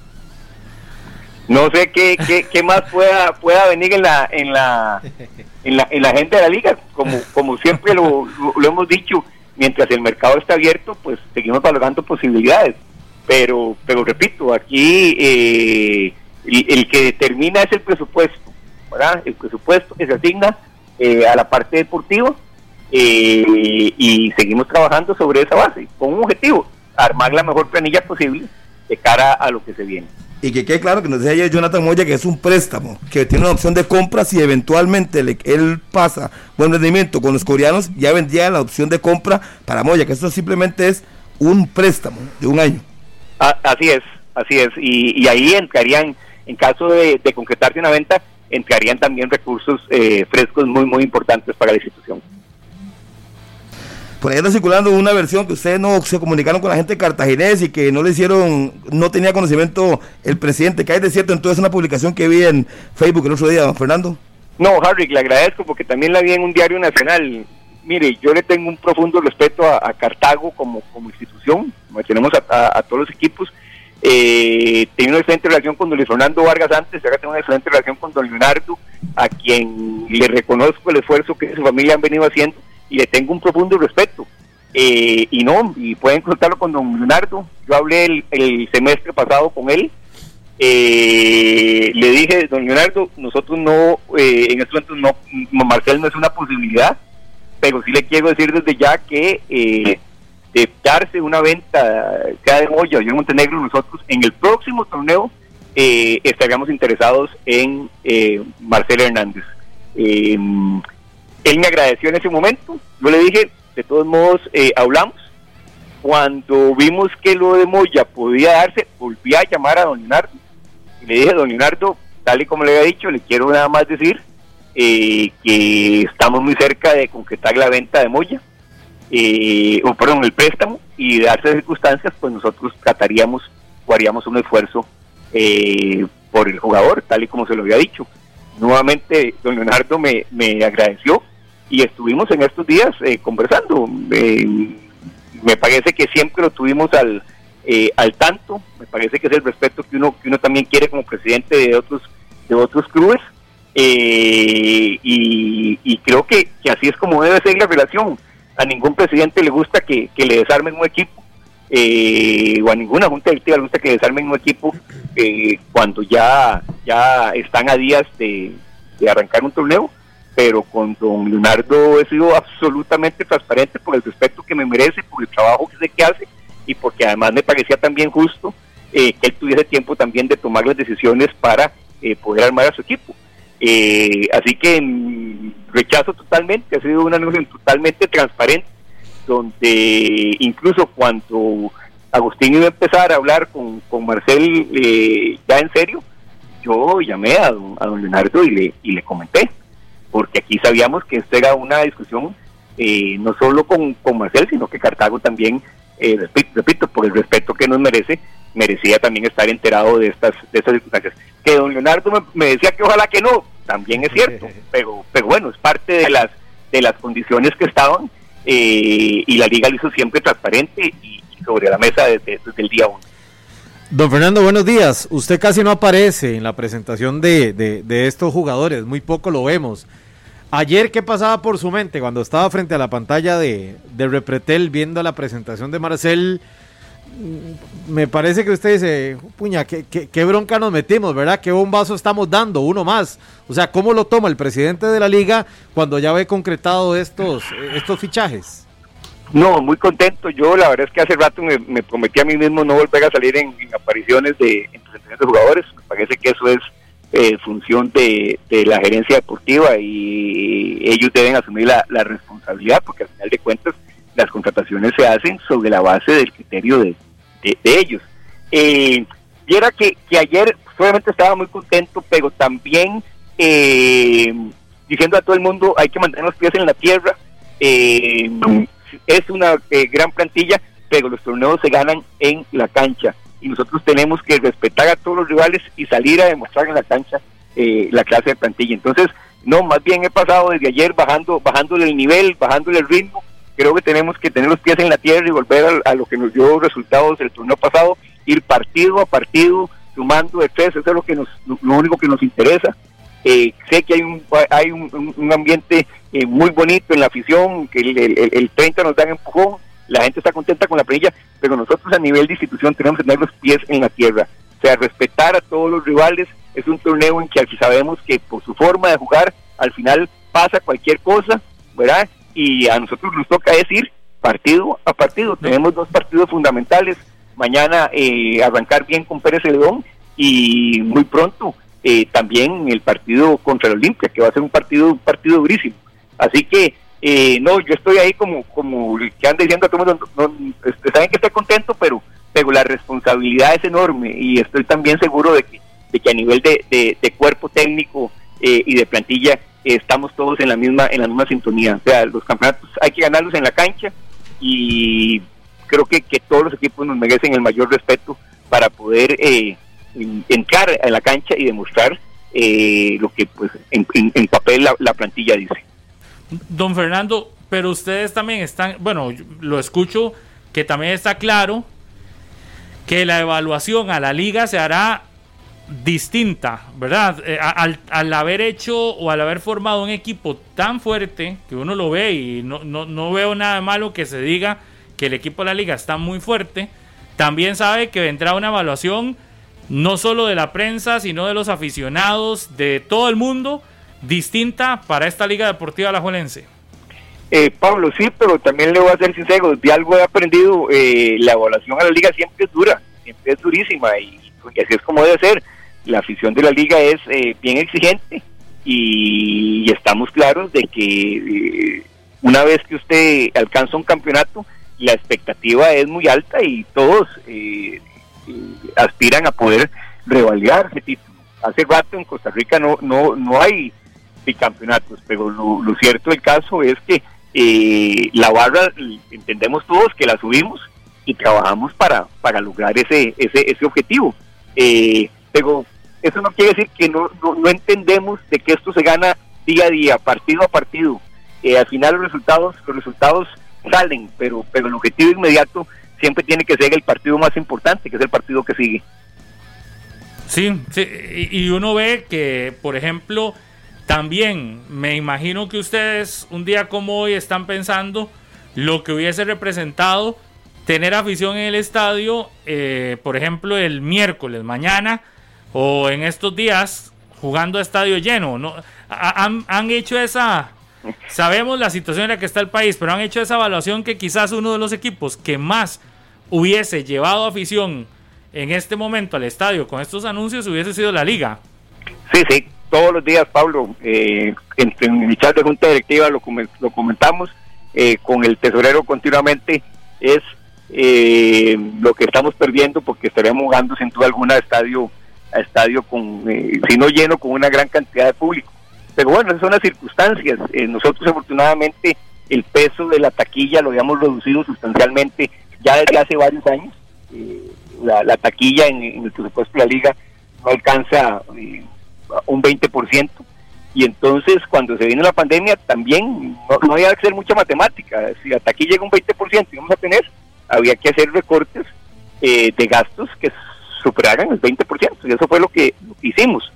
No sé qué, qué, más pueda pueda venir en la en la en la, en la gente de la liga, como como siempre lo, lo, hemos dicho, mientras el mercado está abierto, pues seguimos valorando posibilidades. Pero pero repito, aquí eh, el, que determina es el presupuesto. El presupuesto que se asigna eh, a la parte deportiva eh, y seguimos trabajando sobre esa base con un objetivo armar la mejor planilla posible de cara a lo que se viene. Y que quede claro que nos decía Jonathan Moya que es un préstamo, que tiene una opción de compra si eventualmente él pasa buen rendimiento con los coreanos, ya vendría la opción de compra para Moya, que esto simplemente es un préstamo de un año. así es, así es. Y, ahí entrarían, en caso de, concretarse una venta, entrarían también recursos eh, frescos muy, muy importantes para la institución. Por ahí está circulando una versión que ustedes no se comunicaron con la gente cartaginés y que no le hicieron, no tenía conocimiento el presidente. que hay de cierto entonces una publicación que vi en Facebook el otro día, don Fernando? No, Harry, le agradezco porque también la vi en un diario nacional. Mire, yo le tengo un profundo respeto a, Cartago como, como institución, tenemos a, todos los equipos. Eh, tengo una excelente relación con don Luis Fernando Vargas antes, ahora tengo una excelente relación con don Leonardo, a quien le reconozco el esfuerzo que su familia han venido haciendo y le tengo un profundo respeto. Eh, y no, y pueden contarlo con don Leonardo. Yo hablé el, semestre pasado con él. Eh, le dije, don Leonardo, nosotros no, eh, en este momento no, Marcel no es una posibilidad, pero sí le quiero decir desde ya que de darse una venta cada de olla yo en Montenegro, nosotros en el próximo torneo estaríamos interesados en Marcel Hernández. Él me agradeció en ese momento, yo le dije, de todos modos, eh, hablamos. Cuando vimos que lo de Moya podía darse, volví a llamar a don Leonardo. Y le dije, don Leonardo, tal y como le había dicho, le quiero nada más decir eh, que estamos muy cerca de concretar la venta de Moya, eh, o perdón, el préstamo, y de darse circunstancias, pues nosotros trataríamos o haríamos un esfuerzo por el jugador, tal y como se lo había dicho. Nuevamente, don Leonardo me agradeció y estuvimos en estos días eh, conversando. Eh, me parece que siempre lo tuvimos al, eh, al tanto, me parece que es el respeto que uno, que uno también quiere como presidente de otros, de otros clubes. y, creo que, así es como debe ser la relación. A ningún presidente le gusta que, le desarmen un equipo, o a ninguna junta directiva le gusta que desarmen un equipo cuando ya, ya están a días de arrancar un torneo pero con don Leonardo he sido absolutamente transparente por el respeto que me merece, por el trabajo que sé que hace y porque además me parecía también justo eh, que él tuviese tiempo también de tomar las decisiones para eh, poder armar a su equipo. Eh, así que mm, rechazo totalmente, ha sido una negociación totalmente transparente, donde incluso cuando Agustín iba a empezar a hablar con, con Marcel ya en serio, yo llamé a don, a don Leonardo y le, y le comenté porque aquí sabíamos que esto era una discusión eh, no solo con, con, Marcel, sino que Cartago también, eh, repito, por el respeto que nos merece, merecía también estar enterado de estas, de estas circunstancias. Que don Leonardo me, decía que ojalá que no, también es cierto, pero, pero bueno, es parte de las, de las condiciones que estaban eh, y la liga lo hizo siempre transparente y, sobre la mesa desde, desde el día uno. Don Fernando, buenos días. Usted casi no aparece en la presentación de, de, estos jugadores, muy poco lo vemos. Ayer, ¿qué pasaba por su mente cuando estaba frente a la pantalla de, de Repretel viendo la presentación de Marcel? Mm, me parece que usted dice, puña, ¿qué, qué, bronca nos metimos, ¿verdad? ¿Qué bombazo estamos dando? Uno más. O sea, ¿cómo lo toma el presidente de la liga cuando ya ve concretado estos, estos fichajes? No, muy contento. Yo la verdad es que hace rato me, prometí a mí mismo no volver a salir en, apariciones de presentaciones de jugadores. Me parece que eso es función de, la gerencia deportiva y ellos deben asumir la, responsabilidad porque al final de cuentas las contrataciones se hacen sobre la base del criterio de, ellos. Eh, y era que, ayer obviamente estaba muy contento, pero también eh, diciendo a todo el mundo hay que mantener los pies en la tierra. Eh, es una eh, gran plantilla, pero los torneos se ganan en la cancha y nosotros tenemos que respetar a todos los rivales y salir a demostrar en la cancha eh, la clase de plantilla. Entonces, no, más bien he pasado desde ayer bajando, bajándole el nivel, bajándole el ritmo. Creo que tenemos que tener los pies en la tierra y volver a, lo que nos dio resultados del torneo pasado, ir partido a partido, sumando tres, eso es lo que nos, lo único que nos interesa. Eh, sé que hay un, hay un, ambiente eh, muy bonito en la afición, que el, el, 30 nos dan empujón, la gente está contenta con la planilla, pero nosotros a nivel de institución tenemos que tener los pies en la tierra. O sea, respetar a todos los rivales. Es un torneo en que aquí sabemos que por su forma de jugar, al final pasa cualquier cosa, ¿verdad? Y a nosotros nos toca decir partido a partido. Tenemos dos partidos fundamentales. Mañana eh, arrancar bien con Pérez León y muy pronto eh, también el partido contra el Olimpia, que va a ser un partido, un partido durísimo. Así que, eh, no, yo estoy ahí como, como que anda diciendo a todo mundo, este, saben que estoy contento, pero, pero la responsabilidad es enorme y estoy también seguro de que, de que a nivel de, de, cuerpo técnico eh, y de plantilla estamos todos en la misma en la misma sintonía. O sea, los campeonatos hay que ganarlos en la cancha y creo que, que todos los equipos nos merecen el mayor respeto para poder eh, entrar en la cancha y demostrar eh, lo que pues en, papel la, plantilla dice. Don Fernando, pero ustedes también están, bueno, lo escucho que también está claro que la evaluación a la liga se hará distinta, ¿verdad? Eh, al, al, haber hecho o al haber formado un equipo tan fuerte que uno lo ve y no, no, no veo nada malo que se diga que el equipo de la liga está muy fuerte, también sabe que vendrá una evaluación no solo de la prensa, sino de los aficionados, de todo el mundo, distinta para esta Liga Deportiva Alajuelense. Eh, Pablo, sí, pero también le voy a ser sincero, de algo he aprendido, eh, la evaluación a la liga siempre es dura, siempre es durísima y, así es como debe ser. La afición de la liga es eh, bien exigente y, estamos claros de que eh, una vez que usted alcanza un campeonato, la expectativa es muy alta y todos aspiran a poder revalidar ese título. Hace rato en Costa Rica no, no, no hay bicampeonatos, pero lo, cierto del caso es que eh, la barra entendemos todos que la subimos y trabajamos para, para lograr ese, ese, ese objetivo. Eh, pero eso no quiere decir que no, no, entendemos de que esto se gana día a día, partido a partido. Eh, al final los resultados, los resultados salen, pero, pero el objetivo inmediato siempre tiene que ser el partido más importante, que es el partido que sigue. Sí, sí y uno ve que, por ejemplo, también me imagino que ustedes un día como hoy están pensando lo que hubiese representado tener afición en el estadio, eh, por ejemplo, el miércoles, mañana o en estos días jugando a estadio lleno. ¿no? Han, han hecho esa... Sabemos la situación en la que está el país, pero han hecho esa evaluación que quizás uno de los equipos que más hubiese llevado afición en este momento al estadio con estos anuncios hubiese sido la liga. Sí, sí, todos los días, Pablo, eh, en, mi chat de junta directiva lo, lo comentamos, eh, con el tesorero continuamente, es eh, lo que estamos perdiendo porque estaríamos jugando sin duda alguna estadio, a estadio con, si no lleno, con una gran cantidad de público. Pero bueno, esas son las circunstancias. nosotros afortunadamente el peso de la taquilla lo habíamos reducido sustancialmente ya desde hace varios años. Eh, la, taquilla en, el presupuesto de la liga no alcanza eh, un 20%. Y entonces cuando se vino la pandemia también no, había que hacer mucha matemática. Si la taquilla llega un 20% y vamos a tener, había que hacer recortes eh, de gastos que superaran el 20%. Y eso fue lo que, hicimos.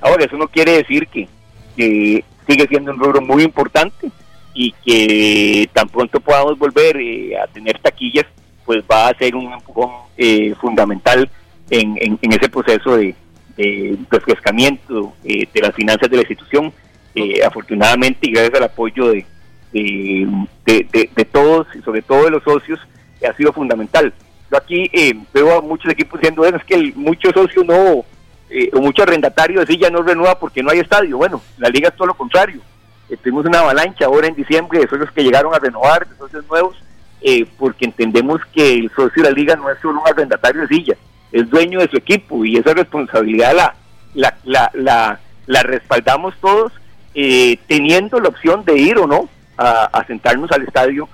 ahora, eso no quiere decir que, que sigue siendo un rubro muy importante y que tan pronto podamos volver eh, a tener taquillas, pues va a ser un empujón eh, fundamental en, en, ese proceso de, refrescamiento eh, de las finanzas de la institución. afortunadamente y gracias al apoyo de, de, todos y sobre todo de los socios, ha sido fundamental. Yo aquí veo a muchos equipos diciendo, es que muchos socios no, o muchos arrendatarios decir ya no renueva porque no hay estadio. Bueno, la liga es todo lo contrario eh, tuvimos una avalancha ahora en diciembre de socios que llegaron a renovar, de socios nuevos, eh, porque entendemos que el socio de la liga no es solo un arrendatario de silla, es dueño de su equipo y esa responsabilidad la, la, la, la, respaldamos todos, eh, teniendo la opción de ir o no a, sentarnos al estadio,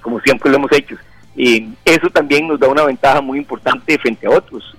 como siempre lo hemos hecho. eso también nos da una ventaja muy importante frente a otros.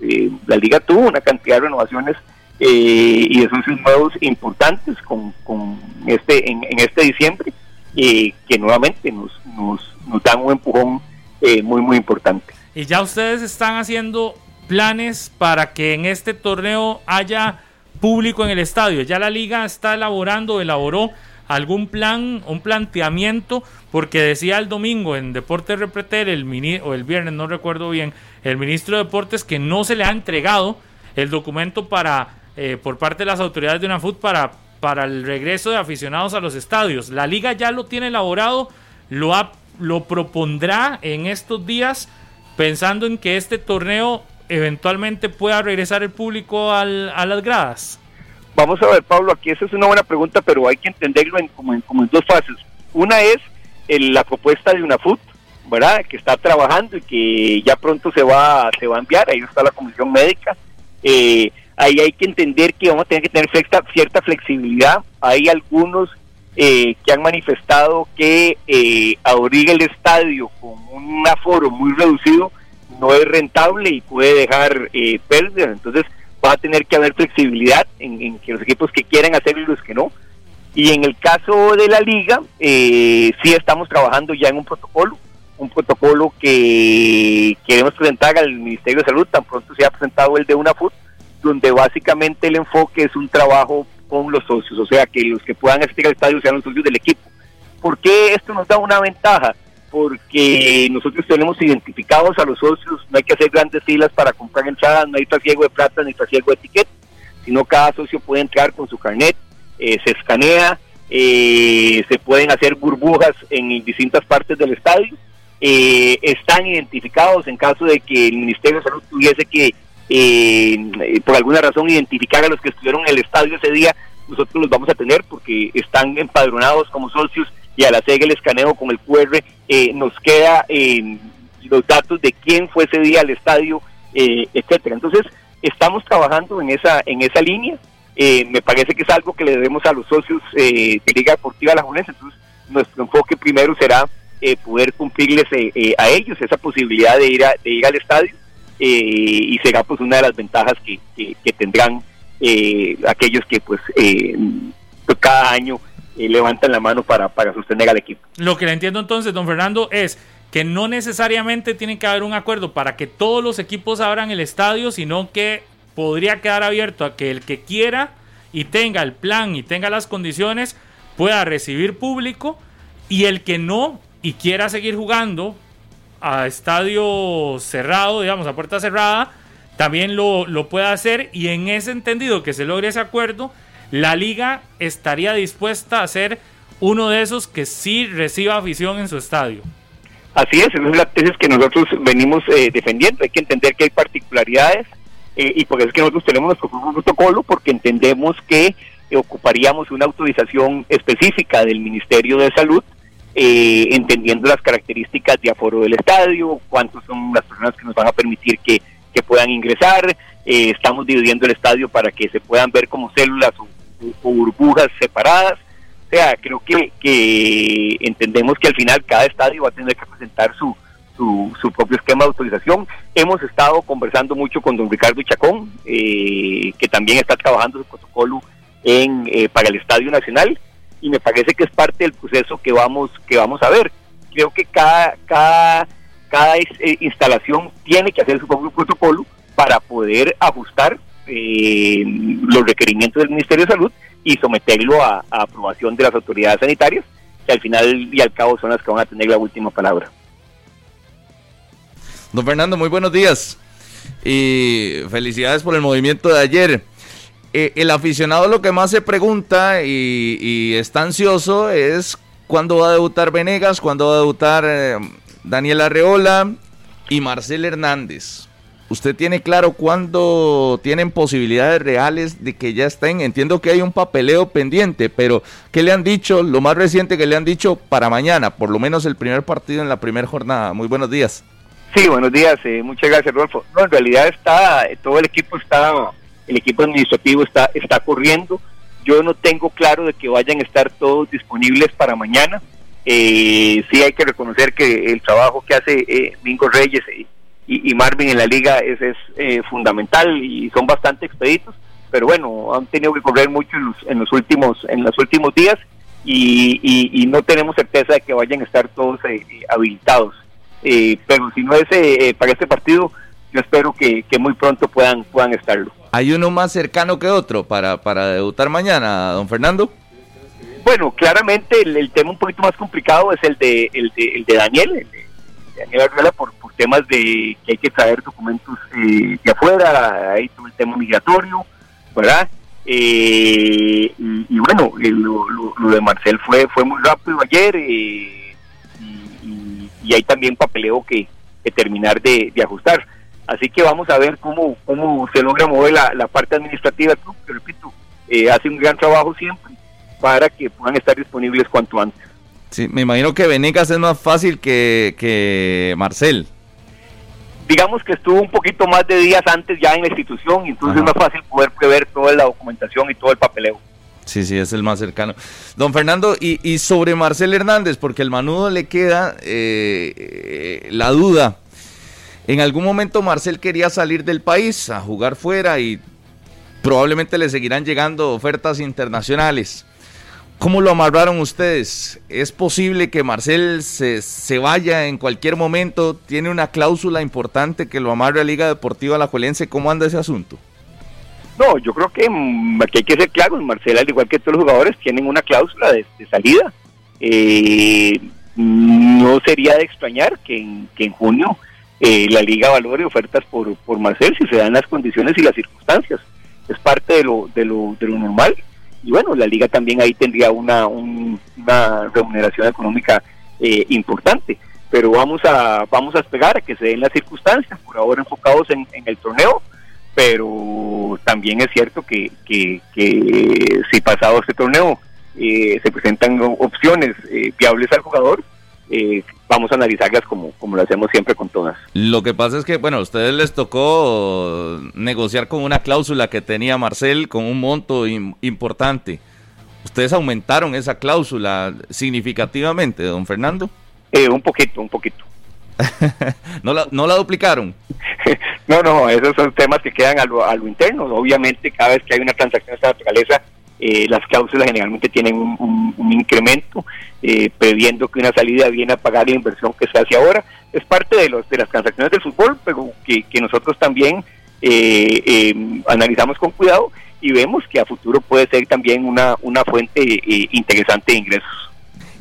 la liga tuvo una cantidad de renovaciones eh, y esos nuevos importantes con, con este en, este diciembre eh, que nuevamente nos, nos, dan un empujón eh, muy muy importante. Y ya ustedes están haciendo planes para que en este torneo haya público en el estadio. Ya la liga está elaborando, elaboró algún plan, un planteamiento, porque decía el domingo en Deportes Repretel, el mini, o el viernes, no recuerdo bien, el ministro de Deportes que no se le ha entregado el documento para eh, por parte de las autoridades de UNAFUT para, para el regreso de aficionados a los estadios. La liga ya lo tiene elaborado, lo, lo propondrá en estos días pensando en que este torneo eventualmente pueda regresar el público al, a las gradas? Vamos a ver, Pablo, aquí esa es una buena pregunta, pero hay que entenderlo en, como, en, como en dos fases. Una es la propuesta de una FUT, ¿verdad? Que está trabajando y que ya pronto se va, se va a enviar, ahí está la comisión médica. Eh, ahí hay que entender que vamos a tener que tener cierta, cierta flexibilidad. Hay algunos eh, que han manifestado que eh, abrir el estadio con un aforo muy reducido no es rentable y puede dejar eh, pérdidas. Entonces va a tener que haber flexibilidad en, que los equipos que quieran hacerlo y los que no. Y en el caso de la liga, eh, sí estamos trabajando ya en un protocolo, un protocolo que queremos presentar al Ministerio de Salud, tan pronto se ha presentado el de UNAFUT, donde básicamente el enfoque es un trabajo con los socios, o sea, que los que puedan asistir al estadio sean los socios del equipo. ¿Por qué esto nos da una ventaja? Porque nosotros tenemos identificados a los socios, no hay que hacer grandes filas para comprar entradas, no hay trasiego de plata ni trasiego de etiqueta, sino cada socio puede entrar con su carnet, eh, se escanea, eh, se pueden hacer burbujas en distintas partes del estadio, eh, están identificados en caso de que el Ministerio de Salud tuviese que eh, por alguna razón identificar a los que estuvieron en el estadio ese día, nosotros los vamos a tener porque están empadronados como socios y al hacer el escaneo con el QR eh, nos queda eh, los datos de quién fue ese día al estadio, eh, etcétera. Entonces estamos trabajando en esa en esa línea. me parece que es algo que le debemos a los socios de Liga Deportiva La Junense. Entonces nuestro enfoque primero será poder cumplirles a ellos esa posibilidad de ir de ir al estadio eh, y será pues una de las ventajas que, que, tendrán eh, aquellos que pues, eh, pues cada año levantan la mano para, para sostener al equipo. Lo que le entiendo entonces, don Fernando, es que no necesariamente tiene que haber un acuerdo para que todos los equipos abran el estadio, sino que podría quedar abierto a que el que quiera y tenga el plan y tenga las condiciones pueda recibir público y el que no y quiera seguir jugando a estadio cerrado, digamos, a puerta cerrada, también lo, lo pueda hacer y en ese entendido que se logre ese acuerdo, la liga estaría dispuesta a ser uno de esos que sí reciba afición en su estadio. Así es, esa es la tesis que nosotros venimos eh, defendiendo. Hay que entender que hay particularidades eh, y por eso es que nosotros tenemos nuestro protocolo, porque entendemos que ocuparíamos una autorización específica del Ministerio de Salud eh, entendiendo las características de aforo del estadio, cuántos son las personas que nos van a permitir que, puedan ingresar. Eh, estamos dividiendo el estadio para que se puedan ver como células o, burbujas separadas. O sea, creo que, que entendemos que al final cada estadio va a tener que presentar su, su, propio esquema de autorización. Hemos estado conversando mucho con don Ricardo Chacón, eh, que también está trabajando su protocolo en, para el Estadio Nacional y me parece que es parte del proceso que vamos que vamos a ver. Creo que cada cada cada eh, instalación tiene que hacer su propio protocolo para poder ajustar eh, los requerimientos del Ministerio de Salud y someterlo a, aprobación de las autoridades sanitarias, que al final y al cabo son las que van a tener la última palabra. Don Fernando, muy buenos días y felicidades por el movimiento de ayer. Eh, el aficionado lo que más se pregunta y, está ansioso es cuándo va a debutar Venegas, cuándo va a debutar eh, Daniel Arreola y Marcel Hernández. ¿Usted tiene claro cuándo tienen posibilidades reales de que ya estén? Entiendo que hay un papeleo pendiente, pero ¿qué le han dicho? Lo más reciente que le han dicho para mañana, por lo menos el primer partido en la primera jornada. Muy buenos días. Sí, buenos días. Eh, muchas gracias, Rodolfo. No, en realidad está, todo el equipo está el equipo administrativo está, está corriendo. Yo no tengo claro de que vayan a estar todos disponibles para mañana. Eh, sí hay que reconocer que el trabajo que hace eh, Mingo Reyes y, Marvin en la liga es, es eh, fundamental y son bastante expeditos, pero bueno, han tenido que correr mucho en los, en los últimos en los últimos días y, no tenemos certeza de que vayan a estar todos eh, habilitados. pero si no es para este partido, yo espero que, que muy pronto puedan puedan estarlo. ¿Hay uno más cercano que otro para, para debutar mañana, don Fernando? Bueno, claramente el, tema un poquito más complicado es el de, el de, Daniel, el de, Daniel Arreola, por, por temas de que hay que traer documentos eh, de afuera, hay todo el tema migratorio, ¿verdad? Eh, y, bueno, lo, lo, de Marcel fue fue muy rápido ayer, eh, y hay también papeleo que, terminar de, ajustar. Así que vamos a ver cómo, cómo se logra mover la, parte administrativa que repito, eh, hace un gran trabajo siempre para que puedan estar disponibles cuanto antes. Sí, me imagino que Venegas es más fácil que, que Marcel. Digamos que estuvo un poquito más de días antes ya en la institución, y entonces es más fácil poder prever toda la documentación y todo el papeleo. Sí, sí, es el más cercano. Don Fernando, y, y sobre Marcel Hernández, porque el manudo le queda eh, eh, la duda. En algún momento Marcel quería salir del país a jugar fuera y probablemente le seguirán llegando ofertas internacionales. ¿Cómo lo amarraron ustedes? ¿Es posible que Marcel se, se, vaya en cualquier momento? ¿Tiene una cláusula importante que lo amarre a Liga Deportiva Alajuelense? ¿Cómo anda ese asunto? No, yo creo que mm, aquí hay que ser claros. Marcel, al igual que todos los jugadores, tienen una cláusula de, salida. Eh, no sería de extrañar que en, que en junio eh, la Liga valore ofertas por, por Marcel si se dan las condiciones y las circunstancias. Es parte de lo, de lo, de lo normal y bueno, la liga también ahí tendría una, una remuneración económica eh, importante. Pero vamos a, vamos a esperar a que se den las circunstancias, por ahora enfocados en, el torneo, pero también es cierto que, que, si pasado este torneo eh, se presentan opciones eh, viables al jugador, eh, vamos a analizarlas como, como lo hacemos siempre con todas. Lo que pasa es que, bueno, a ustedes les tocó negociar con una cláusula que tenía Marcel con un monto importante. ¿Ustedes aumentaron esa cláusula significativamente, don Fernando? Eh, un poquito, un poquito. ¿No, la, ¿No la duplicaron? no, no, esos son temas que quedan a lo, a lo interno. Obviamente, cada vez que hay una transacción de esta naturaleza, eh, las cláusulas generalmente tienen un, incremento, eh, previendo que una salida viene a pagar la inversión que se hace ahora. Es parte de, los, de las transacciones del fútbol, pero que, nosotros también eh, analizamos con cuidado y vemos que a futuro puede ser también una, una fuente interesante de ingresos.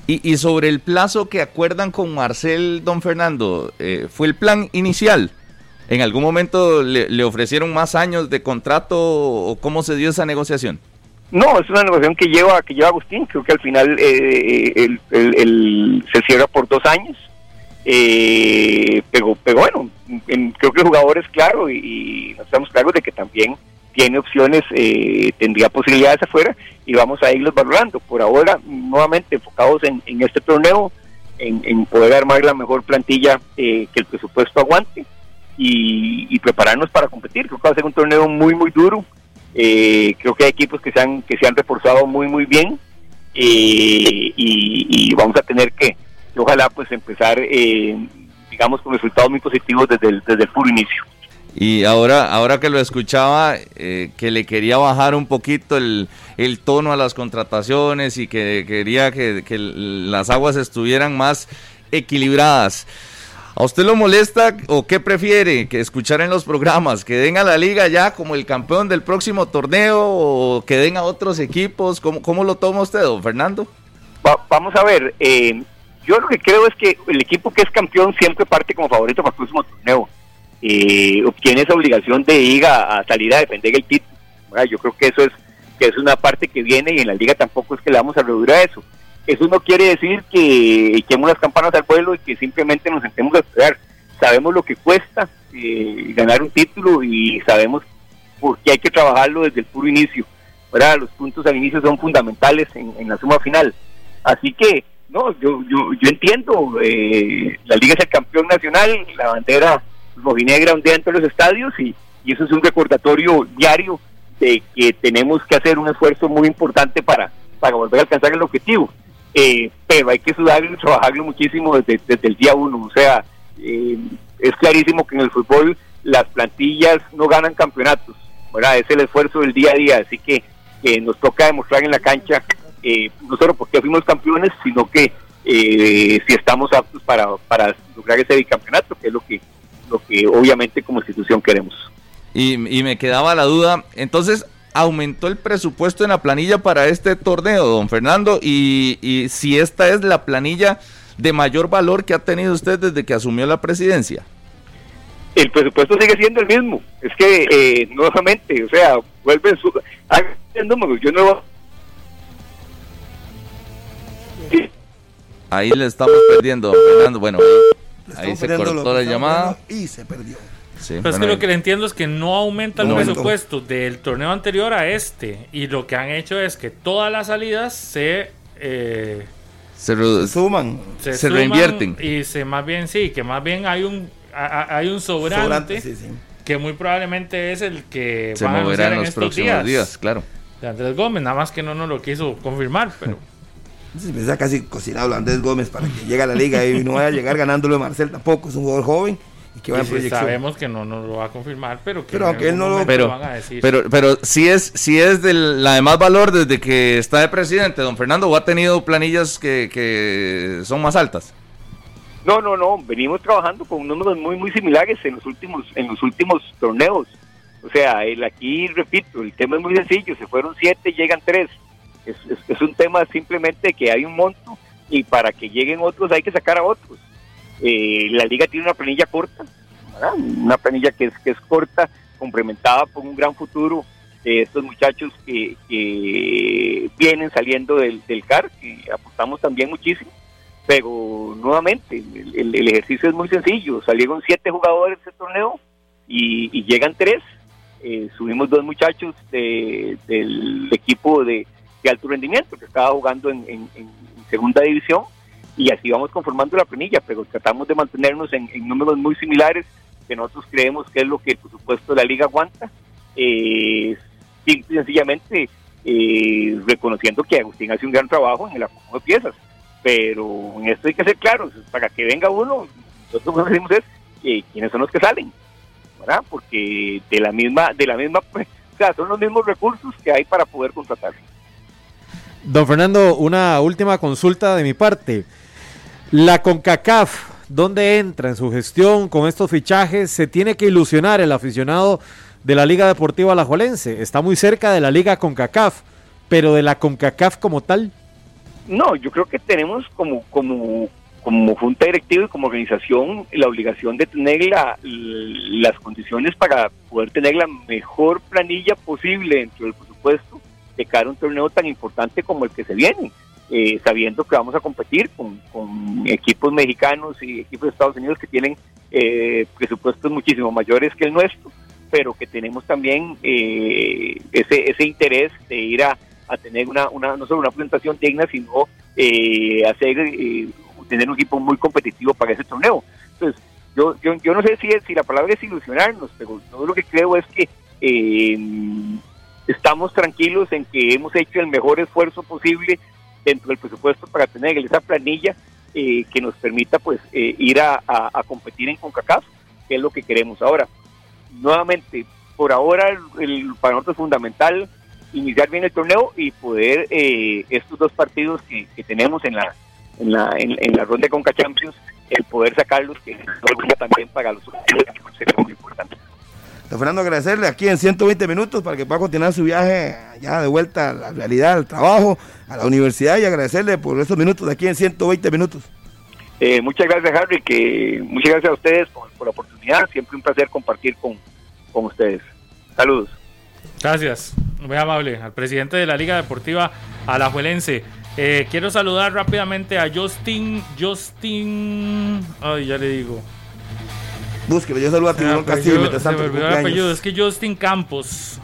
Y, sobre el plazo que acuerdan con Marcel, don Fernando, ¿fue el plan inicial? ¿En algún momento le, le ofrecieron más años de contrato o cómo se dio esa negociación? No, es una negociación que lleva que lleva Agustín. Creo que al final eh, el, se cierra por dos años. Eh, pero, bueno, creo que el jugador es claro y, nos estamos claros de que también tiene opciones, eh, tendría posibilidades afuera y vamos a irlos valorando. Por ahora, nuevamente enfocados en, este torneo, en, poder armar la mejor plantilla que el presupuesto aguante y, y prepararnos para competir. Creo que va a ser un torneo muy, muy duro eh, creo que hay equipos que se han, que se han reforzado muy, muy bien eh, y, vamos a tener que, ojalá, pues empezar, eh, digamos, con resultados muy positivos desde el, desde el puro inicio. Y ahora, ahora que lo escuchaba, que le quería bajar un poquito el, el, tono a las contrataciones y que quería que, que las aguas estuvieran más equilibradas. ¿A usted lo molesta o qué prefiere que escuchar en los programas? ¿Que den a la liga ya como el campeón del próximo torneo o que den a otros equipos? ¿Cómo, cómo lo toma usted, don Fernando? vamos a ver, eh, yo lo que creo es que el equipo que es campeón siempre parte como favorito para el próximo torneo. Eh, obtiene esa obligación de ir a, salir a defender el título. Yo creo que eso es que es una parte que viene y en la liga tampoco es que le vamos a reducir a eso. Eso no quiere decir que echemos las campanas al pueblo y que simplemente nos sentemos a esperar. Sabemos lo que cuesta eh, ganar un título y sabemos por qué hay que trabajarlo desde el puro inicio. ¿verdad? Los puntos al inicio son fundamentales en, la suma final. Así que, no, yo, yo, yo entiendo, eh, la liga es el campeón nacional, la bandera rojinegra día de los estadios y, y eso es un recordatorio diario de que tenemos que hacer un esfuerzo muy importante para, para volver a alcanzar el objetivo. Eh, pero hay que sudarlo y trabajarlo muchísimo desde, el día uno. O sea, eh, es clarísimo que en el fútbol las plantillas no ganan campeonatos, ¿verdad? Es el esfuerzo del día a día, así que nos toca demostrar en la cancha, eh, no solo porque fuimos campeones, sino que si estamos aptos para, para lograr ese bicampeonato, que es lo que, lo que obviamente como institución queremos. Y, y me quedaba la duda, entonces, aumentó el presupuesto en la planilla para este torneo, don Fernando, y, si esta es la planilla de mayor valor que ha tenido usted desde que asumió la presidencia. El presupuesto sigue siendo el mismo. Es que, eh, nuevamente, o sea, vuelven su... Yo no... Ahí le estamos perdiendo, don Fernando. Bueno, Ahí se cortó la llamada. Y se perdió. Sí, Pero es que lo que le entiendo es que no aumenta el presupuesto del torneo anterior a este. Y lo que han hecho es que todas las salidas se... Eh, se, suman. Se, reinvierten. Y se más bien, sí, que más bien hay un, hay un sobrante. Que muy probablemente es el que se moverá en los próximos días. claro. De Andrés Gómez, nada más que no nos lo quiso confirmar, pero... Se está casi cocinado Andrés Gómez para que llegue a la liga y no vaya a llegar ganándolo de Marcel tampoco, es un jugador joven y que va y sabemos que no nos lo va a confirmar, pero que pero aunque él no lo, pero, van a decir. Pero, pero si es, si es de la de más valor desde que está de presidente, don Fernando, ¿o ha tenido planillas que, que son más altas? No, no, no, venimos trabajando con números muy, muy similares en los últimos, en los últimos torneos. O sea, el aquí, repito, el tema es muy sencillo, se fueron siete, llegan tres. Es, es, un tema simplemente que hay un monto y para que lleguen otros hay que sacar a otros. Eh, la liga tiene una planilla corta, una planilla que es, que es corta, complementada por un gran futuro de estos muchachos que, vienen saliendo del, CAR, que apostamos también muchísimo. Pero nuevamente, el, ejercicio es muy sencillo. Salieron siete jugadores de torneo y, llegan tres. Eh, subimos dos muchachos del equipo de, alto rendimiento que estaba jugando en, segunda división y así vamos conformando la planilla, pero tratamos de mantenernos en, números muy similares que nosotros creemos que es lo que por supuesto la liga aguanta, eh, sencillamente eh, reconociendo que Agustín hace un gran trabajo en el acomodo de piezas, pero en esto hay que ser claros, para que venga uno, nosotros lo que decimos es que quiénes son los que salen, ¿verdad? Porque de la misma, de la misma, o sea, son los mismos recursos que hay para poder contratar. Don Fernando, una última consulta de mi parte. La CONCACAF, ¿dónde entra en su gestión con estos fichajes? ¿Se tiene que ilusionar el aficionado de la Liga Deportiva Alajuelense? Está muy cerca de la Liga CONCACAF, pero de la CONCACAF como tal. No, yo creo que tenemos como, como, como junta directiva y como organización la obligación de tener las condiciones para poder tener la mejor planilla posible dentro del presupuesto de cara a un torneo tan importante como el que se viene, eh, sabiendo que vamos a competir con, equipos mexicanos y equipos de Estados Unidos que tienen eh, presupuestos muchísimo mayores que el nuestro, pero que tenemos también eh, ese, ese interés de ir a, tener una, una, no solo una presentación digna, sino hacer tener un equipo muy competitivo para ese torneo. Entonces, yo, yo, yo no sé si, si la palabra es ilusionarnos, pero yo lo que creo es que estamos tranquilos en que hemos hecho el mejor esfuerzo posible dentro del presupuesto para tener esa planilla eh, que nos permita pues eh, ir a, competir en CONCACAF, que es lo que queremos ahora. Nuevamente, por ahora el, para nosotros es fundamental iniciar bien el torneo y poder eh, estos dos partidos que, tenemos en la en la, en, la ronda de Conca Champions, el poder sacarlos, que también para los sería muy importante. Fernando, agradecerle aquí en 120 minutos para que pueda continuar su viaje ya de vuelta a la realidad, al trabajo, a la universidad y agradecerle por estos minutos de aquí en 120 minutos. Eh, muchas gracias, Harry, que muchas gracias a ustedes por, la oportunidad. Siempre un placer compartir con, con ustedes. Saludos. Gracias, muy amable, al presidente de la Liga Deportiva Alajuelense. Eh, quiero saludar rápidamente a Justin, Justin, ay, ya le digo, Búsquelo, yo saludo a Tiburón Castillo se me olvidó el apellido, es que Justin Campos.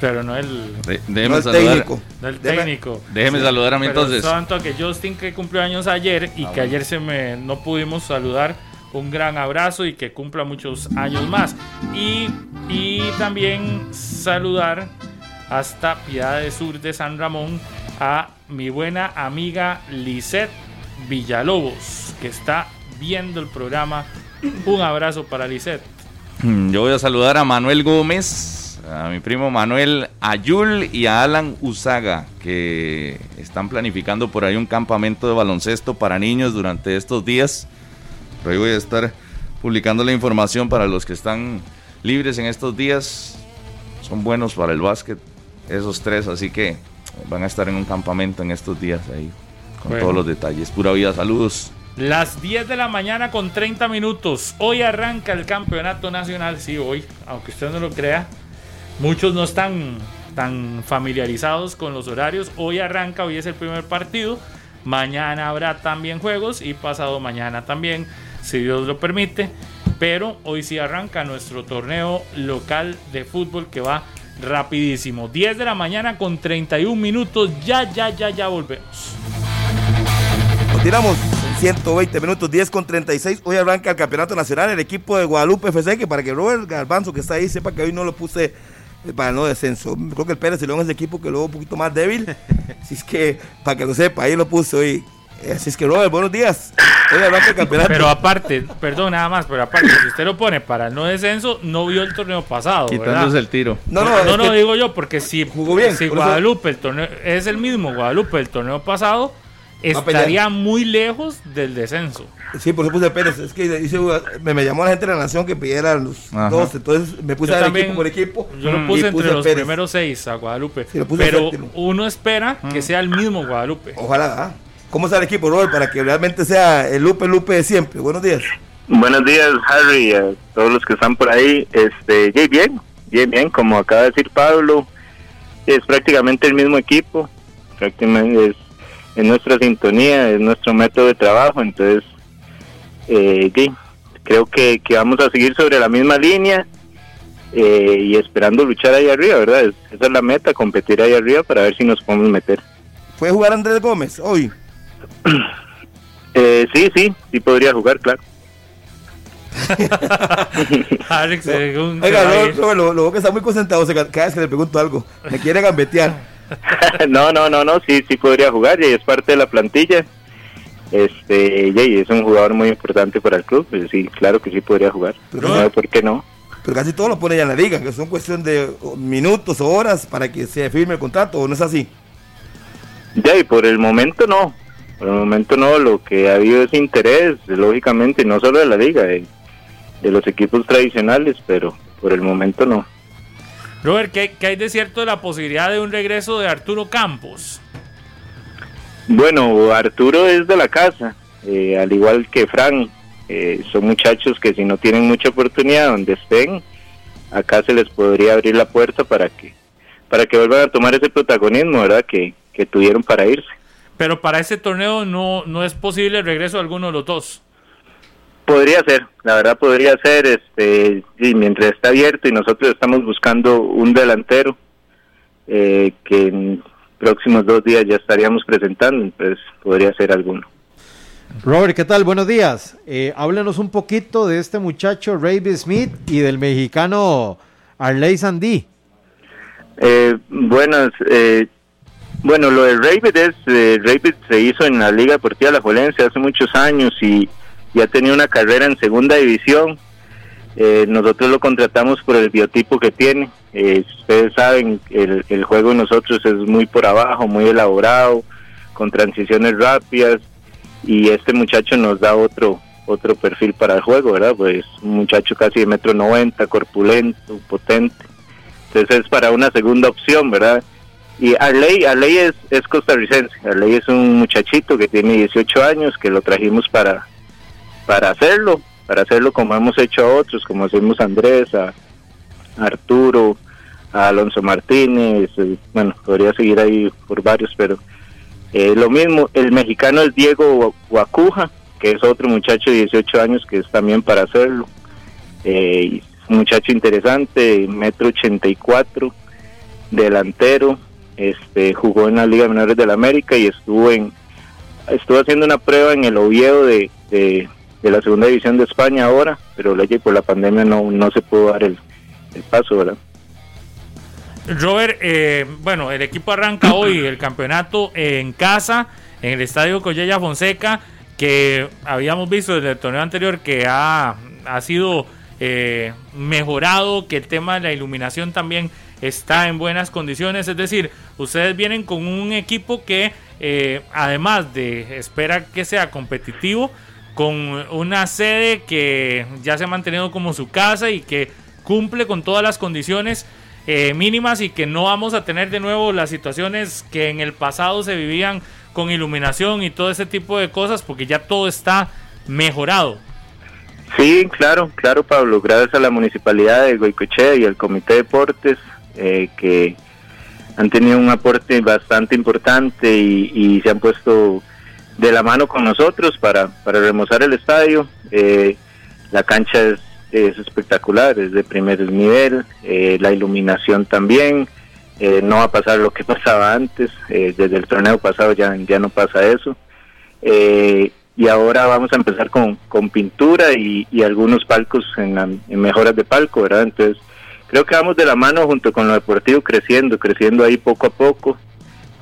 Pero no el, déjeme saludar, técnico. No el técnico. Déjeme saludar a mí entonces. Tanto que Justin que cumplió años ayer y ah, que ayer se me no pudimos saludar. Un gran abrazo y que cumpla muchos años más. Y, y también saludar hasta Piedad de Sur de San Ramón a mi buena amiga Lisette Villalobos, que está viendo el programa. Un abrazo para Lisette. Mm, yo voy a saludar a Manuel Gómez, a mi primo Manuel Ayul y a Alan Usaga, que están planificando por ahí un campamento de baloncesto para niños durante estos días. Pero hoy voy a estar publicando la información para los que están libres en estos días. Son buenos para el básquet, esos tres, así que van a estar en un campamento en estos días ahí, con todos los detalles. Pura vida, saludos. Las 10 de la mañana con 30 minutos. Hoy arranca el campeonato nacional. Sí, hoy, aunque usted no lo crea. Muchos no están tan familiarizados con los horarios. Hoy arranca, hoy es el primer partido. Mañana habrá también juegos y pasado mañana también, si Dios lo permite. Pero hoy sí arranca nuestro torneo local de fútbol que va rapidísimo. 10 de la mañana con 31 minutos. Ya, ya, ya, ya volvemos. Continuamos 120 minutos, 10 con 36. Hoy arranca el Campeonato Nacional, el equipo de Guadalupe FC, que para que Robert Garbanzo, que está ahí, sepa que hoy no lo puse eh, para no descenso. Creo que el Pérez León es el equipo que luego un poquito más débil. Así es que, para que lo sepa, ahí lo puse hoy. Así es que, Robert, buenos días. Hoy arranca el campeonato. Pero aparte, perdón, nada más, pero aparte, si usted lo pone para el no descenso, no vio el torneo pasado. Quitándose el tiro. No, no, no, no digo yo, porque si, Jugó bien, si Guadalupe, el torneo, es el mismo Guadalupe el torneo pasado. Estaría muy lejos del descenso. Sí, por eso puse Pérez. Es que dice, me, me llamó la gente de la nación que pidiera los Ajá. dos. Entonces me puse Yo a también- equipo por equipo. Yo lo y puse entre los Pérez. primeros seis a Guadalupe. Sí, lo puse pero séptimo. uno espera que sea el mismo Guadalupe. Ojalá. ¿ah? ¿Cómo está el equipo, Robert? Para que realmente sea el Lupe Lupe de siempre. Buenos días. Buenos días, Harry, a todos los que están por ahí. Este, ya bien, bien, bien, como acaba de decir Pablo, es prácticamente el mismo equipo, prácticamente es, es nuestra sintonía, es nuestro método de trabajo, entonces, eh, sí, creo que, que vamos a seguir sobre la misma línea eh, y esperando luchar ahí arriba, ¿verdad? Es- esa es la meta, competir ahí arriba para ver si nos podemos meter. ¿Fue jugar Andrés Gómez hoy? Eh, sí, sí, sí podría jugar, claro. Alex, según Oiga. Robert, lo, lo veo que está muy concentrado. o sea, cada vez que le pregunto algo, me quiere gambetear. no, no, no, no, sí, sí podría jugar, y es parte de la plantilla. Este, y es un jugador muy importante para el club, pues sí, claro que sí podría jugar. Pero- no por qué no. Pero casi todo lo pone ya en la liga, que son cuestión de minutos o horas para que se firme el contrato, ¿o no es así? Ya, y por el momento no. Por el momento no, lo que ha habido es interés, lógicamente, no solo de la liga, de, de los equipos tradicionales, pero por el momento no. Robert, ¿qué, qué hay de cierto de la posibilidad de un regreso de Arturo Campos? Bueno, Arturo es de la casa, eh, al igual que Fran, eh, son muchachos que si no tienen mucha oportunidad donde estén, acá se les podría abrir la puerta para que para que vuelvan a tomar ese protagonismo, ¿verdad? Que, que tuvieron para irse. Pero para ese torneo no, no es posible el regreso de alguno de los dos. Podría ser, la verdad podría ser, este, y mientras está abierto y nosotros estamos buscando un delantero eh, que en próximos dos días ya estaríamos presentando, entonces podría ser alguno. Robert, ¿qué tal? Buenos días. Eh, háblenos un poquito de este muchacho Raby Smith y del mexicano Arley Sandí. Eh, buenas, eh, bueno, lo del Rabbit es, eh, Rabbit se hizo en la Liga Deportiva La Jolense hace muchos años y ya tenía una carrera en segunda división. Eh, nosotros lo contratamos por el biotipo que tiene. Eh, ustedes saben, el, el juego de nosotros es muy por abajo, muy elaborado, con transiciones rápidas y este muchacho nos da otro otro perfil para el juego, ¿verdad? Pues un muchacho casi de metro noventa, corpulento, potente. Entonces es para una segunda opción, ¿verdad? Y Arley, Arley es, es costarricense. Arley es un muchachito que tiene 18 años, que lo trajimos para, para hacerlo, para hacerlo como hemos hecho a otros, como hacemos a Andrés, a, Arturo, a Alonso Martínez, eh, bueno, podría seguir ahí por varios, pero eh, lo mismo, el mexicano es Diego Guacuja, que es otro muchacho de 18 años que es también para hacerlo. Eh, muchacho interesante, metro 84, delantero, este jugó en la Liga de Menores del América y estuvo en estuvo haciendo una prueba en el Oviedo de, de la segunda división de España ahora, pero por la pandemia no, no se pudo dar el, el paso, ¿verdad? Robert, eh, bueno, el equipo arranca hoy el campeonato en casa, en el estadio Collella Fonseca, que habíamos visto desde el torneo anterior que ha, ha sido eh, mejorado, que el tema de la iluminación también está en buenas condiciones. Es decir, ustedes vienen con un equipo que, eh, además de espera que sea competitivo, con una sede que ya se ha mantenido como su casa y que cumple con todas las condiciones eh, mínimas y que no vamos a tener de nuevo las situaciones que en el pasado se vivían con iluminación y todo ese tipo de cosas porque ya todo está mejorado. Sí, claro, claro, Pablo. Gracias a la municipalidad de Goicochea y al Comité de Deportes eh, que han tenido un aporte bastante importante y se han puesto de la mano con nosotros para, para remozar el estadio. Eh, la cancha es, es, espectacular, es de primer nivel, eh, la iluminación también. Eh, no va a pasar lo que pasaba antes, desde el torneo pasado ya, ya no pasa eso. y ahora vamos a empezar con, con pintura y, y algunos palcos en, en mejoras de palco, ¿verdad? Entonces, creo que vamos de la mano junto con lo deportivo creciendo, creciendo ahí poco a poco,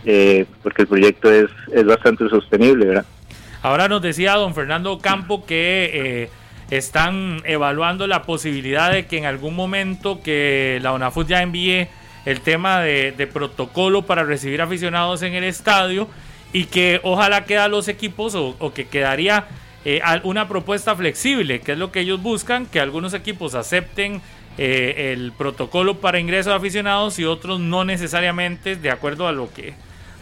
eh, porque el proyecto es, es bastante sostenible, ¿verdad? Ahora nos decía don Fernando Campo que eh, están evaluando la posibilidad de que en algún momento que la UNAFUT ya envíe el tema de, protocolo para recibir aficionados en el estadio y que ojalá queda los equipos o, que quedaría eh, una propuesta flexible, que es lo que ellos buscan, que algunos equipos acepten eh, el protocolo para ingreso de aficionados y otros no necesariamente de acuerdo a lo que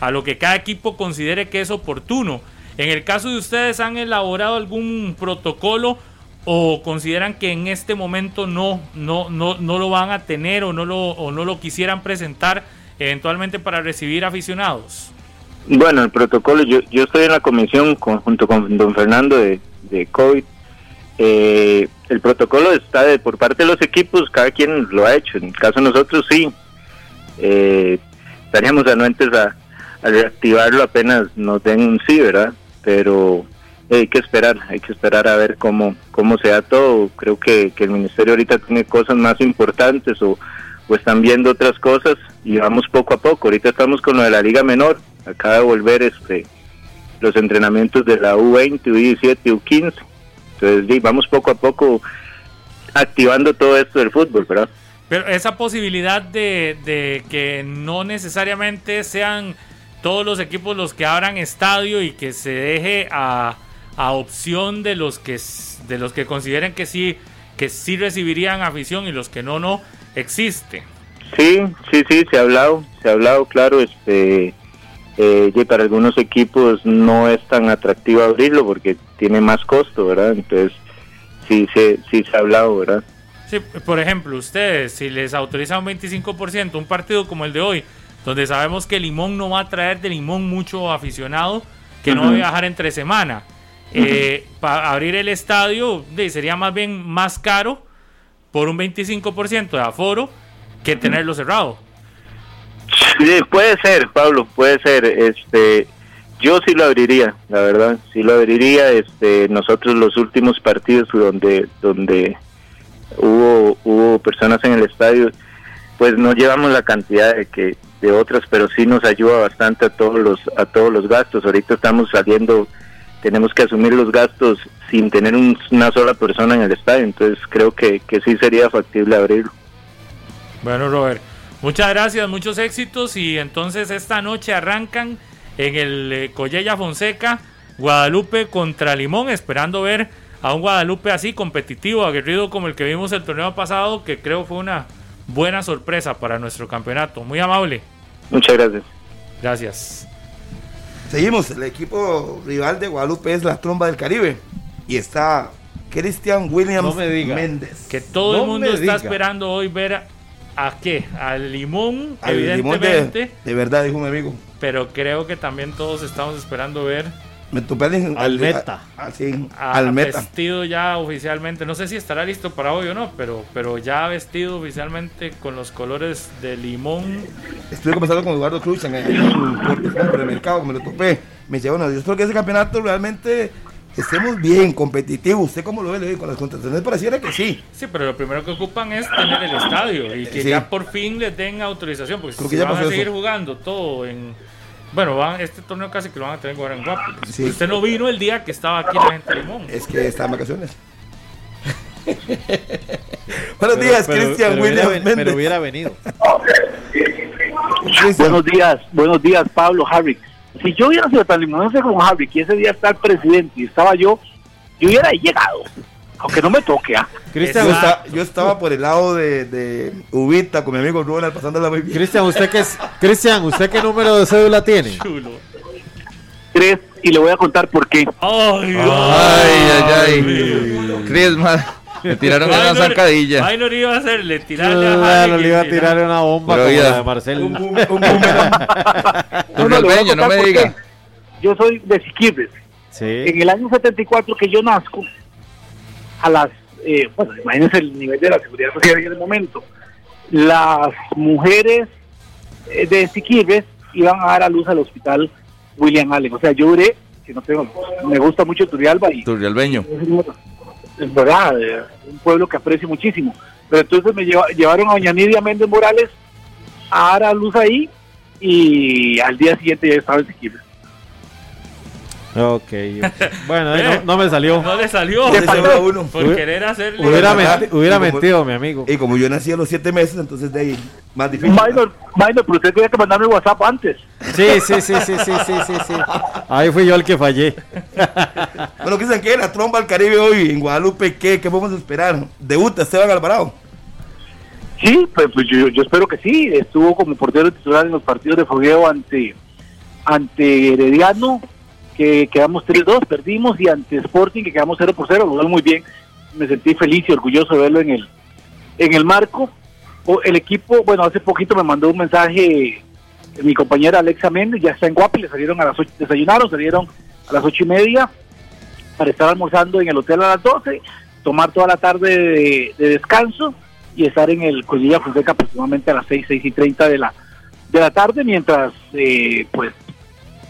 a lo que cada equipo considere que es oportuno. En el caso de ustedes han elaborado algún protocolo o consideran que en este momento no no no, no lo van a tener o no lo no lo quisieran presentar eventualmente para recibir aficionados. Bueno, el protocolo, yo, yo estoy en la comisión junto con don Fernando de, de COVID eh, el protocolo está de, por parte de los equipos, cada quien lo ha hecho. En el caso de nosotros sí, eh, estaríamos anuentes a, a reactivarlo apenas nos den un sí, ¿verdad? Pero hay que esperar, hay que esperar a ver cómo, cómo se da todo. Creo que, que el ministerio ahorita tiene cosas más importantes o, están viendo otras cosas y vamos poco a poco. Ahorita estamos con lo de la liga menor, acaba de volver este los entrenamientos de la U20, U17 y U15 entonces, vamos poco a poco activando todo esto del fútbol, ¿verdad? Pero esa posibilidad de, que no necesariamente sean todos los equipos los que abran estadio y que se deje a, opción de los que de los que consideren que sí que sí recibirían afición y los que no no existe. Sí, sí, sí, se ha hablado, se ha hablado, claro, este eh, para algunos equipos no es tan atractivo abrirlo porque tiene más costo, ¿verdad? Entonces, sí, sí, sí se ha hablado, ¿verdad? Sí, por ejemplo, ustedes, si les autorizan un 25%, un partido como el de hoy, donde sabemos que Limón no va a traer de Limón mucho aficionado, que no va a viajar entre semana, eh, para abrir el estadio sería más bien más caro por un 25% de aforo que tenerlo cerrado. Sí, puede ser, Pablo, puede ser. Este, yo sí lo abriría, la verdad, sí lo abriría. Este, nosotros los últimos partidos donde donde hubo hubo personas en el estadio, pues no llevamos la cantidad de que de otras, pero sí nos ayuda bastante a todos los a todos los gastos. Ahorita estamos saliendo, tenemos que asumir los gastos sin tener una sola persona en el estadio, entonces creo que, que sí sería factible abrirlo. Bueno, Robert. Muchas gracias, muchos éxitos y entonces esta noche arrancan en el eh, Collella Fonseca, Guadalupe contra Limón, esperando ver a un Guadalupe así competitivo, aguerrido como el que vimos el torneo pasado, que creo fue una buena sorpresa para nuestro campeonato. Muy amable. Muchas gracias. Gracias. Seguimos, el equipo rival de Guadalupe es la Tromba del Caribe y está Cristian Williams Méndez. Que todo el mundo está esperando hoy ver ¿A qué? Al limón, evidentemente. de, verdad, dijo un amigo. Pero creo que también todos estamos esperando ver. Me al, al meta. al meta. Vestido ya oficialmente. No sé si estará listo para hoy o no, pero, pero ya vestido oficialmente con los colores de limón. Estoy conversando con Eduardo Cruz en el, mercado, me lo topé. Me dice, bueno, yo creo que ese campeonato realmente estemos bien competitivos. ¿Usted cómo lo ve con las contrataciones? Pareciera que sí. Sí, pero lo primero que ocupan es tener el estadio y que ya por fin les den autorización, porque si van a seguir jugando todo en... Bueno, van, este torneo casi que lo van a tener en Guapo. Usted no vino el día que estaba aquí la gente de Limón. Es que está en vacaciones. Buenos días, Cristian William Méndez. Pero hubiera venido. buenos días, buenos días, Pablo Harris si yo hubiera sido tan limonense como Javi, que ese día está el presidente y estaba yo, yo hubiera llegado. Aunque no me toque, ¿ah? Cristian, yo estaba por el lado de, de Ubita con mi amigo Ronald pasándola muy bien. Cristian, ¿usted qué es? Cristian, ¿usted qué número de cédula tiene? Chulo. Tres, y le voy a contar por qué. Ay, ay, ay. ay. Le tiraron una zancadilla. Ay, no le iba a hacer, le tiraron a le iba a tirar una bomba como la de Marcel. Un, no, no, no me diga. Yo soy de Siquirres En el año 74 que yo nazco, a las, eh, bueno, imagínense el nivel de la seguridad social en el momento, las mujeres eh, de Siquirres iban a dar a luz al hospital William Allen. O sea, yo duré, que no tengo, me gusta mucho Turrialba y... Turrialbeño. Es verdad, un pueblo que aprecio muchísimo. Pero entonces me llevaron a doña Nidia Méndez Morales a dar a luz ahí y al día siguiente ya estaba en Siquirres. Ok. Bueno, no, me salió. No le salió. uno. Por querer hacerle. Hubiera, metido, mi amigo. Y como yo nací a los siete meses, entonces de ahí más difícil. Minor, minor, pero usted tenía que mandarme WhatsApp antes. Sí, sí, sí, sí, sí, sí, sí, sí. Ahí fui yo el que fallé. bueno, ¿qué que la tromba al Caribe hoy en Guadalupe? ¿Qué, qué podemos esperar? ¿Debuta Esteban Alvarado? Sí, pues, pues yo, yo, espero que sí. Estuvo como portero titular en los partidos de fogueo ante, ante Herediano que quedamos 3-2, perdimos, y ante Sporting, que quedamos 0 por 0, lo veo muy bien. Me sentí feliz y orgulloso de verlo en el, en el marco. el equipo, bueno, hace poquito me mandó un mensaje mi compañera Alexa Méndez, ya está en Guapi, le salieron a las 8, desayunaron, salieron a las ocho y media para estar almorzando en el hotel a las 12, tomar toda la tarde de, descanso y estar en el Collilla Fonseca aproximadamente a las 6, 6 y 30 de la, de la tarde, mientras eh, pues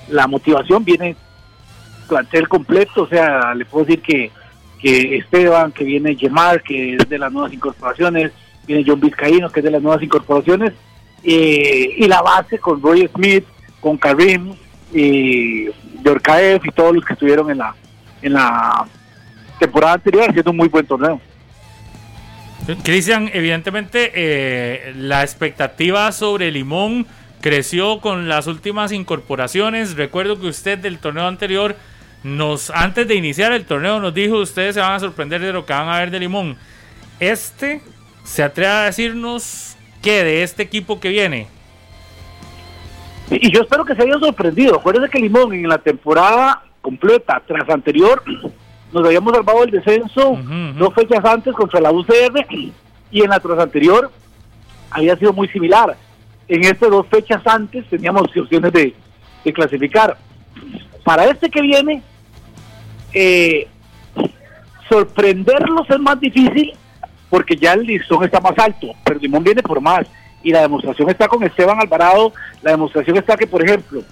la motivación viene plantel completo, o sea, le puedo decir que, que Esteban, que viene Gemar, que es de las nuevas incorporaciones, viene John Vizcaíno, que es de las nuevas incorporaciones, eh, y la base con Roy Smith, con Karim, y Yorkaev y todos los que estuvieron en la, en la temporada anterior haciendo un muy buen torneo. Cristian, evidentemente eh, la expectativa sobre Limón creció con las últimas incorporaciones. Recuerdo que usted del torneo anterior nos, antes de iniciar el torneo, nos dijo: Ustedes se van a sorprender de lo que van a ver de Limón. Este se atreve a decirnos qué de este equipo que viene. Y yo espero que se haya sorprendido. Acuérdense que Limón en la temporada completa, tras anterior, nos habíamos salvado el descenso dos fechas antes contra la UCR y en la tras anterior había sido muy similar. En estas dos fechas antes teníamos opciones de, de clasificar. Para este que viene, eh, sorprenderlos es más difícil porque ya el listón está más alto, pero Limón viene por más. Y la demostración está con Esteban Alvarado, la demostración está que, por ejemplo,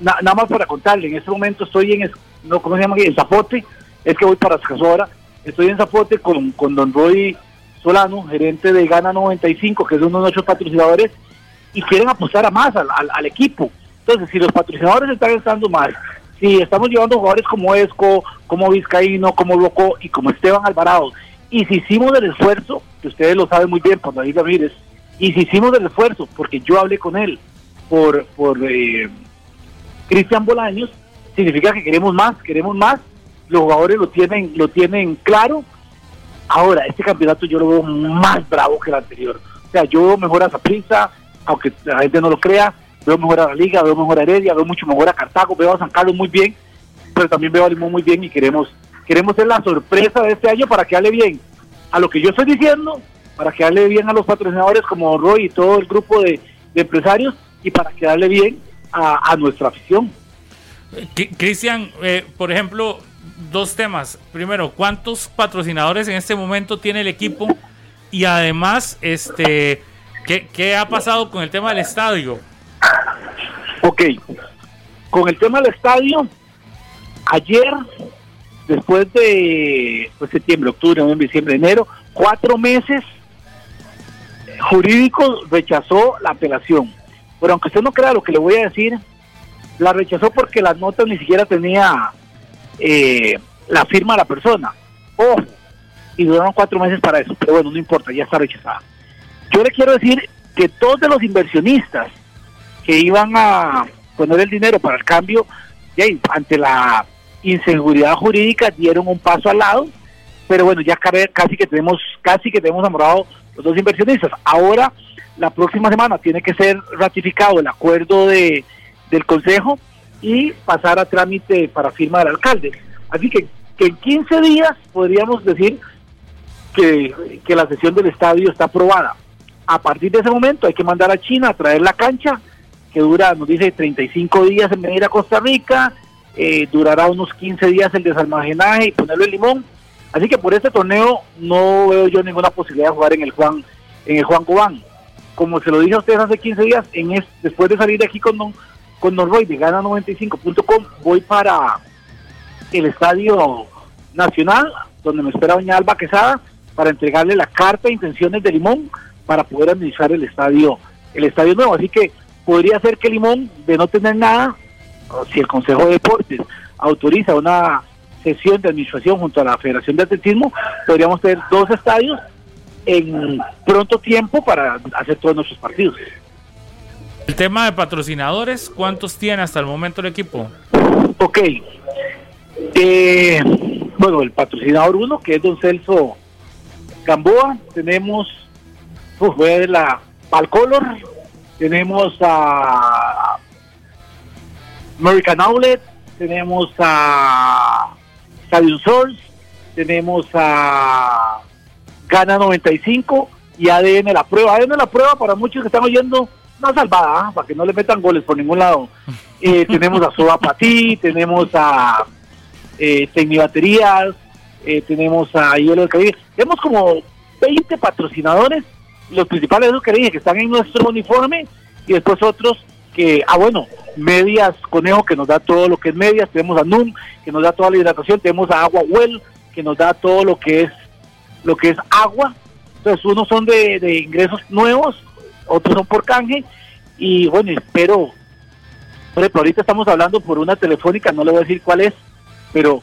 nada más para contarle, en este momento estoy en, no, ¿cómo se llama? En Zapote, es que voy para ahora, estoy en Zapote con, con don Roy Solano, gerente de Gana 95, que es uno de nuestros patrocinadores, y quieren apostar a más al, al, equipo. Entonces, si los patrocinadores están estando mal, si estamos llevando jugadores como Esco, como Vizcaíno, como Loco y como Esteban Alvarado, y si hicimos el esfuerzo, que ustedes lo saben muy bien por David Ramírez, y si hicimos el esfuerzo, porque yo hablé con él por, por eh, Cristian Bolaños, significa que queremos más, queremos más, los jugadores lo tienen, lo tienen claro. Ahora, este campeonato yo lo veo más bravo que el anterior. O sea, yo veo mejor a Zaprisa, aunque la gente no lo crea, veo mejor a la Liga, veo mejor a Heredia, veo mucho mejor a Cartago, veo a San Carlos muy bien, pero también veo a Limón muy bien y queremos, queremos ser la sorpresa de este año para que hable bien a lo que yo estoy diciendo, para que hable bien a los patrocinadores como Roy y todo el grupo de, empresarios y para que hable bien a, nuestra afición. Cristian, eh, por ejemplo, dos temas. Primero, ¿cuántos patrocinadores en este momento tiene el equipo? Y además, este ¿Qué, ha pasado con el tema del estadio? Ok, con el tema del estadio, ayer, después de pues, septiembre, octubre, noviembre, diciembre, enero, cuatro meses, jurídico rechazó la apelación. Pero aunque usted no crea lo que le voy a decir, la rechazó porque las notas ni siquiera tenía eh, la firma de la persona. Ojo, y duraron cuatro meses para eso, pero bueno, no importa, ya está rechazada. Yo le quiero decir que todos de los inversionistas que iban a poner el dinero para el cambio, ante la inseguridad jurídica dieron un paso al lado, pero bueno, ya casi que tenemos casi que tenemos amorado los dos inversionistas. Ahora, la próxima semana tiene que ser ratificado el acuerdo de, del Consejo y pasar a trámite para firma del alcalde. Así que, que en 15 días podríamos decir que, que la sesión del estadio está aprobada. A partir de ese momento hay que mandar a China a traer la cancha, que dura, nos dice, 35 días en venir a Costa Rica, eh, durará unos 15 días el desalmacenaje y ponerlo en limón. Así que por este torneo no veo yo ninguna posibilidad de jugar en el Juan, en el Juan Cobán. Como se lo dije a ustedes hace 15 días, en después de salir de aquí con, con Norroy de gana95.com, voy para el Estadio Nacional, donde me espera doña Alba Quesada, para entregarle la carta de intenciones de Limón para poder administrar el estadio, el estadio nuevo. Así que podría ser que Limón, de no tener nada, si el Consejo de Deportes autoriza una sesión de administración junto a la Federación de Atletismo, podríamos tener dos estadios en pronto tiempo para hacer todos nuestros partidos. El tema de patrocinadores, ¿cuántos tiene hasta el momento el equipo? Ok. Eh, bueno, el patrocinador uno, que es don Celso Gamboa, tenemos, voy a ver la Palcolor, tenemos a American Outlet, tenemos a Stadium Source, tenemos a Gana 95 y ADN la prueba. ADN la prueba para muchos que están oyendo una salvada, ¿ah? para que no le metan goles por ningún lado. Eh, tenemos a Soda Patí, tenemos a eh, Tecnibaterías, eh, tenemos a Hielo del Caribe. Tenemos como 20 patrocinadores, los principales de los que dije, que están en nuestro uniforme y después otros que, ah bueno, Medias Conejo que nos da todo lo que es medias, tenemos a NUM que nos da toda la hidratación, tenemos a Agua Well que nos da todo lo que es lo que es agua. Entonces unos son de, de ingresos nuevos, otros son por canje y bueno, espero, por ejemplo, ahorita estamos hablando por una telefónica, no le voy a decir cuál es, pero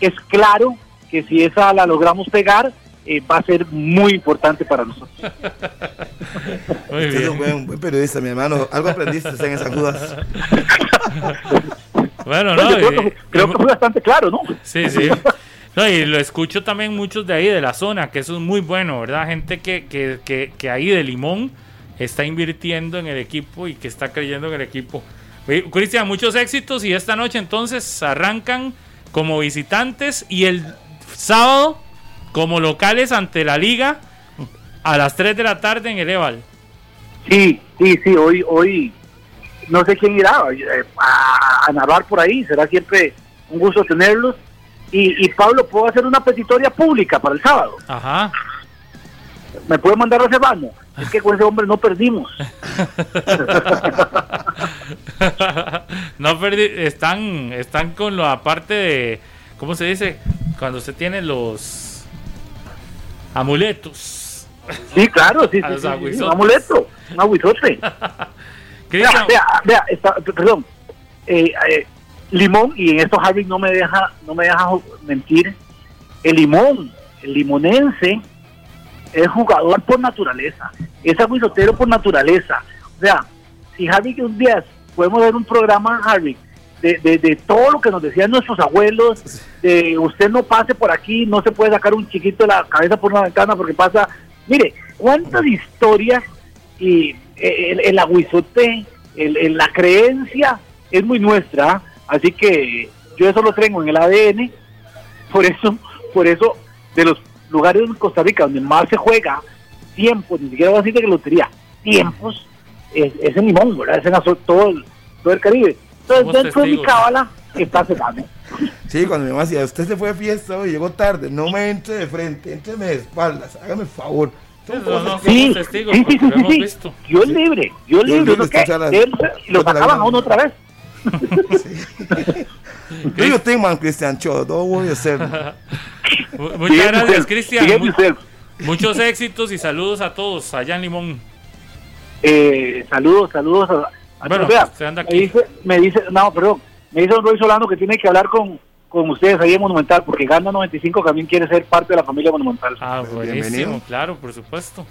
es claro que si esa la logramos pegar, eh, va a ser muy importante para nosotros. muy bien. un buen, periodista, mi hermano. Algo aprendiste en esas dudas. bueno, no, creo, que, fue bastante claro, ¿no? Sí, sí. No, y lo escucho también muchos de ahí de la zona, que eso es muy bueno, ¿verdad? Gente que, que, que, que ahí de Limón está invirtiendo en el equipo y que está creyendo en el equipo. Cristian, muchos éxitos y esta noche entonces arrancan como visitantes y el sábado como locales ante la liga a las 3 de la tarde en el Eval. Sí, sí, sí, hoy, hoy no sé quién irá eh, a, narrar por ahí, será siempre un gusto tenerlos. Y, Pablo, ¿puedo hacer una petitoria pública para el sábado? Ajá. ¿Me puede mandar a Sebano? Es que con ese hombre no perdimos. no perdí, están, están con lo aparte de, ¿cómo se dice? Cuando se tienen los Amuletos. Sí, claro, sí, sí, sí, un amuleto, un aguizote. vea, vea, vea perdón, eh, eh, Limón, y en esto Harry no me deja, no me deja mentir, el Limón, el limonense, es jugador por naturaleza, es aguizotero por naturaleza. O sea, si Harry un día podemos ver un programa, Harry, de, de, todo lo que nos decían nuestros abuelos, de usted no pase por aquí, no se puede sacar un chiquito de la cabeza por una ventana porque pasa, mire, cuántas historias y el, el aguizote, el, la creencia es muy nuestra, así que yo eso lo tengo en el ADN, por eso, por eso de los lugares en Costa Rica donde más se juega tiempo, ni siquiera voy a decir de lotería, tiempos, es, es en Limón, ¿verdad? Es en todo el, todo el Caribe. Entonces, dentro de mi cábala está cerrado. Sí, cuando mi mamá decía, usted se fue a fiesta y llegó tarde, no me entre de frente, entreme de espaldas, hágame el favor. sí, sí, sí, sí, sí, Yo libre, yo libre, lo que lo sacaban a uno otra vez. Do you think, man, Cristian Cho? Don't worry yourself. Muchas gracias, Cristian. Muchos éxitos y saludos a todos allá en Limón. Eh, saludos, saludos a bueno, vea, me dice, me dice, no, perdón, me dice don Roy Solano que tiene que hablar con, con ustedes ahí en Monumental, porque Gana 95 también quiere ser parte de la familia Monumental. Ah, buenísimo, claro, por supuesto.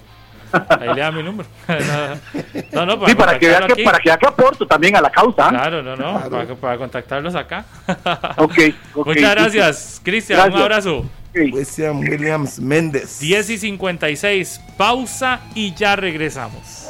Ahí le da mi número. no, no, para sí, para que vea que, para que vea que aporto también a la causa. Claro, no, no, Para, para, contactarlos acá. okay, Muchas gracias, Cristian, un abrazo. Cristian Williams Méndez. 10 y 56, pausa y ya regresamos.